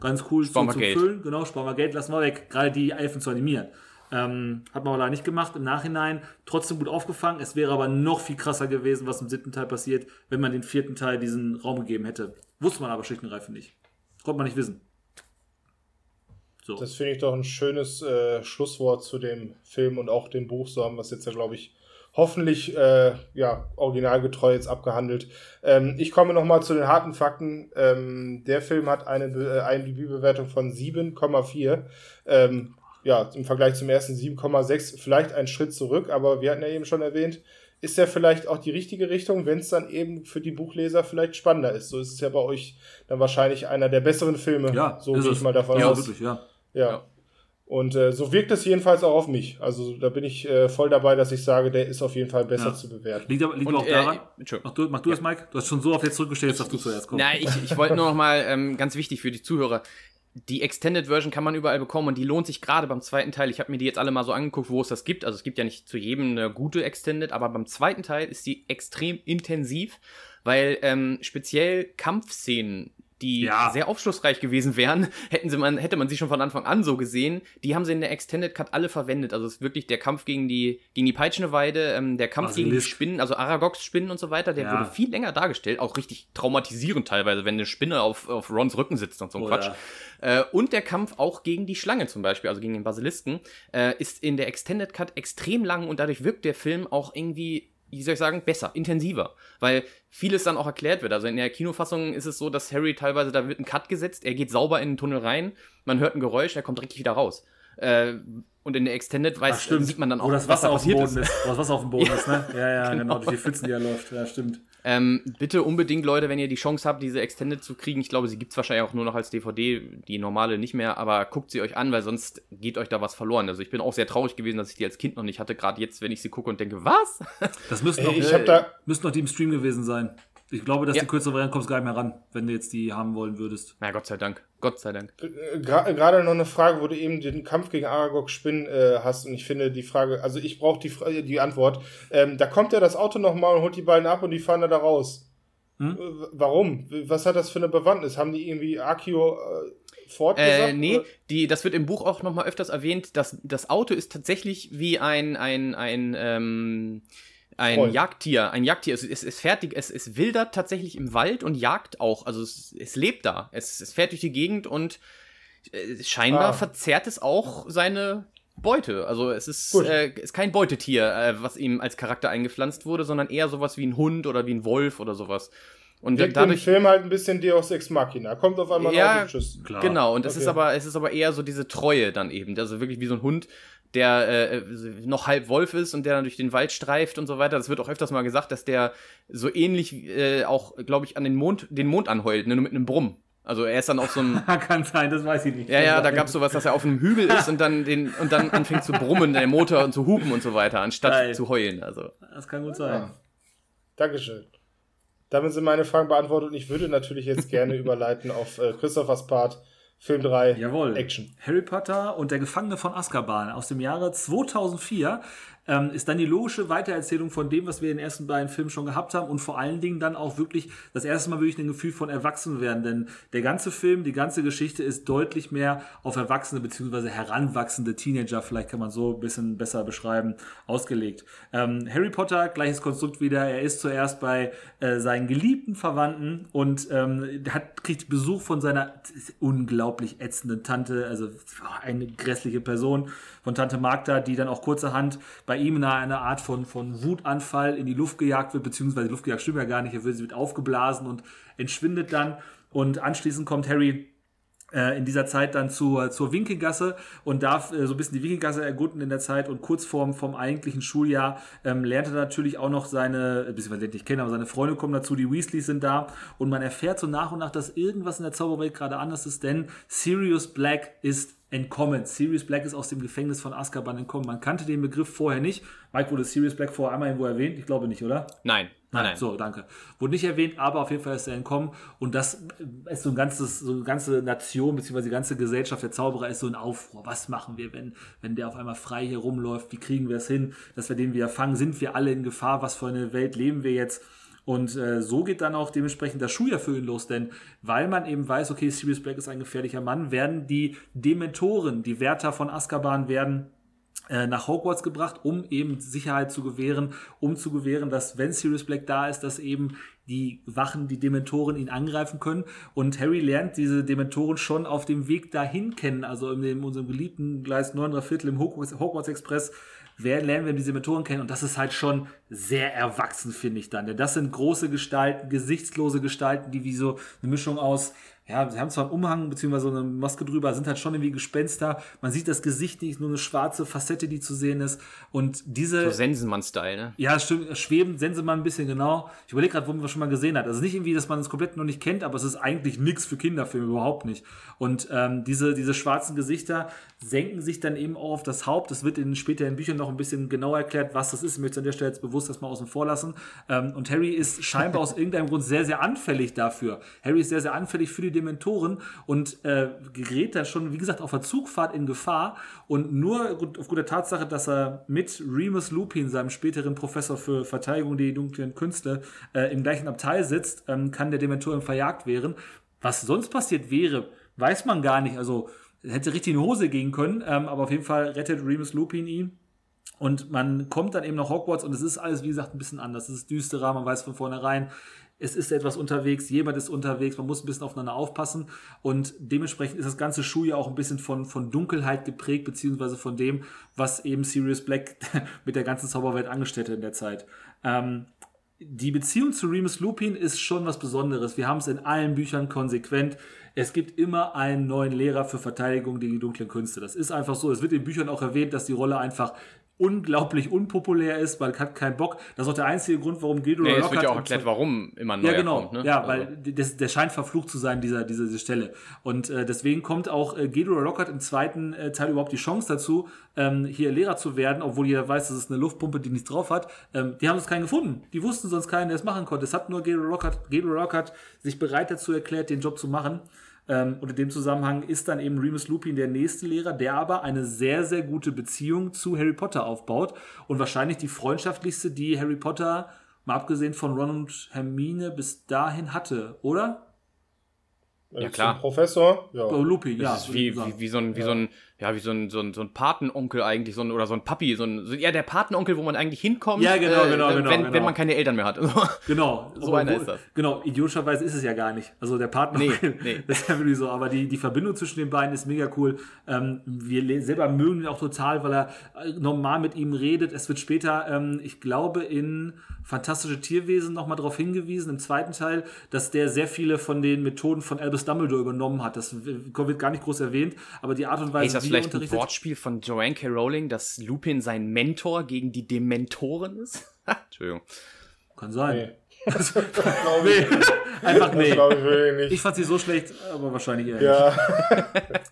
ganz cool sparen zu, zu füllen. Genau, sparen wir Geld, lassen wir weg. Gerade die Elfen zu animieren. Ähm, hat man aber leider nicht gemacht. Im Nachhinein trotzdem gut aufgefangen. Es wäre aber noch viel krasser gewesen, was im siebten Teil passiert, wenn man den vierten Teil diesen Raum gegeben hätte. Wusste man aber schlicht und reif nicht. Konnte man nicht wissen. So. Das finde ich doch ein schönes äh, Schlusswort zu dem Film und auch dem Buch. So haben wir es jetzt ja, glaube ich, hoffentlich äh, ja, originalgetreu jetzt abgehandelt. Ähm, ich komme nochmal zu den harten Fakten. Ähm, der Film hat eine äh, IMDb-Bewertung von 7,4. Ähm, ja, im Vergleich zum ersten 7,6 vielleicht ein Schritt zurück, aber wir hatten ja eben schon erwähnt, ist ja vielleicht auch die richtige Richtung, wenn es dann eben für die Buchleser vielleicht spannender ist. So ist es ja bei euch dann wahrscheinlich einer der besseren Filme. Ja, so gehe ich mal davon ja, aus. Wirklich, ja, ja. ja. Und äh, so wirkt es jedenfalls auch auf mich. Also da bin ich äh, voll dabei, dass ich sage, der ist auf jeden Fall besser ja. zu bewerten. Liegt aber, liegt aber auch äh, daran. Äh, mach du, mach du ja. das, Mike? Du hast schon so oft jetzt zurückgestellt, jetzt darfst du zuerst kommen. Nein, ich, ich wollte nur noch mal ähm, ganz wichtig für die Zuhörer die Extended Version kann man überall bekommen und die lohnt sich gerade beim zweiten Teil. Ich habe mir die jetzt alle mal so angeguckt, wo es das gibt. Also es gibt ja nicht zu jedem eine gute Extended, aber beim zweiten Teil ist die extrem intensiv, weil ähm, speziell Kampfszenen die ja. sehr aufschlussreich gewesen wären, hätten sie man, hätte man sie schon von Anfang an so gesehen. Die haben sie in der Extended Cut alle verwendet. Also es ist wirklich der Kampf gegen die, gegen die Peitschenweide, ähm, der Kampf Basilisk. gegen die Spinnen, also Aragox-Spinnen und so weiter, der ja. wurde viel länger dargestellt, auch richtig traumatisierend teilweise, wenn eine Spinne auf, auf Rons Rücken sitzt und so ein Quatsch. Äh, und der Kampf auch gegen die Schlange zum Beispiel, also gegen den Basilisken, äh, ist in der Extended Cut extrem lang und dadurch wirkt der Film auch irgendwie wie soll ich sagen, besser, intensiver. Weil vieles dann auch erklärt wird. Also in der Kinofassung ist es so, dass Harry teilweise, da wird ein Cut gesetzt, er geht sauber in den Tunnel rein, man hört ein Geräusch, er kommt direkt wieder raus. Äh, und in der Extended weiß, Ach, sieht man dann auch, Wo das Wasser was auf dem Boden ist. ist. Wo das Wasser auf dem Boden ja, ist, ne? Ja, ja, genau. genau. Durch die Pfützen, die er läuft. Ja, stimmt. Ähm, bitte unbedingt, Leute, wenn ihr die Chance habt, diese Extended zu kriegen. Ich glaube, sie gibt es wahrscheinlich auch nur noch als DVD, die normale nicht mehr, aber guckt sie euch an, weil sonst geht euch da was verloren. Also ich bin auch sehr traurig gewesen, dass ich die als Kind noch nicht hatte, gerade jetzt, wenn ich sie gucke und denke, was? Das müssten noch, äh, da müssten noch die im Stream gewesen sein. Ich glaube, dass ja. die kürzere Variante kommst gar nicht mehr ran, wenn du jetzt die haben wollen würdest. Na, Gott sei Dank. Gott sei Dank. Äh, gerade noch eine Frage, wo du eben den Kampf gegen Aragog Spinn äh, hast und ich finde die Frage, also ich brauche die, die Antwort. Ähm, da kommt ja das Auto nochmal und holt die beiden ab und die fahren da raus. Hm? Äh, warum? Was hat das für eine Bewandtnis? Haben die irgendwie Akio äh, fortgesagt? Äh, nee, die, das wird im Buch auch nochmal öfters erwähnt, dass das Auto ist tatsächlich wie ein, ein, ein, ähm, ein Voll. Jagdtier, ein Jagdtier. Es, es, es fährt, es, es wildert tatsächlich im Wald und jagt auch. Also es, es lebt da. Es, es fährt durch die Gegend und äh, scheinbar ah. verzehrt es auch seine Beute. Also es ist, äh, ist kein Beutetier, äh, was ihm als Charakter eingepflanzt wurde, sondern eher sowas wie ein Hund oder wie ein Wolf oder sowas. Und Wirkt dadurch im Film halt ein bisschen Deus Ex Machina. Kommt auf einmal ja, auf Tschüss. Klar. Genau, und es ist aber es ist aber eher so diese Treue dann eben, also wirklich wie so ein Hund, der äh, noch halb Wolf ist und der dann durch den Wald streift und so weiter. Das wird auch öfters mal gesagt, dass der so ähnlich äh, auch, glaube ich, an den Mond, den Mond anheult, ne, nur mit einem Brumm. Also er ist dann auf so einem. Kann sein, das weiß ich nicht. Ja, ja, da gab es sowas, dass er auf einem Hügel ist und dann den und dann anfängt zu brummen, der Motor und zu hupen und so weiter, anstatt Geil. zu heulen. Also. Das kann gut sein. Ja. Dankeschön. Damit sind meine Fragen beantwortet und ich würde natürlich jetzt gerne überleiten auf äh, Christophers Part. Film 3, Jawohl. Action. Harry Potter und der Gefangene von Azkaban aus dem Jahre 2004 ähm, ist dann die logische Weitererzählung von dem, was wir in den ersten beiden Filmen schon gehabt haben und vor allen Dingen dann auch wirklich das erste Mal wirklich ein Gefühl von Erwachsenwerden, denn der ganze Film, die ganze Geschichte ist deutlich mehr auf Erwachsene bzw. heranwachsende Teenager, vielleicht kann man so ein bisschen besser beschreiben, ausgelegt. Ähm, Harry Potter, gleiches Konstrukt wieder, er ist zuerst bei äh, seinen geliebten Verwandten und ähm, hat, kriegt Besuch von seiner unglaublich ätzenden Tante, also eine grässliche Person von Tante Magda, die dann auch kurzerhand bei ihm in einer Art von, von Wutanfall in die Luft gejagt wird, beziehungsweise die Luft gejagt stimmt ja gar nicht, er wird, sie wird aufgeblasen und entschwindet dann. Und anschließend kommt Harry äh, in dieser Zeit dann zur, zur Winkelgasse und darf äh, so ein bisschen die Winkelgasse erkunden in der Zeit und kurz vorm vom eigentlichen Schuljahr ähm, lernt er natürlich auch noch seine, beziehungsweise nicht kennen, aber seine Freunde kommen dazu, die Weasleys sind da und man erfährt so nach und nach, dass irgendwas in der Zauberwelt gerade anders ist, denn Sirius Black ist entkommen. Sirius Black ist aus dem Gefängnis von Azkaban entkommen. Man kannte den Begriff vorher nicht. Mike wurde Sirius Black vorher einmal irgendwo erwähnt? Ich glaube nicht, oder? Nein. Nein, nein. So, danke. Wurde nicht erwähnt, aber auf jeden Fall ist er entkommen. Und das ist so ein ganzes, so eine ganze Nation, beziehungsweise die ganze Gesellschaft der Zauberer ist so ein Aufruhr. Was machen wir, wenn, wenn der auf einmal frei hier rumläuft? Wie kriegen wir es hin, dass wir den wieder fangen? Sind wir alle in Gefahr? Was für eine Welt leben wir jetzt? Und äh, so geht dann auch dementsprechend das Schuljahr für ihn los, denn weil man eben weiß, okay, Sirius Black ist ein gefährlicher Mann, werden die Dementoren, die Wärter von Azkaban werden äh, nach Hogwarts gebracht, um eben Sicherheit zu gewähren, um zu gewähren, dass wenn Sirius Black da ist, dass eben die Wachen, die Dementoren ihn angreifen können. Und Harry lernt diese Dementoren schon auf dem Weg dahin kennen, also in, dem, unserem geliebten Gleis 9 Viertel im Hogwarts Express wer lernen wir diese Methoden kennen und das ist halt schon sehr erwachsen, finde ich dann. Denn das sind große Gestalten, gesichtslose Gestalten, die wie so eine Mischung aus ja, sie haben zwar einen Umhang bzw. eine Maske drüber, sind halt schon irgendwie Gespenster. Man sieht das Gesicht nicht, nur eine schwarze Facette, die zu sehen ist. Und diese. So Sensenmann-Style, ne? Ja, stimmt, schweben Sensenmann ein bisschen genau. Ich überlege gerade, wo man das schon mal gesehen hat. Also nicht irgendwie, dass man es komplett noch nicht kennt, aber es ist eigentlich nichts für Kinderfilme, überhaupt nicht. Und ähm, diese, diese schwarzen Gesichter senken sich dann eben auch auf das Haupt. Das wird in späteren Büchern noch ein bisschen genauer erklärt, was das ist. Ich möchte an der Stelle jetzt bewusst das mal außen vor lassen. Ähm, und Harry ist scheinbar aus irgendeinem Grund sehr, sehr anfällig dafür. Harry ist sehr, sehr anfällig für die Dementoren und äh, gerät dann schon, wie gesagt, auf der Zugfahrt in Gefahr. Und nur aufgrund der Tatsache, dass er mit Remus Lupin, seinem späteren Professor für Verteidigung der dunklen Künste, äh, im gleichen Abteil sitzt, ähm, kann der Dementoren verjagt werden. Was sonst passiert wäre, weiß man gar nicht. Also hätte richtig in die Hose gehen können, ähm, aber auf jeden Fall rettet Remus Lupin ihn. Und man kommt dann eben nach Hogwarts und es ist alles, wie gesagt, ein bisschen anders. Es ist düsterer, man weiß von vornherein, es ist etwas unterwegs, jemand ist unterwegs, man muss ein bisschen aufeinander aufpassen und dementsprechend ist das ganze Schuljahr auch ein bisschen von, von Dunkelheit geprägt, beziehungsweise von dem, was eben Sirius Black mit der ganzen Zauberwelt angestellt hat in der Zeit. Ähm, die Beziehung zu Remus Lupin ist schon was Besonderes. Wir haben es in allen Büchern konsequent. Es gibt immer einen neuen Lehrer für Verteidigung gegen die dunklen Künste. Das ist einfach so. Es wird in Büchern auch erwähnt, dass die Rolle einfach unglaublich unpopulär ist, weil hat keinen Bock. Das ist auch der einzige Grund, warum Gilderoy nee, Lockhart... Es wird ja auch erklärt, warum immer neuer Ja, genau. Kommt, ne? Ja, also. weil das, der scheint verflucht zu sein, dieser, diese, diese Stelle. Und äh, deswegen kommt auch äh, Gilderoy Lockhart im zweiten äh, Teil überhaupt die Chance dazu, ähm, hier Lehrer zu werden, obwohl jeder weiß, dass es eine Luftpumpe, die nichts drauf hat. Ähm, die haben sonst keinen gefunden. Die wussten sonst keinen, der es machen konnte. Es hat nur Gilderoy Lockhart, Gilderoy Lockhart sich bereit dazu erklärt, den Job zu machen. Ähm, und in dem Zusammenhang ist dann eben Remus Lupin der nächste Lehrer, der aber eine sehr, sehr gute Beziehung zu Harry Potter aufbaut und wahrscheinlich die freundschaftlichste, die Harry Potter, mal abgesehen von Ron und Hermine, bis dahin hatte, oder? Ja, klar. Professor, ja. Oh, Lupin, ja. Das ist wie, wie, wie, so ein, wie ja. so ein ja, wie so ein, so ein, so ein Patenonkel eigentlich, so ein, oder so ein Papi, so ein, so, ja, der Patenonkel, wo man eigentlich hinkommt, ja, genau, äh, genau, wenn, genau, wenn, genau. man keine Eltern mehr hat. genau. So, so einer ist das. Genau, idiotischerweise ist es ja gar nicht. Also der Patenonkel, nee, nee. das ist ja wirklich so, aber die, die Verbindung zwischen den beiden ist mega cool. Ähm, wir selber mögen ihn auch total, weil er äh, normal mit ihm redet. Es wird später, ähm, ich glaube, in Fantastische Tierwesen nochmal darauf hingewiesen, im zweiten Teil, dass der sehr viele von den Methoden von Albus Dumbledore übernommen hat. Das wird gar nicht groß erwähnt, aber die Art und Weise, hey, vielleicht ein Wortspiel von Joanne K. Rowling, dass Lupin sein Mentor gegen die Dementoren ist? Entschuldigung. Kann sein. Das, nee, einfach nee. Ich, nicht. ich fand sie so schlecht, aber wahrscheinlich eher ja.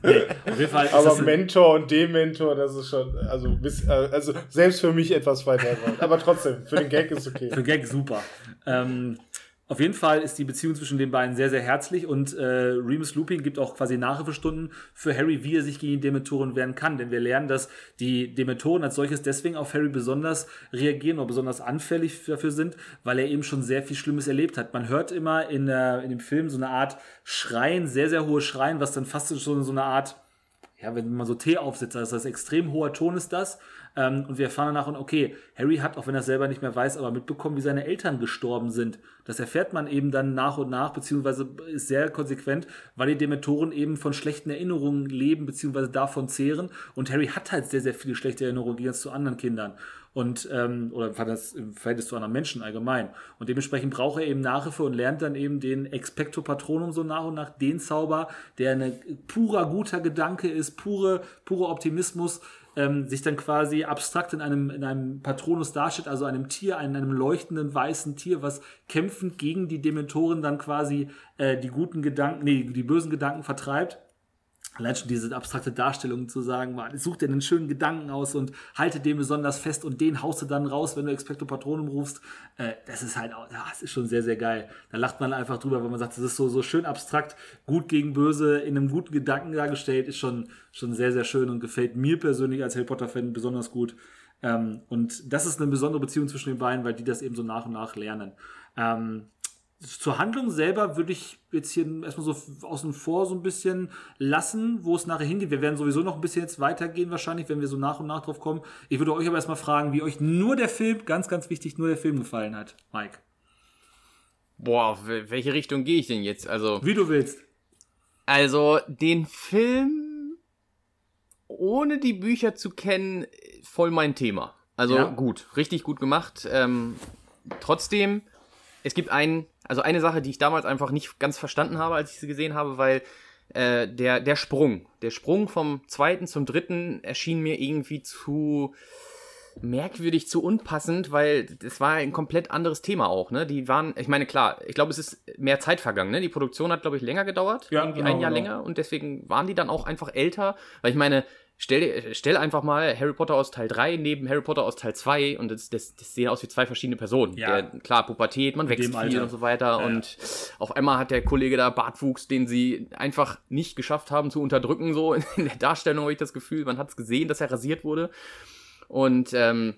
nee, auf jeden Fall aber Mentor und Dementor, das ist schon, also, also selbst für mich etwas weiter. Aber trotzdem, für den Gag ist okay. Für den Gag super. Ähm, auf jeden Fall ist die Beziehung zwischen den beiden sehr, sehr herzlich und äh, Remus Lupin gibt auch quasi Nachhilfestunden für Harry, wie er sich gegen die Dementoren wehren kann. Denn wir lernen, dass die Dementoren als solches deswegen auf Harry besonders reagieren oder besonders anfällig dafür sind, weil er eben schon sehr viel Schlimmes erlebt hat. Man hört immer in, äh, in dem Film so eine Art Schreien, sehr, sehr hohe Schreien, was dann fast schon so eine Art ja, wenn man so Tee aufsetzt, das ist extrem hoher Ton ist das. Ähm, und wir erfahren danach, okay, Harry hat, auch wenn er es selber nicht mehr weiß, aber mitbekommen, wie seine Eltern gestorben sind. Das erfährt man eben dann nach und nach, beziehungsweise ist sehr konsequent, weil die Dementoren eben von schlechten Erinnerungen leben, beziehungsweise davon zehren. Und Harry hat halt sehr, sehr viele schlechte Erinnerungen, wie zu anderen Kindern und ähm, oder im Verhältnis zu anderen Menschen allgemein. Und dementsprechend braucht er eben Nachhilfe und lernt dann eben den Expecto Patronum so nach und nach, den Zauber, der ein purer guter Gedanke ist, pure, pure Optimismus, ähm, sich dann quasi abstrakt in einem, in einem Patronus darstellt, also einem Tier, einem, einem leuchtenden weißen Tier, was kämpfend gegen die Dementoren dann quasi äh, die guten Gedanken, nee, die bösen Gedanken vertreibt allein schon diese abstrakte Darstellung zu sagen, such dir einen schönen Gedanken aus und halte den besonders fest und den haust du dann raus, wenn du Expecto Patronum rufst. Äh, das ist halt, auch, ja, das ist schon sehr, sehr geil. Da lacht man einfach drüber, wenn man sagt, das ist so, so schön abstrakt, gut gegen böse, in einem guten Gedanken dargestellt, ist schon, schon sehr, sehr schön und gefällt mir persönlich als Harry Potter-Fan besonders gut. Ähm, und das ist eine besondere Beziehung zwischen den beiden, weil die das eben so nach und nach lernen. Ähm, zur Handlung selber würde ich jetzt hier erstmal so außen vor so ein bisschen lassen, wo es nachher hingeht. Wir werden sowieso noch ein bisschen jetzt weitergehen wahrscheinlich, wenn wir so nach und nach drauf kommen. Ich würde euch aber erstmal fragen, wie euch nur der Film, ganz, ganz wichtig, nur der Film gefallen hat. Mike. Boah, welche Richtung gehe ich denn jetzt? Also. Wie du willst. Also, den Film, ohne die Bücher zu kennen, voll mein Thema. Also ja. gut, richtig gut gemacht. Ähm, trotzdem, es gibt einen also eine Sache, die ich damals einfach nicht ganz verstanden habe, als ich sie gesehen habe, weil äh, der, der Sprung, der Sprung vom zweiten zum dritten erschien mir irgendwie zu merkwürdig, zu unpassend, weil das war ein komplett anderes Thema auch, ne? Die waren, ich meine, klar, ich glaube, es ist mehr Zeit vergangen, ne? Die Produktion hat, glaube ich, länger gedauert, ja, irgendwie genau, ein Jahr genau. länger und deswegen waren die dann auch einfach älter, weil ich meine, Stell, stell einfach mal Harry Potter aus Teil 3 neben Harry Potter aus Teil 2 und das, das, das sehen aus wie zwei verschiedene Personen. Ja. Der, klar, Pubertät, man wächst viel Alter. und so weiter. Ja, und ja. auf einmal hat der Kollege da Bartwuchs, den sie einfach nicht geschafft haben zu unterdrücken, so in der Darstellung habe ich das Gefühl. Man hat es gesehen, dass er rasiert wurde. Und ähm,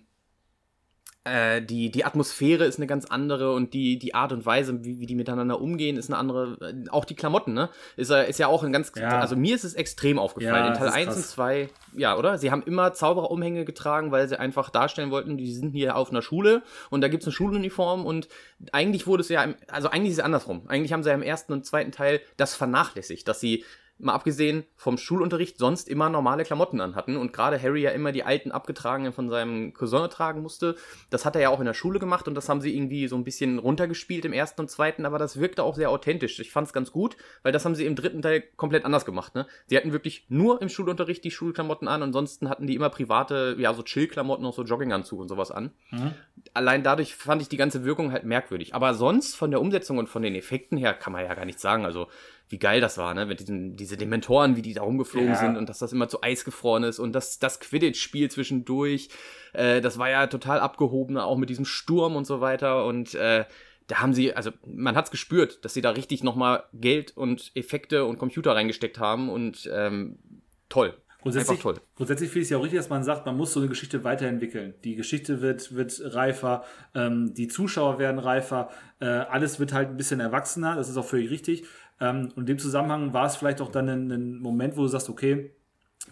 äh, die, die Atmosphäre ist eine ganz andere und die, die Art und Weise, wie, wie die miteinander umgehen, ist eine andere. Äh, auch die Klamotten, ne? Ist, ist ja auch ein ganz. Ja. Also mir ist es extrem aufgefallen. Ja, In Teil 1 und 2, ja, oder? Sie haben immer Zaubererumhänge getragen, weil sie einfach darstellen wollten, die sind hier auf einer Schule und da gibt es eine Schuluniform und eigentlich wurde es ja, also eigentlich ist es andersrum. Eigentlich haben sie ja im ersten und zweiten Teil das vernachlässigt, dass sie mal abgesehen vom Schulunterricht, sonst immer normale Klamotten anhatten und gerade Harry ja immer die alten abgetragenen von seinem Cousin tragen musste. Das hat er ja auch in der Schule gemacht und das haben sie irgendwie so ein bisschen runtergespielt im ersten und zweiten, aber das wirkte auch sehr authentisch. Ich fand es ganz gut, weil das haben sie im dritten Teil komplett anders gemacht. Ne? Sie hatten wirklich nur im Schulunterricht die Schulklamotten an, ansonsten hatten die immer private, ja, so Chill-Klamotten, auch so Jogginganzug und sowas an. Mhm. Allein dadurch fand ich die ganze Wirkung halt merkwürdig. Aber sonst von der Umsetzung und von den Effekten her kann man ja gar nichts sagen. Also wie geil das war, ne? Mit diesen, diese Dementoren, wie die da rumgeflogen ja. sind und dass das immer zu Eis gefroren ist und das, das Quidditch-Spiel zwischendurch, äh, das war ja total abgehoben, auch mit diesem Sturm und so weiter und äh, da haben sie, also man hat's gespürt, dass sie da richtig nochmal Geld und Effekte und Computer reingesteckt haben und ähm, toll. Grundsätzlich, toll. grundsätzlich finde ich es ja auch richtig, dass man sagt, man muss so eine Geschichte weiterentwickeln. Die Geschichte wird, wird reifer, ähm, die Zuschauer werden reifer, äh, alles wird halt ein bisschen erwachsener, das ist auch völlig richtig. Ähm, und in dem Zusammenhang war es vielleicht auch dann ein, ein Moment, wo du sagst, okay,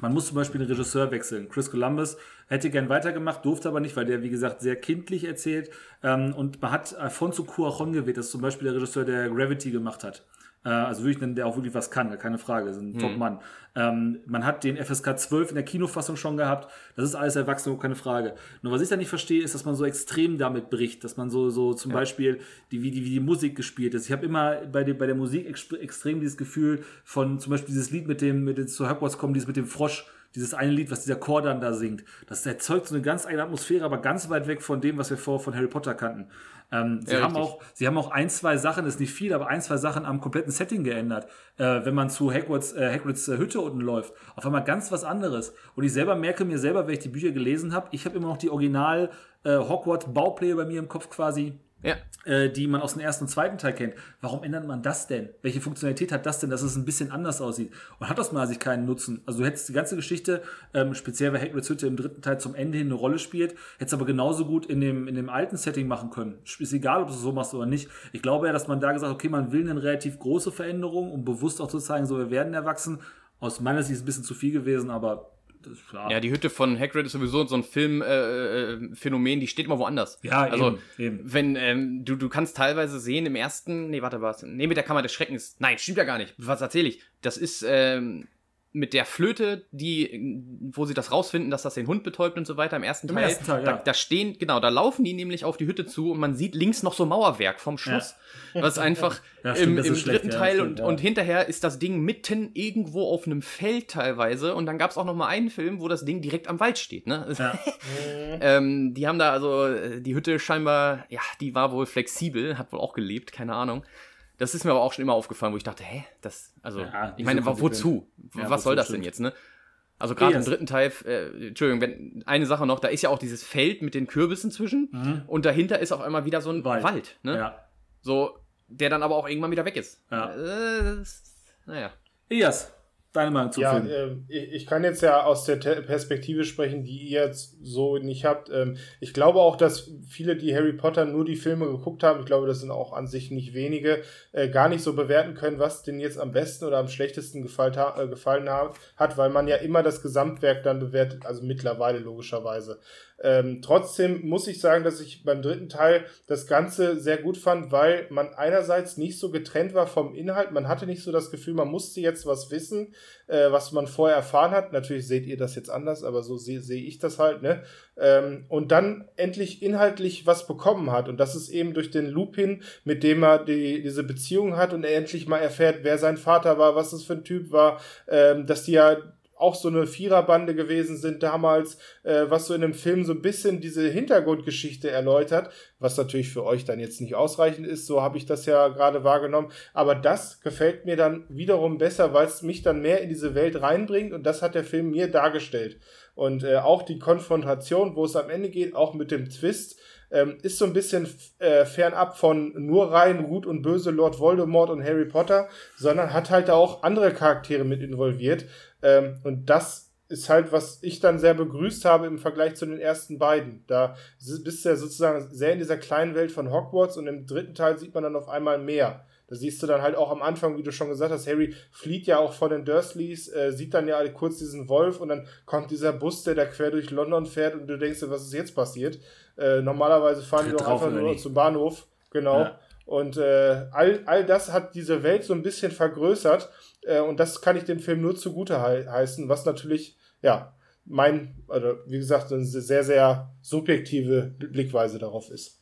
man muss zum Beispiel den Regisseur wechseln. Chris Columbus hätte gern weitergemacht, durfte aber nicht, weil der, wie gesagt, sehr kindlich erzählt. Ähm, und man hat Alfonso Cuaron gewählt, das ist zum Beispiel der Regisseur, der Gravity gemacht hat. Äh, also wirklich, der auch wirklich was kann, keine Frage, ist ein hm. Top-Mann. Ähm, man hat den FSK 12 in der Kinofassung schon gehabt, das ist alles Erwachsene, keine Frage. Nur was ich da nicht verstehe, ist, dass man so extrem damit bricht, dass man so, so zum ja. Beispiel, die, wie, die, wie die Musik gespielt ist. Ich habe immer bei, dem, bei der Musik extrem dieses Gefühl von zum Beispiel dieses Lied mit dem, mit dem zu Hogwarts kommen, dieses mit dem Frosch, dieses eine Lied, was dieser Chor dann da singt, das erzeugt so eine ganz eigene Atmosphäre, aber ganz weit weg von dem, was wir vorher von Harry Potter kannten. Ähm, sie, ja, haben auch, sie haben auch ein, zwei Sachen, das ist nicht viel, aber ein, zwei Sachen am kompletten Setting geändert. Äh, wenn man zu Hagrids, äh, Hagrids äh, Hütte unten läuft, auf einmal ganz was anderes. Und ich selber merke mir selber, wenn ich die Bücher gelesen habe, ich habe immer noch die Original äh, Hogwarts-Baupläne bei mir im Kopf quasi ja. äh, die man aus dem ersten und zweiten Teil kennt. Warum ändert man das denn? Welche Funktionalität hat das denn, dass es ein bisschen anders aussieht? Und hat das mal sich keinen Nutzen? Also du hättest die ganze Geschichte, ähm, speziell weil Hagrids Hütte im dritten Teil zum Ende hin eine Rolle spielt, hättest aber genauso gut in dem, in dem alten Setting machen können. Ist egal, ob du es so machst oder nicht. Ich glaube ja, dass man da gesagt okay, man will eine relativ große Veränderung, um bewusst auch zu zeigen, so wir werden erwachsen. Aus meiner Sicht ist es ein bisschen zu viel gewesen, aber ja, die Hütte von Hagrid ist sowieso so ein Filmphänomen, äh, äh die steht immer woanders. Ja, also eben, eben. wenn ähm, du du kannst teilweise sehen im ersten, nee, warte, was? Nee, mit der Kammer des Schreckens. Nein, stimmt ja gar nicht. Was erzähle ich? Das ist ähm, mit der Flöte, die, wo sie das rausfinden, dass das den Hund betäubt und so weiter im ersten Im Teil. Ersten Teil ja. da, da, stehen, genau, da laufen die nämlich auf die Hütte zu und man sieht links noch so Mauerwerk vom Schloss. Ja. Was einfach ja, stimmt, im, im dritten schlecht, Teil stimmt, und, und hinterher ist das Ding mitten irgendwo auf einem Feld teilweise. Und dann gab es auch noch mal einen Film, wo das Ding direkt am Wald steht. Ne? ähm, die haben da also äh, die Hütte scheinbar, ja, die war wohl flexibel, hat wohl auch gelebt, keine Ahnung. Das ist mir aber auch schon immer aufgefallen, wo ich dachte, hä, das, also, ja, ich meine, wozu? Ja, Was soll das stimmt. denn jetzt, ne? Also gerade im dritten Teil, äh, Entschuldigung, wenn, eine Sache noch, da ist ja auch dieses Feld mit den Kürbissen zwischen mhm. und dahinter ist auf einmal wieder so ein Wald, Wald ne? Ja. So, der dann aber auch irgendwann wieder weg ist. Ja. Äh, naja. Elias, deine Meinung zum ja, Film? Äh, ich kann jetzt ja aus der Perspektive sprechen, die ihr jetzt so nicht habt. Ähm, ich glaube auch, dass viele, die Harry Potter nur die Filme geguckt haben, ich glaube, das sind auch an sich nicht wenige, äh, gar nicht so bewerten können, was denn jetzt am besten oder am schlechtesten gefallen, äh, gefallen hat, weil man ja immer das Gesamtwerk dann bewertet, also mittlerweile logischerweise. Ähm, trotzdem muss ich sagen, dass ich beim dritten Teil das Ganze sehr gut fand, weil man einerseits nicht so getrennt war vom Inhalt. Man hatte nicht so das Gefühl, man musste jetzt was wissen, äh, was man vorher erfahren hat. Natürlich seht ihr das jetzt anders, aber so sehe seh ich das halt. Ne? Ähm, und dann endlich inhaltlich was bekommen hat. Und das ist eben durch den Lupin, mit dem er die, diese Beziehung hat und er endlich mal erfährt, wer sein Vater war, was das für ein Typ war, ähm, dass die ja auch so eine Viererbande gewesen sind damals, äh, was so in dem Film so ein bisschen diese Hintergrundgeschichte erläutert, was natürlich für euch dann jetzt nicht ausreichend ist, so habe ich das ja gerade wahrgenommen, aber das gefällt mir dann wiederum besser, weil es mich dann mehr in diese Welt reinbringt und das hat der Film mir dargestellt. Und äh, auch die Konfrontation, wo es am Ende geht, auch mit dem Twist, ähm, ist so ein bisschen äh, fernab von nur rein gut und böse Lord Voldemort und Harry Potter, sondern hat halt auch andere Charaktere mit involviert. Ähm, und das ist halt, was ich dann sehr begrüßt habe im Vergleich zu den ersten beiden. Da bist du ja sozusagen sehr in dieser kleinen Welt von Hogwarts und im dritten Teil sieht man dann auf einmal mehr. Da siehst du dann halt auch am Anfang, wie du schon gesagt hast, Harry flieht ja auch von den Dursleys, äh, sieht dann ja kurz diesen Wolf und dann kommt dieser Bus, der da quer durch London fährt und du denkst dir, was ist jetzt passiert? Äh, normalerweise fahren Tritt die doch einfach nur zum Bahnhof. Genau. Ja. Und äh, all, all das hat diese Welt so ein bisschen vergrößert. Äh, und das kann ich dem Film nur zugute he heißen, was natürlich, ja, mein, oder wie gesagt, eine sehr, sehr subjektive Blickweise darauf ist.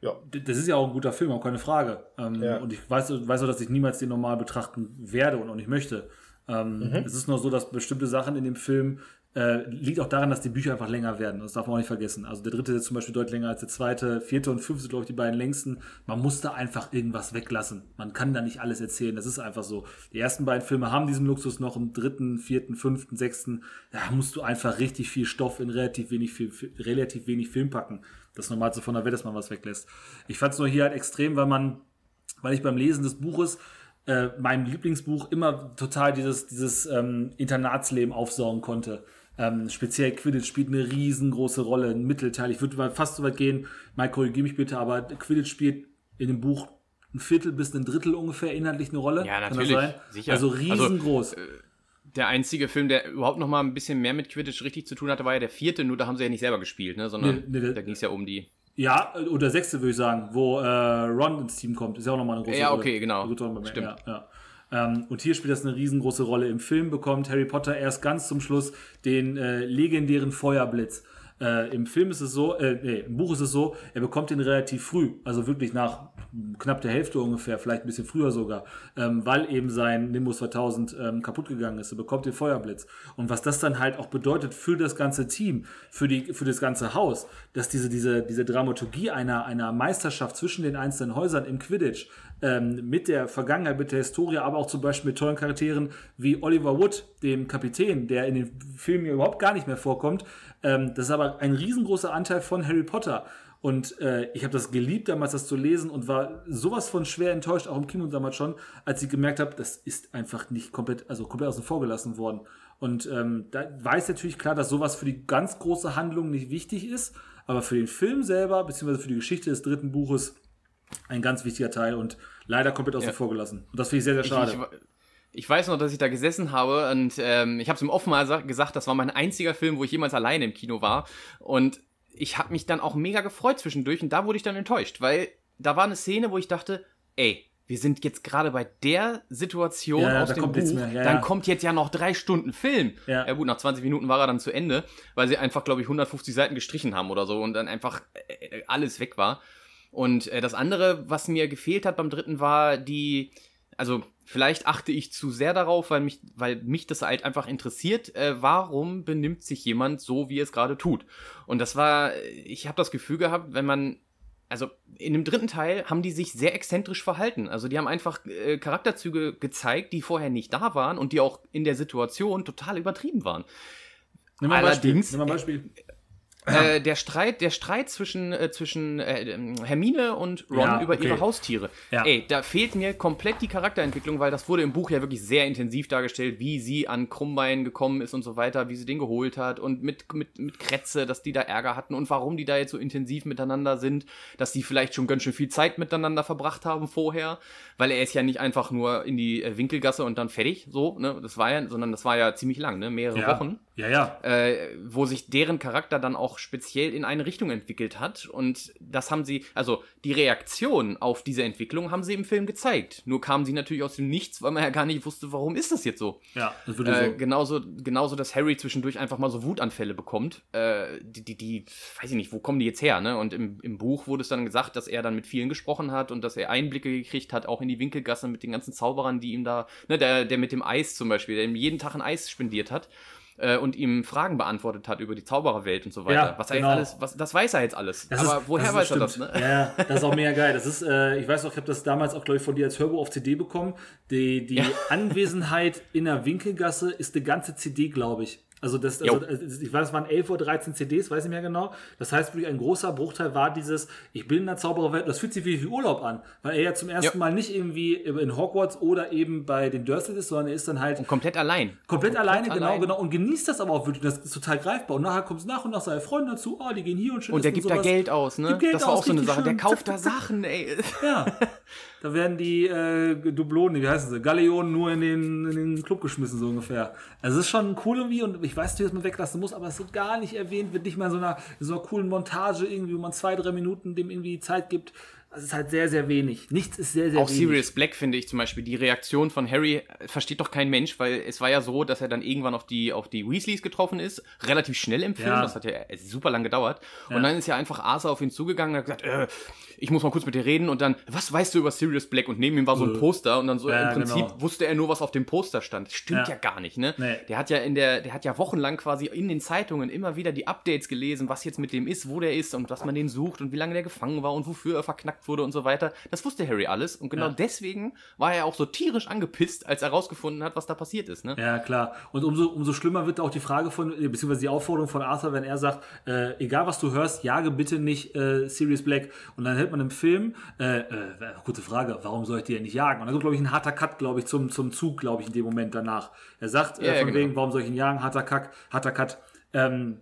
Ja. Das ist ja auch ein guter Film, auch keine Frage. Ähm, ja. Und ich weiß, weiß auch, dass ich niemals den normal betrachten werde und auch nicht möchte. Ähm, mhm. Es ist nur so, dass bestimmte Sachen in dem Film äh, liegt auch daran, dass die Bücher einfach länger werden. Das darf man auch nicht vergessen. Also der dritte ist zum Beispiel deutlich länger als der zweite. Vierte und fünfte glaube ich, die beiden längsten. Man muss da einfach irgendwas weglassen. Man kann da nicht alles erzählen. Das ist einfach so. Die ersten beiden Filme haben diesen Luxus noch. Im dritten, vierten, fünften, sechsten, da musst du einfach richtig viel Stoff in relativ wenig, relativ wenig Film packen. Das Normalste von der Welt, dass man was weglässt. Ich fand es nur hier halt extrem, weil man, weil ich beim Lesen des Buches äh, meinem Lieblingsbuch immer total dieses, dieses ähm, Internatsleben aufsaugen konnte. Ähm, speziell Quidditch spielt eine riesengroße Rolle, ein Mittelteil. Ich würde fast so weit gehen, Mike, korrigiere mich bitte, aber Quidditch spielt in dem Buch ein Viertel bis ein Drittel ungefähr inhaltlich eine Rolle. Ja, natürlich. Sicher. Also riesengroß. Also, äh, der einzige Film, der überhaupt noch mal ein bisschen mehr mit Quidditch richtig zu tun hatte, war ja der vierte, nur da haben sie ja nicht selber gespielt, ne? sondern nee, nee, da ging es ja um die. Ja, oder sechste würde ich sagen, wo äh, Ron ins Team kommt. Ist ja auch nochmal eine große ja, Rolle. Ja, okay, genau. Stimmt. Ja, ja. Ähm, und hier spielt das eine riesengroße Rolle. Im Film bekommt Harry Potter erst ganz zum Schluss den äh, legendären Feuerblitz. Äh, Im Film ist es so, äh, nee, im Buch ist es so, er bekommt den relativ früh, also wirklich nach knapp der Hälfte ungefähr, vielleicht ein bisschen früher sogar, ähm, weil eben sein Nimbus 2000 ähm, kaputt gegangen ist. Er bekommt den Feuerblitz. Und was das dann halt auch bedeutet für das ganze Team, für, die, für das ganze Haus, dass diese, diese, diese Dramaturgie einer, einer Meisterschaft zwischen den einzelnen Häusern im Quidditch ähm, mit der Vergangenheit, mit der Historie, aber auch zum Beispiel mit tollen Charakteren wie Oliver Wood, dem Kapitän, der in den Filmen überhaupt gar nicht mehr vorkommt. Ähm, das ist aber ein riesengroßer Anteil von Harry Potter. Und äh, ich habe das geliebt, damals das zu lesen und war sowas von schwer enttäuscht, auch im Kino damals schon, als ich gemerkt habe, das ist einfach nicht komplett, also komplett außen vor gelassen worden. Und ähm, da weiß natürlich klar, dass sowas für die ganz große Handlung nicht wichtig ist, aber für den Film selber, beziehungsweise für die Geschichte des dritten Buches, ein ganz wichtiger Teil und leider komplett außen ja. vor gelassen. Und das finde ich sehr, sehr schade. Ich, ich, ich, weiß noch, dass ich da gesessen habe und ähm, ich habe es im Offen mal gesagt, das war mein einziger Film, wo ich jemals alleine im Kino war. Und ich habe mich dann auch mega gefreut zwischendurch und da wurde ich dann enttäuscht, weil da war eine Szene, wo ich dachte, ey, wir sind jetzt gerade bei der Situation ja, aus dem Buch, ja, dann kommt jetzt ja noch drei Stunden Film. Ja. ja. gut, nach 20 Minuten war er dann zu Ende, weil sie einfach, glaube ich, 150 Seiten gestrichen haben oder so und dann einfach äh, alles weg war. Und äh, das andere, was mir gefehlt hat beim dritten, war die, also vielleicht achte ich zu sehr darauf, weil mich, weil mich das halt einfach interessiert, äh, warum benimmt sich jemand so, wie es gerade tut. Und das war, ich habe das Gefühl gehabt, wenn man also in dem dritten Teil haben die sich sehr exzentrisch verhalten. Also die haben einfach äh, Charakterzüge gezeigt, die vorher nicht da waren und die auch in der Situation total übertrieben waren. Nimm mal Allerdings, Beispiel. Nimm mal Beispiel. Äh, der Streit, der Streit zwischen, äh, zwischen äh, ähm, Hermine und Ron ja, über okay. ihre Haustiere. Ja. Ey, da fehlt mir komplett die Charakterentwicklung, weil das wurde im Buch ja wirklich sehr intensiv dargestellt, wie sie an Krummbein gekommen ist und so weiter, wie sie den geholt hat und mit, mit, mit Kretze, dass die da Ärger hatten und warum die da jetzt so intensiv miteinander sind, dass die vielleicht schon ganz schön viel Zeit miteinander verbracht haben vorher, weil er ist ja nicht einfach nur in die äh, Winkelgasse und dann fertig, so, ne, das war ja, sondern das war ja ziemlich lang, ne, mehrere ja. Wochen. Ja, ja. Äh, wo sich deren Charakter dann auch speziell in eine Richtung entwickelt hat. Und das haben sie, also die Reaktion auf diese Entwicklung haben sie im Film gezeigt. Nur kamen sie natürlich aus dem Nichts, weil man ja gar nicht wusste, warum ist das jetzt so. Ja, das würde äh, so. Genauso, genauso, dass Harry zwischendurch einfach mal so Wutanfälle bekommt. Äh, die, die, die, weiß ich nicht, wo kommen die jetzt her, ne? Und im, im Buch wurde es dann gesagt, dass er dann mit vielen gesprochen hat und dass er Einblicke gekriegt hat, auch in die Winkelgasse mit den ganzen Zauberern, die ihm da, ne, der, der mit dem Eis zum Beispiel, der ihm jeden Tag ein Eis spendiert hat äh, und ihm Fragen beantwortet hat über die Zaubererwelt und so weiter. Ja, was er genau. alles, was, das weiß er jetzt alles. Das Aber ist, woher weiß er das? Ne? Ja, das ist auch mega geil. Das ist, äh, ich weiß auch, ich habe das damals auch, glaube ich, von dir als Hörbuch auf CD bekommen. Die, die ja. Anwesenheit in der Winkelgasse ist eine ganze CD, glaube ich. Also, das, also, ich weiß, es waren 11 oder 13 CDs, weiß ich mehr genau. Das heißt, wirklich ein großer Bruchteil war dieses, ich bin in der Zaubererwelt, das fühlt sich wie, wie Urlaub an, weil er ja zum ersten ja. Mal nicht irgendwie in Hogwarts oder eben bei den Dursleys ist, sondern er ist dann halt. Und komplett allein. Komplett, komplett alleine, genau, allein. genau, genau. Und genießt das aber auch wirklich, das ist total greifbar. Und nachher kommt es nach und nach seine Freunde dazu, oh, die gehen hier und schön. Und der gibt da Geld aus, ne? Geld das war aus, auch so eine Sache. Schön. Der kauft da Sachen, ey. Ja. Da werden die äh, Dublonen, wie heißen sie, Galeonen nur in den, in den Club geschmissen, so ungefähr. Also es ist schon cool irgendwie und ich weiß, dass man weglassen muss, aber es wird gar nicht erwähnt, wird nicht mal in so einer, in so einer coolen Montage irgendwie, wo man zwei, drei Minuten dem irgendwie Zeit gibt. Das ist halt sehr, sehr wenig. Nichts ist sehr, sehr Auch wenig. Auch Sirius Black finde ich zum Beispiel, die Reaktion von Harry äh, versteht doch kein Mensch, weil es war ja so, dass er dann irgendwann auf die, auf die Weasleys getroffen ist, relativ schnell im Film, ja. das hat ja super lang gedauert. Ja. Und dann ist ja einfach Arthur auf ihn zugegangen und hat gesagt, äh, ich muss mal kurz mit dir reden und dann, was weißt du über Sirius Black? Und neben ihm war so ein äh. Poster und dann so ja, im Prinzip genau. wusste er nur, was auf dem Poster stand. Stimmt ja, ja gar nicht, ne? Nee. Der hat ja in der, der hat ja wochenlang quasi in den Zeitungen immer wieder die Updates gelesen, was jetzt mit dem ist, wo der ist und was man den sucht und wie lange der gefangen war und wofür er verknackt wurde und so weiter. Das wusste Harry alles und genau ja. deswegen war er auch so tierisch angepisst, als er herausgefunden hat, was da passiert ist, ne? Ja, klar. Und umso, umso schlimmer wird auch die Frage von, beziehungsweise die Aufforderung von Arthur, wenn er sagt, äh, egal was du hörst, jage bitte nicht äh, Sirius Black. Und dann hält man im Film, äh, äh, kurze Frage, warum soll ich denn nicht jagen? Und dann kommt, glaube ich, ein harter Cut, glaube ich, zum, zum Zug, glaube ich, in dem Moment danach. Er sagt äh, ja, von genau. wegen, warum soll ich ihn jagen? Harter Cut, harter Cut. Ähm,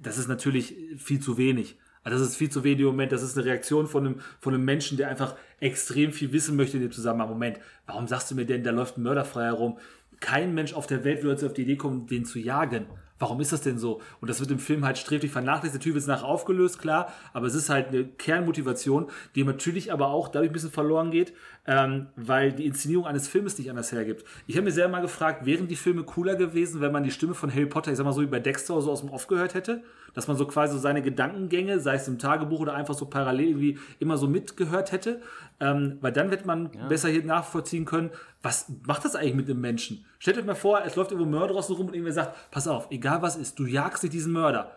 das ist natürlich viel zu wenig. Also das ist viel zu wenig im Moment. Das ist eine Reaktion von einem, von einem Menschen, der einfach extrem viel wissen möchte in dem Zusammenhang. Moment, warum sagst du mir denn, da läuft ein Mörder frei herum? Kein Mensch auf der Welt würde jetzt auf die Idee kommen, den zu jagen. Warum ist das denn so? Und das wird im Film halt sträflich vernachlässigt. Natürlich wird es nachher aufgelöst, klar, aber es ist halt eine Kernmotivation, die natürlich aber auch dadurch ein bisschen verloren geht, ähm, weil die Inszenierung eines Filmes nicht anders hergibt. Ich habe mir sehr mal gefragt, wären die Filme cooler gewesen, wenn man die Stimme von Harry Potter, ich sag mal so wie bei Dexter so aus dem Off gehört hätte? Dass man so quasi so seine Gedankengänge, sei es im Tagebuch oder einfach so parallel irgendwie immer so mitgehört hätte. Ähm, weil dann wird man ja. besser hier nachvollziehen können, was macht das eigentlich mit dem Menschen? Stellt euch mal vor, es läuft irgendwo Mörder draußen rum und irgendwer sagt, pass auf, egal was ist, du jagst nicht diesen Mörder.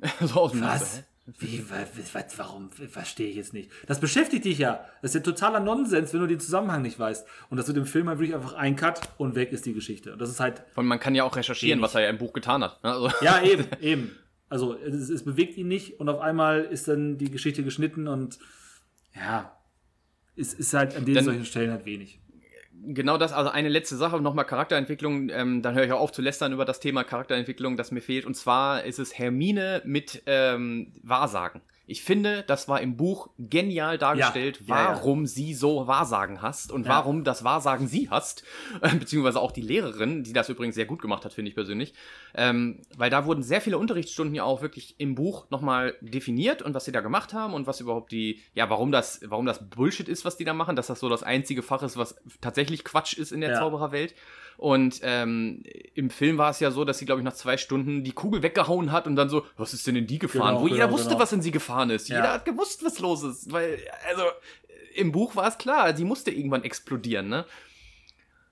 so aus dem Was? Wie, was, warum, verstehe ich jetzt nicht. Das beschäftigt dich ja. Das ist ja totaler Nonsens, wenn du den Zusammenhang nicht weißt. Und das wird im Film halt wirklich einfach ein Cut und weg ist die Geschichte. Und das ist halt. Und man kann ja auch recherchieren, ähnlich. was er ja im Buch getan hat. Ne? Also. Ja, eben, eben. Also es, es, bewegt ihn nicht und auf einmal ist dann die Geschichte geschnitten und ja, es ist halt an den dann, solchen Stellen halt wenig genau das, also eine letzte Sache, nochmal Charakterentwicklung, ähm, dann höre ich auch auf zu lästern über das Thema Charakterentwicklung, das mir fehlt. Und zwar ist es Hermine mit ähm, Wahrsagen. Ich finde, das war im Buch genial dargestellt, ja, warum ja, ja. sie so Wahrsagen hast und warum das Wahrsagen sie hast, beziehungsweise auch die Lehrerin, die das übrigens sehr gut gemacht hat, finde ich persönlich. Ähm, weil da wurden sehr viele Unterrichtsstunden ja auch wirklich im Buch nochmal definiert und was sie da gemacht haben und was überhaupt die, ja, warum das, warum das Bullshit ist, was die da machen, dass das so das einzige Fach ist, was tatsächlich Quatsch ist in der Zaubererwelt. Und ähm, im Film war es ja so, dass sie, glaube ich, nach zwei Stunden die Kugel weggehauen hat und dann so, was ist denn in die gefahren? Genau, Wo genau, jeder wusste, genau. was in sie gefahren ist. Ja. Jeder hat gewusst, was los ist. Weil, also, im Buch war es klar, sie musste irgendwann explodieren, ne?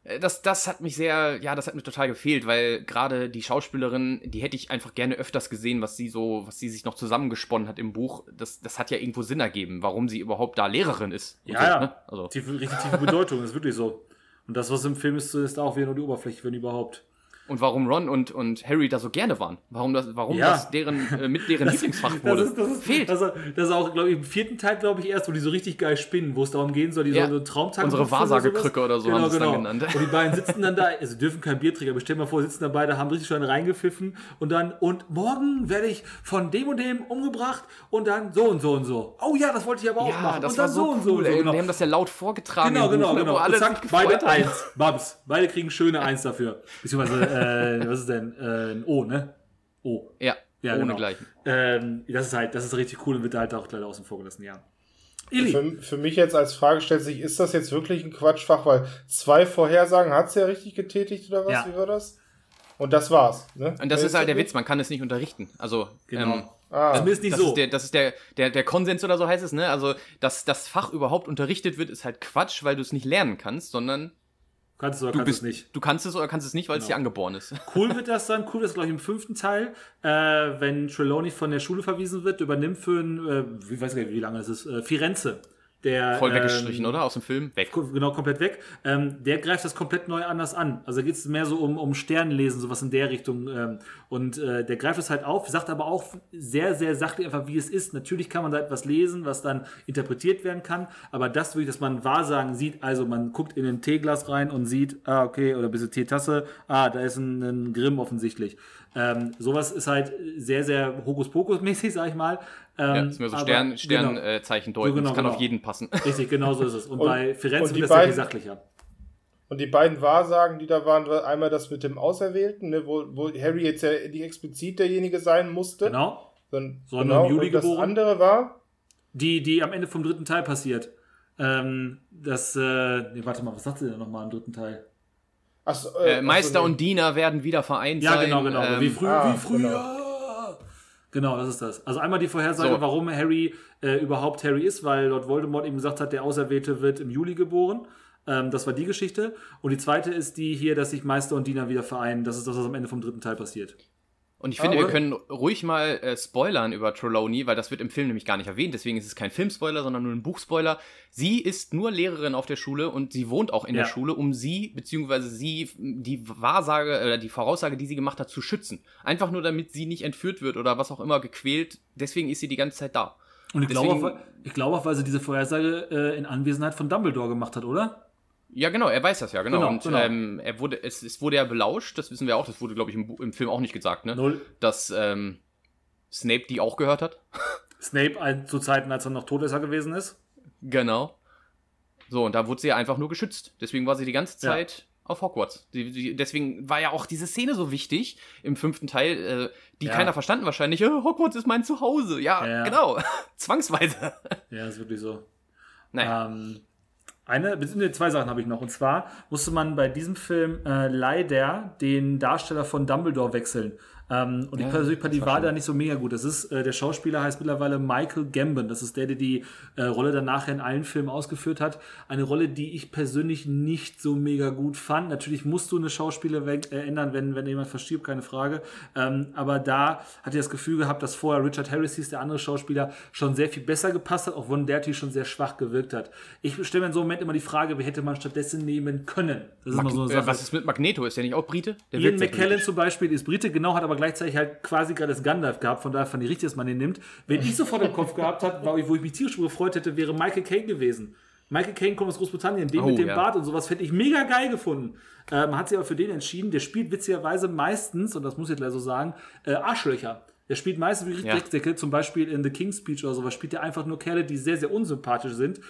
Äh, das, das hat mich sehr, ja, das hat mir total gefehlt, weil gerade die Schauspielerin, die hätte ich einfach gerne öfters gesehen, was sie so, was sie sich noch zusammengesponnen hat im Buch. Das, das hat ja irgendwo Sinn ergeben, warum sie überhaupt da Lehrerin ist. Ja, so, ja. Ne? Also. Tiefe, richtig tiefe Bedeutung, ist wirklich so. Und das, was im Film ist, ist auch wieder nur die Oberfläche, wenn überhaupt und warum Ron und, und Harry da so gerne waren. Warum das, warum ja. das deren, äh, mit deren das, Lieblingsfach wurde. Das ist, das ist, Fehlt. Das, das ist auch, glaube ich, im vierten Teil, glaube ich, erst, wo die so richtig geil spinnen, wo es darum gehen soll, die ja. so eine Traumtag Unsere Wahrsagekrücke oder so genau, haben sie genau. dann genannt. Und die beiden sitzen dann da, also dürfen kein Bier trinken, aber stell mal vor, sitzen da beide, haben richtig schön reingepfiffen und dann, und morgen werde ich von dem und dem umgebracht und dann so und so und so. Oh ja, das wollte ich aber auch ja, machen. Das und war dann so, und so und so. Ey, genau. Die haben das ja laut vorgetragen. Genau, genau, Buch, genau. Alle zack, beide eins. Babs. Beide kriegen schöne Eins dafür. Beziehungsweise, äh, was ist denn? ein, äh, ein O, ne? O. Ja, ja ohne genau. gleichen. Ähm, das ist halt, das ist richtig cool und wird halt auch leider außen vor gelassen, ja. Für, für, mich jetzt als Frage stellt sich, ist das jetzt wirklich ein Quatschfach? Weil zwei Vorhersagen hat es ja richtig getätigt oder was? Ja. Wie war das? Und das war's. Ne? Und das ist halt der Witz, man kann es nicht unterrichten. Also, genau. Ähm, ah. Das ist nicht das so. Ist der, das ist der, der, der Konsens oder so heißt es, ne? Also, dass das Fach überhaupt unterrichtet wird, ist halt Quatsch, weil du es nicht lernen kannst, sondern Kannst du oder du kannst bist, es nicht. Du kannst es oder kannst es nicht, weil genau. es dir angeboren ist. Cool wird das dann, cool wird das, glaube ich, im fünften Teil, äh, wenn Trelawney von der Schule verwiesen wird, übernimmt für ein, äh, ich weiß nicht, wie lange es ist, äh, Firenze der, Voll weggestrichen, ähm, oder? Aus dem Film? Weg. Genau, komplett weg. Ähm, der greift das komplett neu anders an. Also da geht es mehr so um, um Sternenlesen, sowas in der Richtung. Ähm, und äh, der greift es halt auf, sagt aber auch sehr, sehr sachlich einfach, wie es ist. Natürlich kann man da etwas lesen, was dann interpretiert werden kann. Aber das wirklich, dass man Wahrsagen sieht, also man guckt in ein Teeglas rein und sieht, ah, okay, oder ein bisschen Teetasse, ah, da ist ein, ein Grimm offensichtlich. Ähm, sowas ist halt sehr, sehr Hokuspokus-mäßig, sag ich mal. Ähm, ja, ist mir so Stern, Sternzeichen genau. deuten. So genau, das kann genau. auf jeden passen. Richtig, genau so ist es. Und, und bei Firenze wird das beiden, sehr viel sachlicher. Und die beiden Wahrsagen, die da waren, war einmal das mit dem Auserwählten, ne, wo, wo Harry jetzt ja die explizit derjenige sein musste. Genau. Dann, so genau. im Juli und geboren. Das andere war? Die, die am Ende vom dritten Teil passiert. Ähm, das, äh, nee, warte mal, was sagt sie denn nochmal im dritten Teil? So, äh, äh, Meister und Diener werden wieder vereint ja, sein. Ja, genau, genau. Ähm, wie, früh, ah, wie früher. Genau. genau. das ist das. Also einmal die Vorhersage, so. warum Harry äh, überhaupt Harry ist, weil Lord Voldemort eben gesagt hat, der Auserwählte wird im Juli geboren. Ähm, das war die Geschichte. Und die zweite ist die hier, dass sich Meister und Diener wieder vereinen. Das ist das, was am Ende vom dritten Teil passiert. Und ich finde, ah, wir können ruhig mal äh, spoilern über Trelawney, weil das wird im Film nämlich gar nicht erwähnt. Deswegen ist es kein Filmspoiler, sondern nur ein Buchspoiler. Sie ist nur Lehrerin auf der Schule und sie wohnt auch in ja. der Schule, um sie, beziehungsweise sie, die Wahrsage oder die Voraussage, die sie gemacht hat, zu schützen. Einfach nur, damit sie nicht entführt wird oder was auch immer gequält. Deswegen ist sie die ganze Zeit da. Und ich glaube auch, ich glaube auch, weil sie diese Vorhersage äh, in Anwesenheit von Dumbledore gemacht hat, oder? Ja, genau, er weiß das ja, genau. genau und genau. Ähm, er wurde, es, es wurde ja belauscht, das wissen wir auch, das wurde, glaube ich, im, im, Film auch nicht gesagt, ne? Null. Dass ähm, Snape die auch gehört hat. Snape ein, zu Zeiten, als er noch Todesser gewesen ist. Genau. So, und da wurde sie ja einfach nur geschützt. Deswegen war sie die ganze Zeit auf Hogwarts. Die, die, deswegen war ja auch diese Szene so wichtig im fünften Teil, äh, die ja. keiner verstanden wahrscheinlich. Oh, Hogwarts ist mein Zuhause. Ja, ja. genau. Zwangsweise. Ja, ist wirklich so. Naja. Ähm, eine, beziehungsweise zwei Sachen habe ich noch. Und zwar musste man bei diesem Film äh, leider den Darsteller von Dumbledore wechseln. Ähm, und ja, ich persönlich fand die Wahl da nicht so mega gut. Das ist, äh, der Schauspieler heißt mittlerweile Michael Gambon. Das ist der, der die äh, Rolle dann nachher in allen Filmen ausgeführt hat. Eine Rolle, die ich persönlich nicht so mega gut fand. Natürlich musst du eine Schauspieler äh, ändern, wenn, wenn jemand verstirbt, keine Frage. Ähm, aber da hatte ich das Gefühl gehabt, dass vorher Richard Harris hieß, der andere Schauspieler, schon sehr viel besser gepasst hat, auch wenn Derty schon sehr schwach gewirkt hat. Ich stelle mir in so einem Moment immer die Frage, wie hätte man stattdessen nehmen können? Das ist Mag immer so eine äh, Was ist mit Magneto? Ist der nicht auch Brite? Der Ian McKellen zum Beispiel ist Brite, genau, hat aber gleichzeitig halt quasi gerade das Gandalf gehabt, von daher fand ich richtig, dass man den nimmt. Wenn ich sofort im Kopf gehabt habe, wo ich mich tierisch gefreut hätte, wäre Michael Caine gewesen. Michael Caine kommt aus Großbritannien, den oh, mit dem ja. Bart und sowas hätte ich mega geil gefunden. Ähm, hat sich aber für den entschieden. Der spielt witzigerweise meistens, und das muss ich leider so sagen, äh, Arschlöcher. Der spielt meistens wirklich ja. Drecksäcke, zum Beispiel in The King's Speech oder sowas, spielt er einfach nur Kerle, die sehr, sehr unsympathisch sind.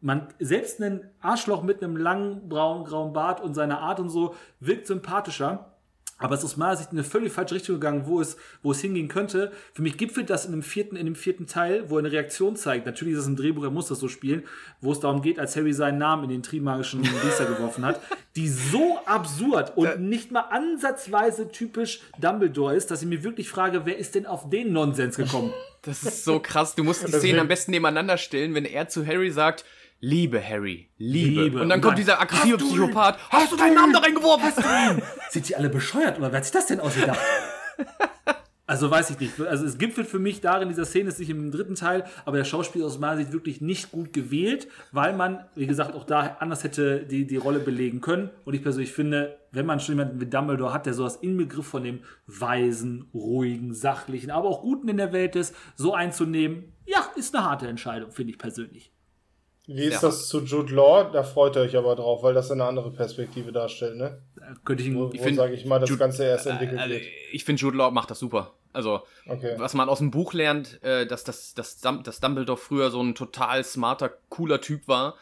Man, selbst ein Arschloch mit einem langen, braunen, grauen Bart und seiner Art und so wirkt sympathischer. Aber es ist aus meiner Sicht in eine völlig falsche Richtung gegangen, wo es, wo es hingehen könnte. Für mich gipfelt das in dem vierten, in dem vierten Teil, wo er eine Reaktion zeigt. Natürlich ist es ein Drehbuch, er muss das so spielen, wo es darum geht, als Harry seinen Namen in den trimagischen Geister geworfen hat, die so absurd und nicht mal ansatzweise typisch Dumbledore ist, dass ich mir wirklich frage, wer ist denn auf den Nonsens gekommen? Das ist so krass. Du musst die Szenen am besten nebeneinander stellen, wenn er zu Harry sagt, Liebe, Harry. Liebe. Liebe. Und dann kommt dieser aggressive Psychopath. Hast, hast du deinen Namen da reingeworfen? Hast du ihn? Sind die alle bescheuert oder wer hat sich das denn ausgedacht? Also weiß ich nicht. Also es gipfelt für mich darin, dieser Szene ist nicht im dritten Teil, aber der Schauspieler aus meiner Sicht wirklich nicht gut gewählt, weil man, wie gesagt, auch da anders hätte die, die Rolle belegen können. Und ich persönlich finde, wenn man schon jemanden wie Dumbledore hat, der so als Inbegriff von dem weisen, ruhigen, sachlichen, aber auch guten in der Welt ist, so einzunehmen, ja, ist eine harte Entscheidung, finde ich persönlich. Wie ist ja. das zu Jude Law? Da freut ihr euch aber drauf, weil das eine andere Perspektive darstellt, ne? Könnte ich, wo, wo sage ich mal, das Jude, Ganze erst entwickelt äh, wird. Ich finde, Jude Law macht das super. Also, okay. was man aus dem Buch lernt, äh, dass, dass, dass, dass Dumbledore früher so ein total smarter, cooler Typ war,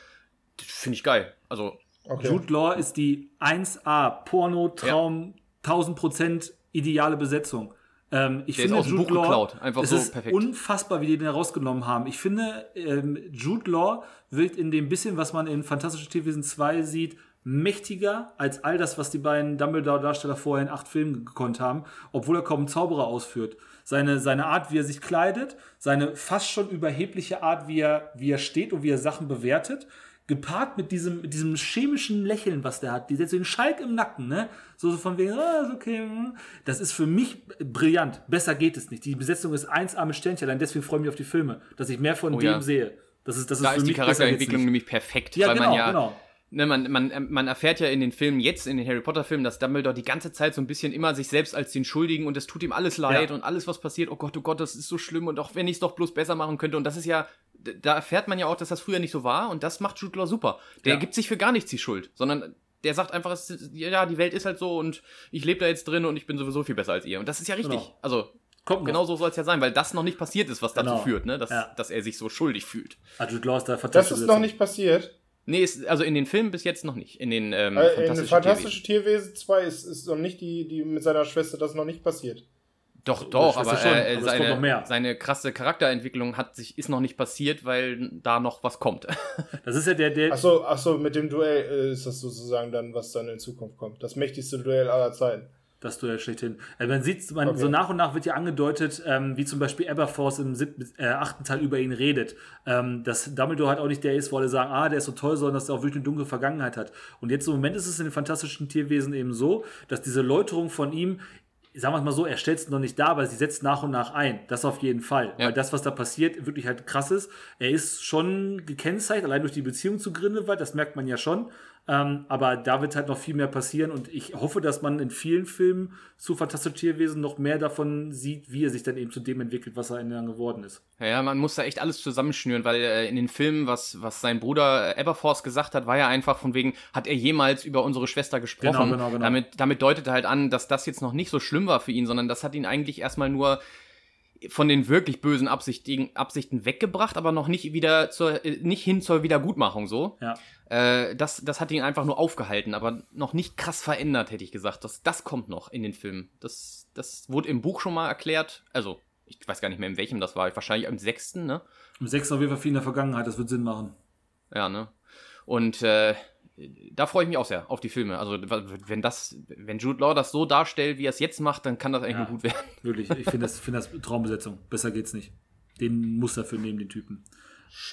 finde ich geil. Also, okay. Jude Law ist die 1A Porno-Traum, ja. 1000% ideale Besetzung. Ähm, ich der finde, Jude Law, Einfach es so ist perfekt. unfassbar, wie die den herausgenommen haben. Ich finde, ähm, Jude Law wirkt in dem bisschen, was man in Fantastische Tierwesen 2 sieht, mächtiger als all das, was die beiden Dumbledore-Darsteller vorher in acht Filmen gekonnt haben, obwohl er kaum einen Zauberer ausführt. Seine, seine Art, wie er sich kleidet, seine fast schon überhebliche Art, wie er, wie er steht und wie er Sachen bewertet, gepaart mit diesem, mit diesem chemischen Lächeln, was der hat, den Schalk im Nacken, ne? So, so von wegen, ah, ist okay. Hm. Das ist für mich brillant. Besser geht es nicht. Die Besetzung ist eins arme Sternchen, allein deswegen freue ich mich auf die Filme, dass ich mehr von oh, dem ja. sehe. Das ist, das da ist, ist die Charakterentwicklung nämlich perfekt, ja, weil genau, man ja genau ne, man, man, man erfährt ja in den Filmen jetzt, in den Harry Potter-Filmen, dass Dumbledore die ganze Zeit so ein bisschen immer sich selbst als den Schuldigen und es tut ihm alles leid ja. und alles, was passiert, oh Gott, oh Gott, das ist so schlimm und auch wenn ich es doch bloß besser machen könnte. Und das ist ja, da erfährt man ja auch, dass das früher nicht so war und das macht Jude Law super. Der ja. gibt sich für gar nichts die Schuld, sondern der sagt einfach, ja, die Welt ist halt so und ich lebe da jetzt drin und ich bin sowieso viel besser als ihr. Und das ist ja richtig. Genau. Also, Kommt genau so soll es ja sein, weil das noch nicht passiert ist, was dazu genau. führt, ne? dass, ja. dass er sich so schuldig fühlt. Also, das ist noch nicht passiert. Nee, ist, also in den Filmen bis jetzt noch nicht. In den ähm, äh, Fantastische, Fantastische Tierwesen. 2 ist, ist noch nicht die, die mit seiner Schwester das noch nicht passiert. Doch, doch, aber, schon, äh, aber seine, seine krasse Charakterentwicklung hat sich, ist noch nicht passiert, weil da noch was kommt. Das ist ja der, der. Achso, ach so, mit dem Duell äh, ist das sozusagen dann, was dann in Zukunft kommt. Das mächtigste Duell aller Zeiten das Duell schlechthin. Also man sieht, man, okay. so nach und nach wird ja angedeutet, ähm, wie zum Beispiel Aberforce im siebten, äh, achten Teil über ihn redet. Ähm, dass Dumbledore halt auch nicht der ist, wo alle sagen, ah, der ist so toll, sondern dass er auch wirklich eine dunkle Vergangenheit hat. Und jetzt im Moment ist es in den fantastischen Tierwesen eben so, dass diese Läuterung von ihm sagen wir es mal so, er stellt es noch nicht da, aber sie setzt nach und nach ein. Das auf jeden Fall. Ja. Weil das, was da passiert, wirklich halt krass ist. Er ist schon gekennzeichnet, allein durch die Beziehung zu Grindelwald, das merkt man ja schon. Ähm, aber da wird halt noch viel mehr passieren und ich hoffe, dass man in vielen Filmen zu Fantastische Tierwesen noch mehr davon sieht, wie er sich dann eben zu dem entwickelt, was er dann geworden ist. Ja, man muss da echt alles zusammenschnüren, weil äh, in den Filmen, was, was sein Bruder Everforce gesagt hat, war ja einfach von wegen, hat er jemals über unsere Schwester gesprochen. Genau, genau, genau. Damit, damit deutet er halt an, dass das jetzt noch nicht so schlimm war für ihn, sondern das hat ihn eigentlich erstmal nur von den wirklich bösen Absichten, Absichten weggebracht, aber noch nicht wieder zur, äh, nicht hin zur Wiedergutmachung so. Ja. Äh, das, das hat ihn einfach nur aufgehalten, aber noch nicht krass verändert, hätte ich gesagt. Das, das kommt noch in den Filmen. Das, das wurde im Buch schon mal erklärt. Also, ich weiß gar nicht mehr, in welchem das war. Wahrscheinlich im sechsten, ne? Im sechsten auf jeden Fall viel in der Vergangenheit, das wird Sinn machen. Ja, ne? Und äh, da freue ich mich auch sehr auf die Filme. Also wenn das, wenn Jude Law das so darstellt, wie er es jetzt macht, dann kann das eigentlich ja, nur gut werden. Wirklich, ich finde das, find das Traumbesetzung. Besser geht's nicht. Den muss dafür nehmen, den Typen.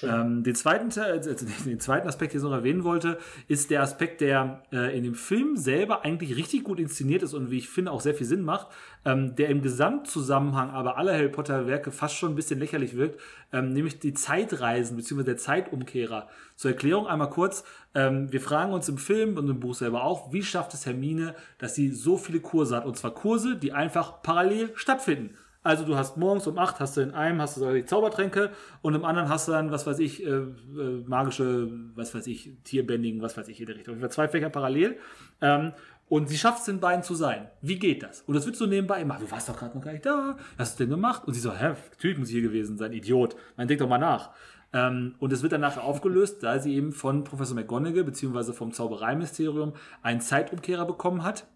Ähm, den, zweiten, äh, den zweiten Aspekt, den ich noch erwähnen wollte, ist der Aspekt, der äh, in dem Film selber eigentlich richtig gut inszeniert ist und wie ich finde auch sehr viel Sinn macht, ähm, der im Gesamtzusammenhang aber aller Harry Potter Werke fast schon ein bisschen lächerlich wirkt, ähm, nämlich die Zeitreisen bzw. der Zeitumkehrer. Zur Erklärung einmal kurz, ähm, wir fragen uns im Film und im Buch selber auch, wie schafft es Hermine, dass sie so viele Kurse hat und zwar Kurse, die einfach parallel stattfinden. Also du hast morgens um 8 hast du in einem hast du die Zaubertränke und im anderen hast du dann, was weiß ich, äh, äh, magische, was weiß ich, Tierbändigen, was weiß ich, der Richtung. Zwei Fächer parallel. Ähm, und sie schafft es den beiden zu sein. Wie geht das? Und das wird so nebenbei machen. Du warst doch gerade noch gar nicht da. Was hast du denn gemacht? Und sie so, hä, natürlich muss ich hier gewesen sein, Idiot. Man denkt doch mal nach. Ähm, und es wird dann nachher aufgelöst, da sie eben von Professor McGonagall beziehungsweise vom Zaubereiministerium einen Zeitumkehrer bekommen hat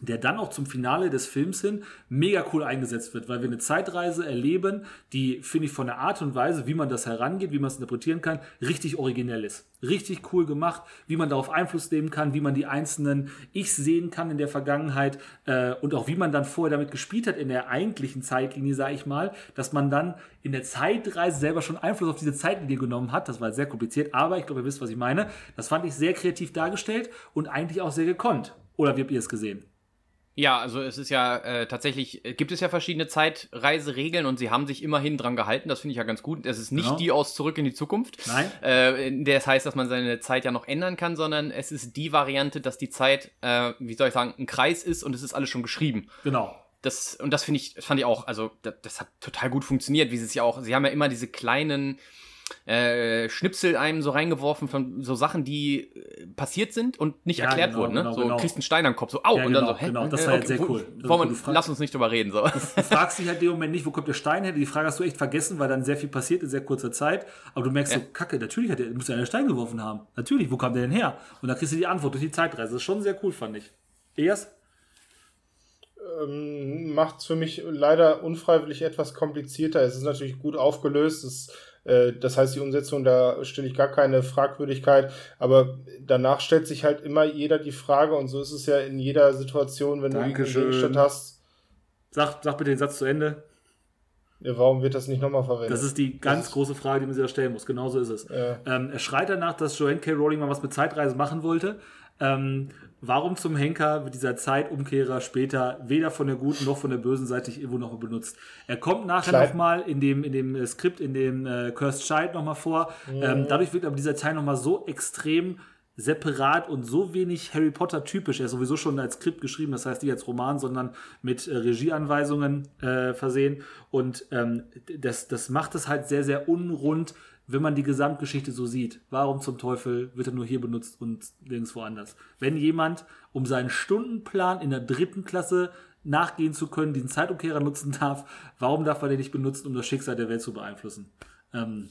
der dann auch zum Finale des Films hin mega cool eingesetzt wird, weil wir eine Zeitreise erleben, die, finde ich, von der Art und Weise, wie man das herangeht, wie man es interpretieren kann, richtig originell ist. Richtig cool gemacht, wie man darauf Einfluss nehmen kann, wie man die einzelnen Ich sehen kann in der Vergangenheit äh, und auch wie man dann vorher damit gespielt hat in der eigentlichen Zeitlinie, sage ich mal, dass man dann in der Zeitreise selber schon Einfluss auf diese Zeitlinie genommen hat. Das war sehr kompliziert, aber ich glaube, ihr wisst, was ich meine. Das fand ich sehr kreativ dargestellt und eigentlich auch sehr gekonnt. Oder wie habt ihr es gesehen? Ja, also es ist ja äh, tatsächlich, äh, gibt es ja verschiedene Zeitreiseregeln und sie haben sich immerhin dran gehalten. Das finde ich ja ganz gut. Es ist nicht genau. die aus Zurück in die Zukunft. Nein. Äh, das heißt, dass man seine Zeit ja noch ändern kann, sondern es ist die Variante, dass die Zeit, äh, wie soll ich sagen, ein Kreis ist und es ist alles schon geschrieben. Genau. Das, und das finde ich, fand ich auch, also das, das hat total gut funktioniert, wie sie es ja auch, sie haben ja immer diese kleinen äh, Schnipsel einem so reingeworfen von so Sachen, die äh, passiert sind und nicht ja, erklärt genau, wurden. Ne? Genau, so genau. kriegst einen Stein am Kopf, so au, ja, und genau, dann so, hä? Genau, das war okay, sehr cool. Wo, man, lass uns nicht drüber reden. So. Du, fragst dich halt in dem Moment nicht, wo kommt der Stein her? Die Frage hast du echt vergessen, weil dann sehr viel passiert in sehr kurzer Zeit. Aber du merkst ja. so, kacke, natürlich hat der, muss er einen Stein geworfen haben. Natürlich, wo kam der denn her? Und dann kriegst du die Antwort durch die Zeitreise. Das ist schon sehr cool, fand ich. Erst? Ähm, Macht es für mich leider unfreiwillig etwas komplizierter. Es ist natürlich gut aufgelöst. Es äh, das heißt, die Umsetzung, da stelle ich gar keine Fragwürdigkeit, aber danach stellt sich halt immer jeder die Frage und so ist es ja in jeder Situation, wenn Dankeschön. du einen Gegenstand hast. Sag, sag bitte den Satz zu Ende. Ja, warum wird das nicht nochmal verwendet? Das ist die ganz ist große Frage, die man sich da stellen muss. Genauso ist es. Ja. Ähm, er schreit danach, dass Joanne K. Rowling mal was mit Zeitreisen machen wollte. Ähm, warum zum Henker wird dieser Zeitumkehrer später weder von der guten noch von der bösen Seite irgendwo noch benutzt? Er kommt nachher nochmal in dem, in dem äh, Skript, in dem äh, Cursed Child nochmal vor. Mhm. Ähm, dadurch wird aber dieser Teil nochmal so extrem separat und so wenig Harry Potter typisch. Er ist sowieso schon als Skript geschrieben, das heißt nicht als Roman, sondern mit äh, Regieanweisungen äh, versehen. Und ähm, das, das macht es halt sehr, sehr unrund wenn man die Gesamtgeschichte so sieht, warum zum Teufel wird er nur hier benutzt und nirgendwo anders? Wenn jemand, um seinen Stundenplan in der dritten Klasse nachgehen zu können, diesen Zeitumkehrer nutzen darf, warum darf er den nicht benutzen, um das Schicksal der Welt zu beeinflussen? Ähm,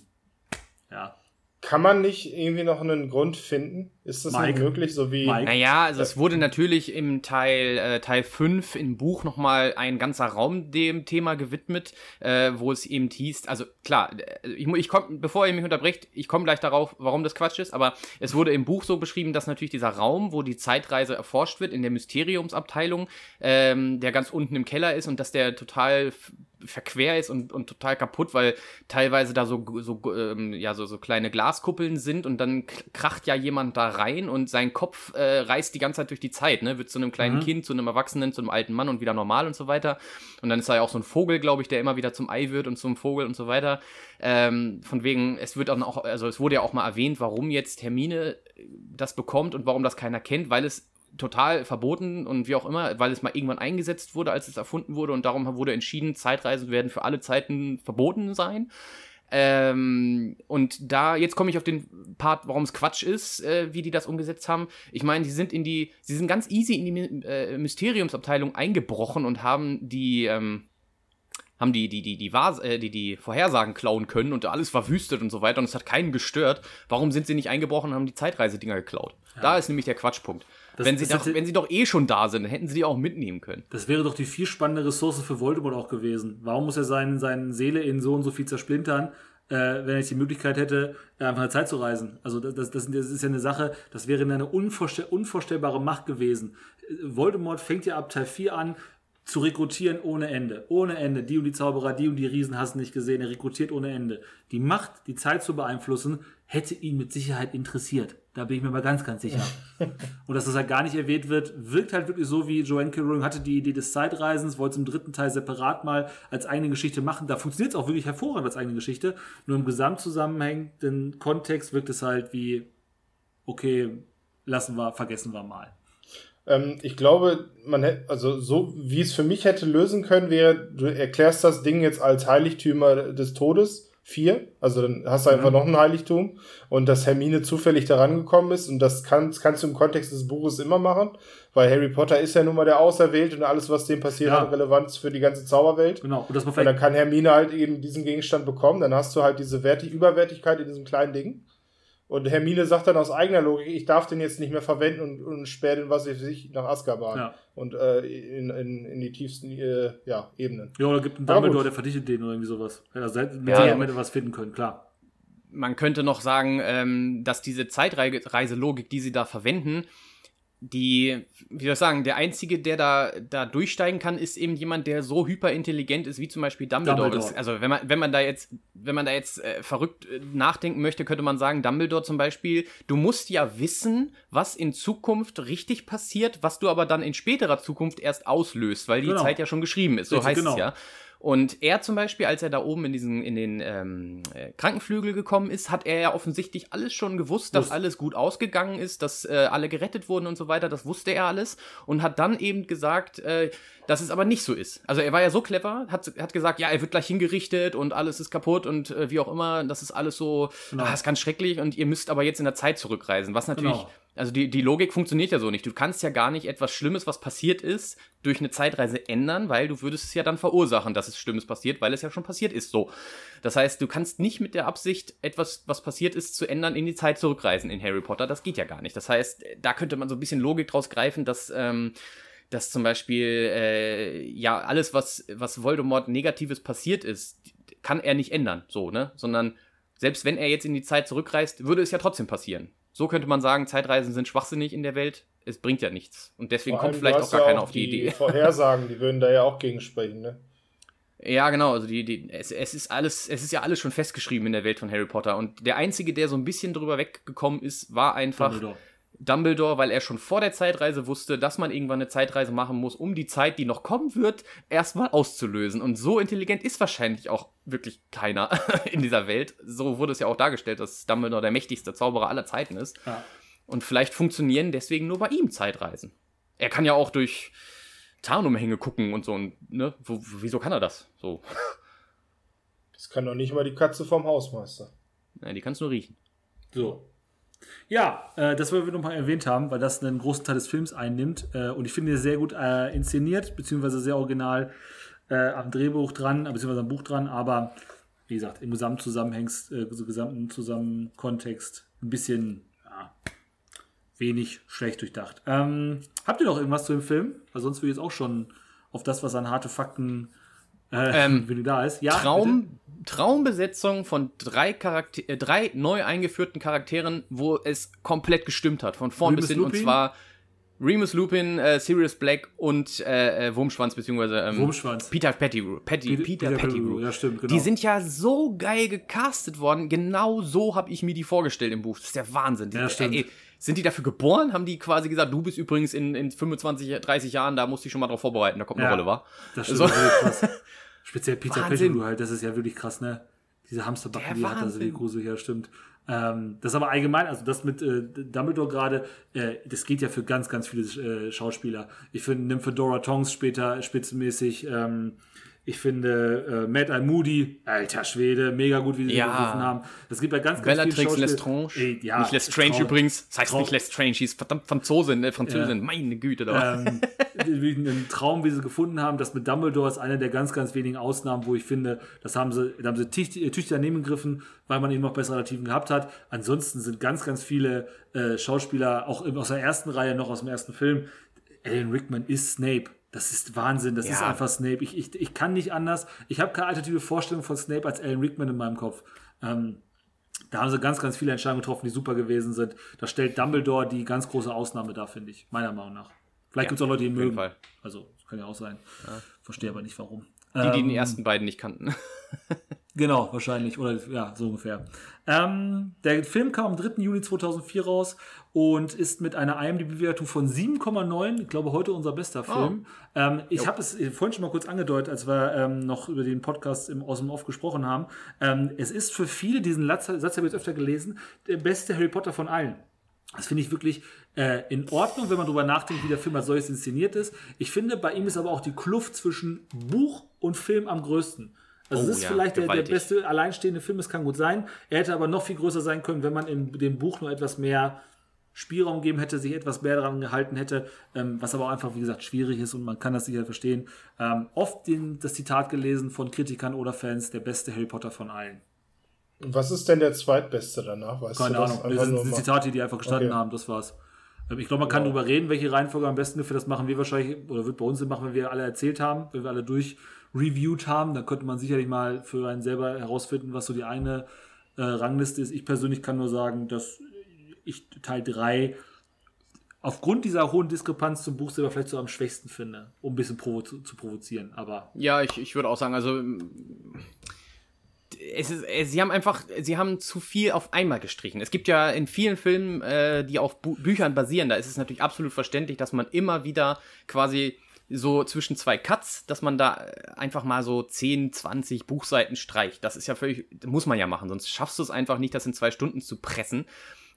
ja. Kann man nicht irgendwie noch einen Grund finden? Ist das Mike. nicht möglich, so wie. Mike. Naja, also es wurde natürlich im Teil, äh, Teil 5 im Buch nochmal ein ganzer Raum dem Thema gewidmet, äh, wo es eben hieß, also klar, äh, ich, ich komm, bevor ihr mich unterbrecht, ich komme gleich darauf, warum das Quatsch ist, aber es wurde im Buch so beschrieben, dass natürlich dieser Raum, wo die Zeitreise erforscht wird, in der Mysteriumsabteilung, ähm, der ganz unten im Keller ist und dass der total verquer ist und, und total kaputt, weil teilweise da so, so, ähm, ja, so, so kleine Glaskuppeln sind und dann kracht ja jemand da rein und sein Kopf äh, reist die ganze Zeit durch die Zeit, ne? Wird zu einem kleinen mhm. Kind, zu einem Erwachsenen, zu einem alten Mann und wieder normal und so weiter. Und dann ist da ja auch so ein Vogel, glaube ich, der immer wieder zum Ei wird und zum Vogel und so weiter. Ähm, von wegen, es wird auch, also es wurde ja auch mal erwähnt, warum jetzt Hermine das bekommt und warum das keiner kennt, weil es total verboten und wie auch immer, weil es mal irgendwann eingesetzt wurde, als es erfunden wurde und darum wurde entschieden, Zeitreisen werden für alle Zeiten verboten sein. Ähm, und da, jetzt komme ich auf den Part, warum es Quatsch ist, äh, wie die das umgesetzt haben. Ich meine, die sind in die, sie sind ganz easy in die äh, Mysteriumsabteilung eingebrochen und haben die, ähm, haben die, die, die, die, Vars äh, die, die Vorhersagen klauen können und alles verwüstet und so weiter und es hat keinen gestört. Warum sind sie nicht eingebrochen und haben die Zeitreisedinger geklaut? Ja. Da ist nämlich der Quatschpunkt. Das, wenn, sie doch, wenn sie doch eh schon da sind, hätten sie die auch mitnehmen können. Das wäre doch die viel spannende Ressource für Voldemort auch gewesen. Warum muss er seine, seine Seele in so und so viel zersplintern, äh, wenn er jetzt die Möglichkeit hätte, einfach in der Zeit zu reisen? Also das, das, das ist ja eine Sache, das wäre eine unvorstell unvorstellbare Macht gewesen. Voldemort fängt ja ab Teil 4 an, zu rekrutieren ohne Ende. Ohne Ende. Die und die Zauberer, die und die Riesen hast du nicht gesehen. Er rekrutiert ohne Ende. Die Macht, die Zeit zu beeinflussen, hätte ihn mit Sicherheit interessiert. Da bin ich mir mal ganz, ganz sicher. und dass das halt gar nicht erwähnt wird, wirkt halt wirklich so, wie Joanne K. Rowling hatte die Idee des Zeitreisens, wollte es im dritten Teil separat mal als eigene Geschichte machen. Da funktioniert es auch wirklich hervorragend als eigene Geschichte. Nur im gesamtzusammenhängenden Kontext wirkt es halt wie, okay, lassen wir, vergessen wir mal. Ähm, ich glaube, man hätte, also so wie es für mich hätte lösen können, wäre, du erklärst das Ding jetzt als Heiligtümer des Todes. Vier, also dann hast du einfach mhm. noch ein Heiligtum und dass Hermine zufällig daran gekommen ist und das kannst, kannst du im Kontext des Buches immer machen, weil Harry Potter ist ja nun mal der Auserwählte und alles, was dem passiert, ja. hat Relevanz für die ganze Zauberwelt. Genau. Und, das und dann kann Hermine halt eben diesen Gegenstand bekommen, dann hast du halt diese Werte Überwertigkeit in diesem kleinen Ding. Und Hermine sagt dann aus eigener Logik, ich darf den jetzt nicht mehr verwenden und, und sperre den, was ich sich nach Azkaban. Ja. Und äh, in, in, in die tiefsten äh, ja, Ebenen. Ja, oder gibt einen Dumbledore, der verdichtet den oder irgendwie sowas. Ja, seit, mit ja. hätte was finden können, klar. Man könnte noch sagen, ähm, dass diese Zeitreiselogik, die sie da verwenden, die, wie soll ich sagen, der Einzige, der da, da durchsteigen kann, ist eben jemand, der so hyperintelligent ist, wie zum Beispiel Dumbledore. Dumbledore. Also wenn man, wenn man da jetzt, wenn man da jetzt äh, verrückt äh, nachdenken möchte, könnte man sagen, Dumbledore zum Beispiel, du musst ja wissen, was in Zukunft richtig passiert, was du aber dann in späterer Zukunft erst auslöst, weil die genau. Zeit ja schon geschrieben ist. So Richtig, heißt genau. es ja. Und er zum Beispiel, als er da oben in diesen in den ähm, äh, Krankenflügel gekommen ist, hat er ja offensichtlich alles schon gewusst, dass alles gut ausgegangen ist, dass äh, alle gerettet wurden und so weiter. Das wusste er alles und hat dann eben gesagt, äh, dass es aber nicht so ist. Also er war ja so clever, hat, hat gesagt, ja, er wird gleich hingerichtet und alles ist kaputt und äh, wie auch immer, das ist alles so, genau. ah, ist ganz schrecklich und ihr müsst aber jetzt in der Zeit zurückreisen, was natürlich genau. Also die, die Logik funktioniert ja so nicht. Du kannst ja gar nicht etwas Schlimmes, was passiert ist, durch eine Zeitreise ändern, weil du würdest es ja dann verursachen, dass es Schlimmes passiert, weil es ja schon passiert ist. So. Das heißt, du kannst nicht mit der Absicht, etwas, was passiert ist, zu ändern, in die Zeit zurückreisen in Harry Potter. Das geht ja gar nicht. Das heißt, da könnte man so ein bisschen Logik draus greifen, dass. Ähm, dass zum Beispiel äh, ja alles, was, was Voldemort Negatives passiert ist, kann er nicht ändern, so, ne? Sondern selbst wenn er jetzt in die Zeit zurückreist, würde es ja trotzdem passieren. So könnte man sagen, Zeitreisen sind schwachsinnig in der Welt. Es bringt ja nichts. Und deswegen kommt vielleicht auch gar ja keiner auch auf die, die Idee. Vorhersagen, die würden da ja auch gegen sprechen, ne? Ja, genau. Also die, die, es, es ist alles, es ist ja alles schon festgeschrieben in der Welt von Harry Potter. Und der einzige, der so ein bisschen drüber weggekommen ist, war einfach Dumbledore. Dumbledore, weil er schon vor der Zeitreise wusste, dass man irgendwann eine Zeitreise machen muss, um die Zeit, die noch kommen wird, erstmal auszulösen. Und so intelligent ist wahrscheinlich auch wirklich keiner in dieser Welt. So wurde es ja auch dargestellt, dass Dumbledore der mächtigste Zauberer aller Zeiten ist. Ja. Und vielleicht funktionieren deswegen nur bei ihm Zeitreisen. Er kann ja auch durch Tarnumhänge gucken und so. Und, ne? Wo, wieso kann er das? So. Das kann doch nicht mal die Katze vom Hausmeister. Nein, die kann es nur riechen. So. Ja, äh, das wollen wir nochmal erwähnt haben, weil das einen großen Teil des Films einnimmt. Äh, und ich finde, sehr gut äh, inszeniert, beziehungsweise sehr original äh, am Drehbuch dran, beziehungsweise am Buch dran. Aber wie gesagt, im gesamten Zusammenhängs, äh, gesamten Zusammenkontext ein bisschen ja, wenig schlecht durchdacht. Ähm, habt ihr noch irgendwas zu dem Film? Weil sonst würde ich jetzt auch schon auf das, was an harte Fakten äh, ähm, wenn du da ist. Ja, Traum, Traumbesetzung von drei, Charakter äh, drei neu eingeführten Charakteren, wo es komplett gestimmt hat, von vorn Remus bis hin. Lupin? Und zwar Remus Lupin, äh, Sirius Black und äh, äh Wurmschwanz, beziehungsweise ähm, Wurmschwanz. Peter Pettigrew. Petty, Peter, Peter Pettigrew. Ja, stimmt, genau. Die sind ja so geil gecastet worden. Genau so habe ich mir die vorgestellt im Buch. Das ist der Wahnsinn. Die, ja, stimmt. Ey, sind die dafür geboren? Haben die quasi gesagt, du bist übrigens in, in 25, 30 Jahren, da musst du dich schon mal drauf vorbereiten, da kommt eine Rolle, wa? Das stimmt, so. krass. Speziell Peter Pettigrew halt, das ist ja wirklich krass, ne? Diese Hamsterbacken, die hat, also wie gruselig, ja, stimmt. Ähm, das aber allgemein, also das mit äh, Dumbledore gerade, äh, das geht ja für ganz, ganz viele äh, Schauspieler. Ich finde, nimm für Dora Tongs später spitzenmäßig, ähm, Ich finde äh, Matt Eye Moody, alter Schwede, mega gut, wie sie ja. gerufen haben. Das gibt ja ganz, ganz Bellatrix Lestrange. Ey, ja, nicht Lestrange übrigens. Das heißt Traum. nicht Lestrange, sie ist verdammt Franzosin, äh, Französin. Ja. Meine Güte. Ähm, ein Traum, wie sie gefunden haben. Das mit Dumbledore ist eine der ganz, ganz wenigen Ausnahmen, wo ich finde, das haben sie, da haben sie tüchtig, tüchtig daneben gegriffen, weil man eben noch bessere Alternativen gehabt hat. Ansonsten sind ganz, ganz viele äh, Schauspieler, auch aus der ersten Reihe, noch aus dem ersten Film. Alan Rickman ist Snape. Das ist Wahnsinn, das ja. ist einfach Snape. Ich, ich, ich kann nicht anders. Ich habe keine alternative Vorstellung von Snape als Alan Rickman in meinem Kopf. Ähm, da haben sie ganz, ganz viele Entscheidungen getroffen, die super gewesen sind. Da stellt Dumbledore die ganz große Ausnahme da, finde ich. Meiner Meinung nach. Vielleicht ja, gibt es auch Leute, die ihn mögen. Fall. Also, das kann ja auch sein. Ja. Verstehe aber nicht, warum. Die, die ähm, die ersten beiden nicht kannten. Genau, wahrscheinlich. Oder ja, so ungefähr. Ähm, der Film kam am 3. Juli 2004 raus und ist mit einer IMDb-Bewertung von 7,9. Ich glaube, heute unser bester. Film. Oh. Ähm, ich habe es vorhin schon mal kurz angedeutet, als wir ähm, noch über den Podcast im, aus dem Off gesprochen haben. Ähm, es ist für viele, diesen Satz, Satz habe ich jetzt öfter gelesen, der beste Harry Potter von allen. Das finde ich wirklich äh, in Ordnung, wenn man darüber nachdenkt, wie der Film als solches inszeniert ist. Ich finde, bei ihm ist aber auch die Kluft zwischen Buch und Film am größten. Also oh, es ist ja, vielleicht der, der, beste alleinstehende Film, es kann gut sein. Er hätte aber noch viel größer sein können, wenn man in dem Buch nur etwas mehr Spielraum geben hätte, sich etwas mehr daran gehalten hätte, ähm, was aber auch einfach, wie gesagt, schwierig ist und man kann das sicher verstehen. Ähm, oft den, das Zitat gelesen von Kritikern oder Fans, der beste Harry Potter von allen. Was ist denn der zweitbeste danach? Weißt Keine Ahnung. Das sind Zitate, die einfach gestanden okay. haben, das war's. Ähm, ich glaube, man kann ja. darüber reden, welche Reihenfolge am besten ist. Das machen wir wahrscheinlich, oder wird bei uns machen, wenn wir alle erzählt haben, wenn wir alle durch reviewed haben. Da könnte man sicherlich mal für einen selber herausfinden, was so die eine äh, Rangliste ist. Ich persönlich kann nur sagen, dass ich Teil 3 aufgrund dieser hohen Diskrepanz zum Buch selber vielleicht so am schwächsten finde, um ein bisschen provo zu, zu provozieren. Aber ja, ich, ich würde auch sagen, also es ist, sie haben einfach, sie haben zu viel auf einmal gestrichen. Es gibt ja in vielen Filmen, äh, die auf Bu Büchern basieren, da ist es natürlich absolut verständlich, dass man immer wieder quasi so zwischen zwei Cuts, dass man da einfach mal so 10, 20 Buchseiten streicht. Das ist ja völlig, muss man ja machen, sonst schaffst du es einfach nicht, das in zwei Stunden zu pressen.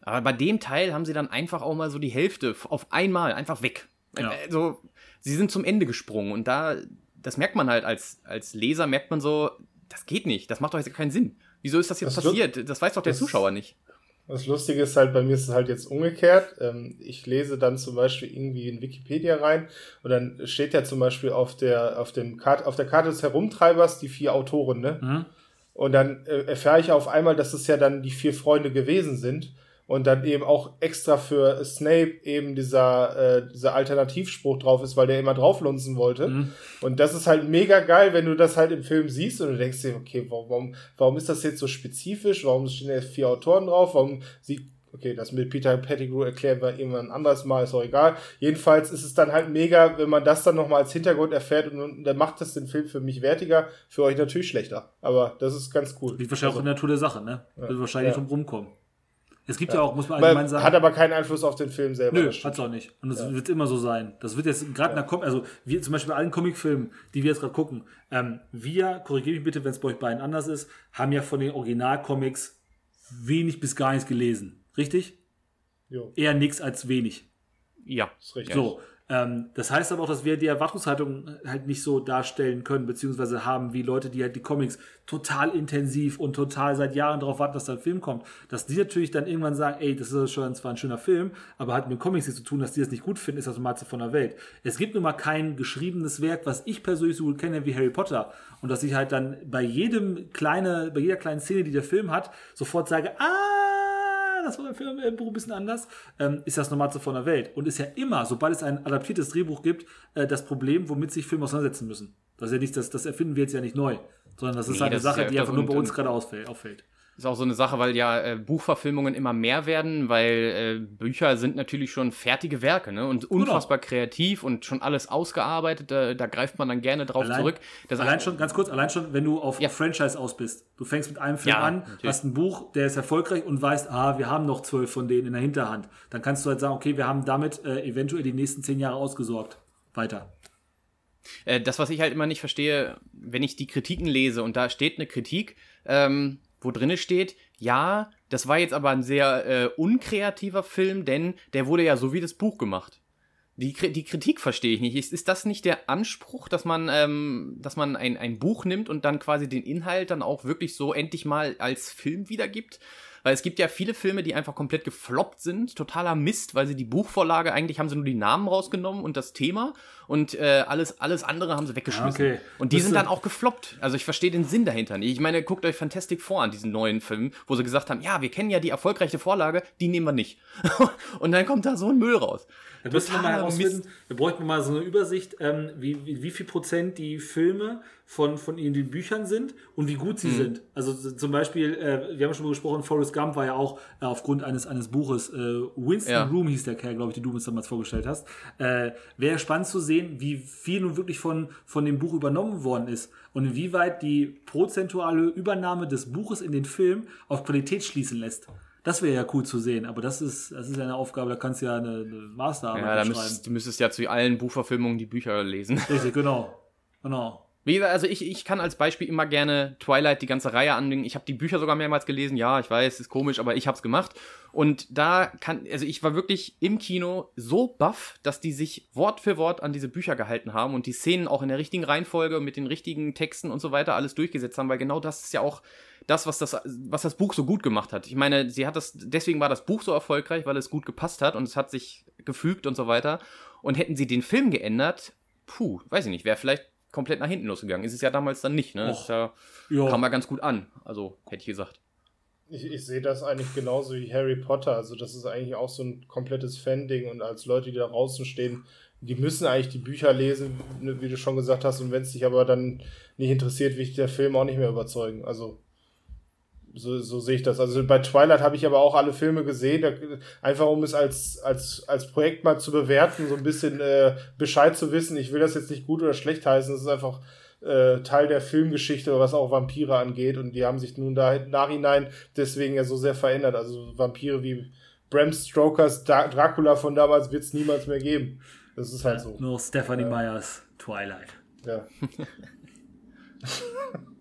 Aber bei dem Teil haben sie dann einfach auch mal so die Hälfte auf einmal einfach weg. Ja. Also, sie sind zum Ende gesprungen und da, das merkt man halt als, als Leser, merkt man so, das geht nicht, das macht doch jetzt keinen Sinn. Wieso ist das jetzt das passiert? Das weiß doch der Zuschauer nicht. Das Lustige ist halt, bei mir ist es halt jetzt umgekehrt. Ähm, ich lese dann zum Beispiel irgendwie in Wikipedia rein und dann steht ja zum Beispiel auf der, auf dem Karte, auf der Karte des Herumtreibers die vier Autoren, ne? Mhm. Und dann äh, erfahre ich auf einmal, dass es ja dann die vier Freunde gewesen sind und dann eben auch extra für Snape eben dieser, äh, dieser Alternativspruch drauf ist, weil der immer drauflunzen wollte. Mhm. Und das ist halt mega geil, wenn du das halt im Film siehst und du denkst dir, okay, warum, warum ist das jetzt so spezifisch? Warum stehen da vier Autoren drauf? Warum sieht Okay, das mit Peter Pettigrew erklären wir irgendwann ein anderes Mal, ist auch egal. Jedenfalls ist es dann halt mega, wenn man das dann nochmal als Hintergrund erfährt und, und dann macht das den Film für mich wertiger, für euch natürlich schlechter. Aber das ist ganz cool. Liegt wahrscheinlich also, auch in der Natur der Sache, ne? Ja. Wird wahrscheinlich ja. drum rumkommen. Es gibt ja, ja auch, muss man allgemein sagen. Hat aber keinen Einfluss auf den Film selber. Nö, hat es auch nicht. Und das ja. wird immer so sein. Das wird jetzt gerade ja. in der Com also wir zum Beispiel bei allen Comicfilmen, die wir jetzt gerade gucken, ähm, wir, korrigiere mich bitte, wenn es bei euch beiden anders ist, haben ja von den Originalcomics wenig bis gar nichts gelesen. Richtig? Jo. Eher nichts als wenig. Ja, ist richtig. So, ähm, das heißt aber auch, dass wir die Erwartungshaltung halt nicht so darstellen können, beziehungsweise haben wie Leute, die halt die Comics total intensiv und total seit Jahren darauf warten, dass da ein Film kommt. Dass die natürlich dann irgendwann sagen, ey, das ist schon zwar ein schöner Film, aber hat mit Comics nichts zu tun, dass die das nicht gut finden, ist das Matze von der Welt. Es gibt nun mal kein geschriebenes Werk, was ich persönlich so gut kenne wie Harry Potter. Und dass ich halt dann bei jedem kleine, bei jeder kleinen Szene, die der Film hat, sofort sage, ah, das war beim Film im Buch ein bisschen anders, ähm, ist das Normalste von der Welt. Und ist ja immer, sobald es ein adaptiertes Drehbuch gibt, äh, das Problem, womit sich Filme auseinandersetzen müssen. Das ist ja nicht, das, das erfinden wir jetzt ja nicht neu, sondern das ist nee, halt eine Sache, ja die einfach nur bei uns gerade auffällt. Ist auch so eine Sache, weil ja äh, Buchverfilmungen immer mehr werden, weil äh, Bücher sind natürlich schon fertige Werke ne? und genau. unfassbar genau. kreativ und schon alles ausgearbeitet. Da, da, greift man dann gerne drauf allein, zurück. Das allein schon, ganz kurz, allein schon, wenn du auf ja. Franchise aus bist. Du fängst mit einem Film ja, an, natürlich. hast ein Buch, der ist erfolgreich und weißt, ah, wir haben noch zwölf von denen in der Hinterhand. Dann kannst du halt sagen, okay, wir haben damit äh, eventuell die nächsten zehn Jahre ausgesorgt. Weiter. Äh, das, was ich halt immer nicht verstehe, wenn ich die Kritiken lese und da steht eine Kritik, ähm, wo drinne steht, ja, das war jetzt aber ein sehr äh, unkreativer Film, denn der wurde ja so wie das Buch gemacht. Die, die Kritik verstehe ich nicht. Ist, ist das nicht der Anspruch, dass man, ähm, dass man ein, ein Buch nimmt und dann quasi den Inhalt dann auch wirklich so endlich mal als Film wiedergibt? Weil es gibt ja viele Filme, die einfach komplett gefloppt sind, totaler Mist, weil sie die Buchvorlage, eigentlich haben sie nur die Namen rausgenommen und das Thema und äh, alles, alles andere haben sie weggeschmissen. Okay. Und die das sind dann auch gefloppt. Also ich verstehe den Sinn dahinter nicht. Ich meine, guckt euch Fantastic Four an, diesen neuen Film, wo sie gesagt haben, ja, wir kennen ja die erfolgreiche Vorlage, die nehmen wir nicht. und dann kommt da so ein Müll raus. Da müssen wir mal herausfinden, wir bräuchten mal so eine Übersicht, ähm, wie, wie, wie viel Prozent die Filme von, von in den Büchern sind und wie gut sie mhm. sind. Also zum Beispiel, äh, wir haben schon mal gesprochen, Forrest Gump war ja auch äh, aufgrund eines, eines Buches, äh, Winston ja. Room hieß der Kerl, glaube ich, den du uns damals vorgestellt hast. Äh, Wäre spannend zu sehen, wie viel nun wirklich von, von dem Buch übernommen worden ist und inwieweit die prozentuale Übernahme des Buches in den Film auf Qualität schließen lässt. Das wäre ja cool zu sehen, aber das ist, das ist eine Aufgabe, da kannst du ja eine, eine Masterarbeit ja, da müsstest, du müsstest ja zu allen Buchverfilmungen die Bücher lesen. Richtig, genau. Genau. Wie gesagt, also ich, ich kann als Beispiel immer gerne Twilight die ganze Reihe anlegen. Ich habe die Bücher sogar mehrmals gelesen. Ja, ich weiß, ist komisch, aber ich habe es gemacht. Und da kann, also ich war wirklich im Kino so baff, dass die sich Wort für Wort an diese Bücher gehalten haben und die Szenen auch in der richtigen Reihenfolge mit den richtigen Texten und so weiter alles durchgesetzt haben, weil genau das ist ja auch das, was das, was das Buch so gut gemacht hat. Ich meine, sie hat das, deswegen war das Buch so erfolgreich, weil es gut gepasst hat und es hat sich gefügt und so weiter. Und hätten sie den Film geändert, puh, weiß ich nicht, wäre vielleicht komplett nach hinten losgegangen. Ist es ja damals dann nicht, ne? Das ja, ja. kam mal ganz gut an. Also, hätte ich gesagt. Ich, ich sehe das eigentlich genauso wie Harry Potter. Also, das ist eigentlich auch so ein komplettes Fan-Ding. Und als Leute, die da draußen stehen, die müssen eigentlich die Bücher lesen, wie du schon gesagt hast. Und wenn es dich aber dann nicht interessiert, will ich der Film auch nicht mehr überzeugen. Also, so, so sehe ich das. Also bei Twilight habe ich aber auch alle Filme gesehen, einfach um es als, als, als Projekt mal zu bewerten, so ein bisschen äh, Bescheid zu wissen. Ich will das jetzt nicht gut oder schlecht heißen, es ist einfach äh, Teil der Filmgeschichte, was auch Vampire angeht. Und die haben sich nun da nachhinein deswegen ja so sehr verändert. Also Vampire wie Bram Stokers Dracula von damals wird es niemals mehr geben. Das ist halt so. Nur Stephanie äh, Meyers Twilight. Ja.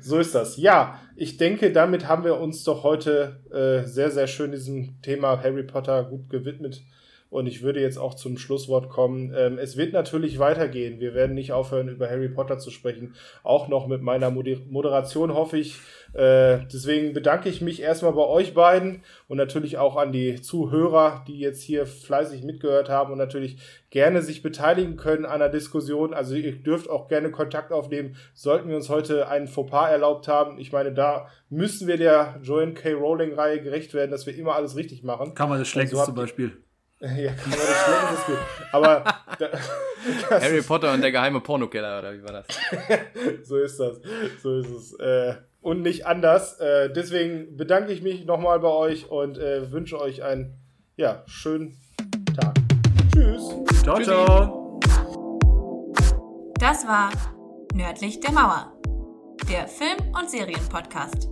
so ist das. Ja, ich denke, damit haben wir uns doch heute äh, sehr, sehr schön diesem Thema Harry Potter gut gewidmet. Und ich würde jetzt auch zum Schlusswort kommen. Ähm, es wird natürlich weitergehen. Wir werden nicht aufhören, über Harry Potter zu sprechen. Auch noch mit meiner Moder Moderation hoffe ich. Äh, deswegen bedanke ich mich erstmal bei euch beiden und natürlich auch an die Zuhörer, die jetzt hier fleißig mitgehört haben und natürlich gerne sich beteiligen können an der Diskussion. Also ihr dürft auch gerne Kontakt aufnehmen, sollten wir uns heute einen Fauxpas erlaubt haben. Ich meine, da müssen wir der Joanne K. Rowling-Reihe gerecht werden, dass wir immer alles richtig machen. Kann man das schlecht so zum Beispiel. Ja, kann man das schlecht, ist gut. Aber Harry Potter und der geheime Pornokeller, oder wie war das? so ist das. So ist es. Äh, und nicht anders. Äh, deswegen bedanke ich mich nochmal bei euch und äh, wünsche euch einen ja, schönen Tag. Tschüss. Ciao, Tschüssi. ciao. Das war Nördlich der Mauer, der Film- und Serienpodcast.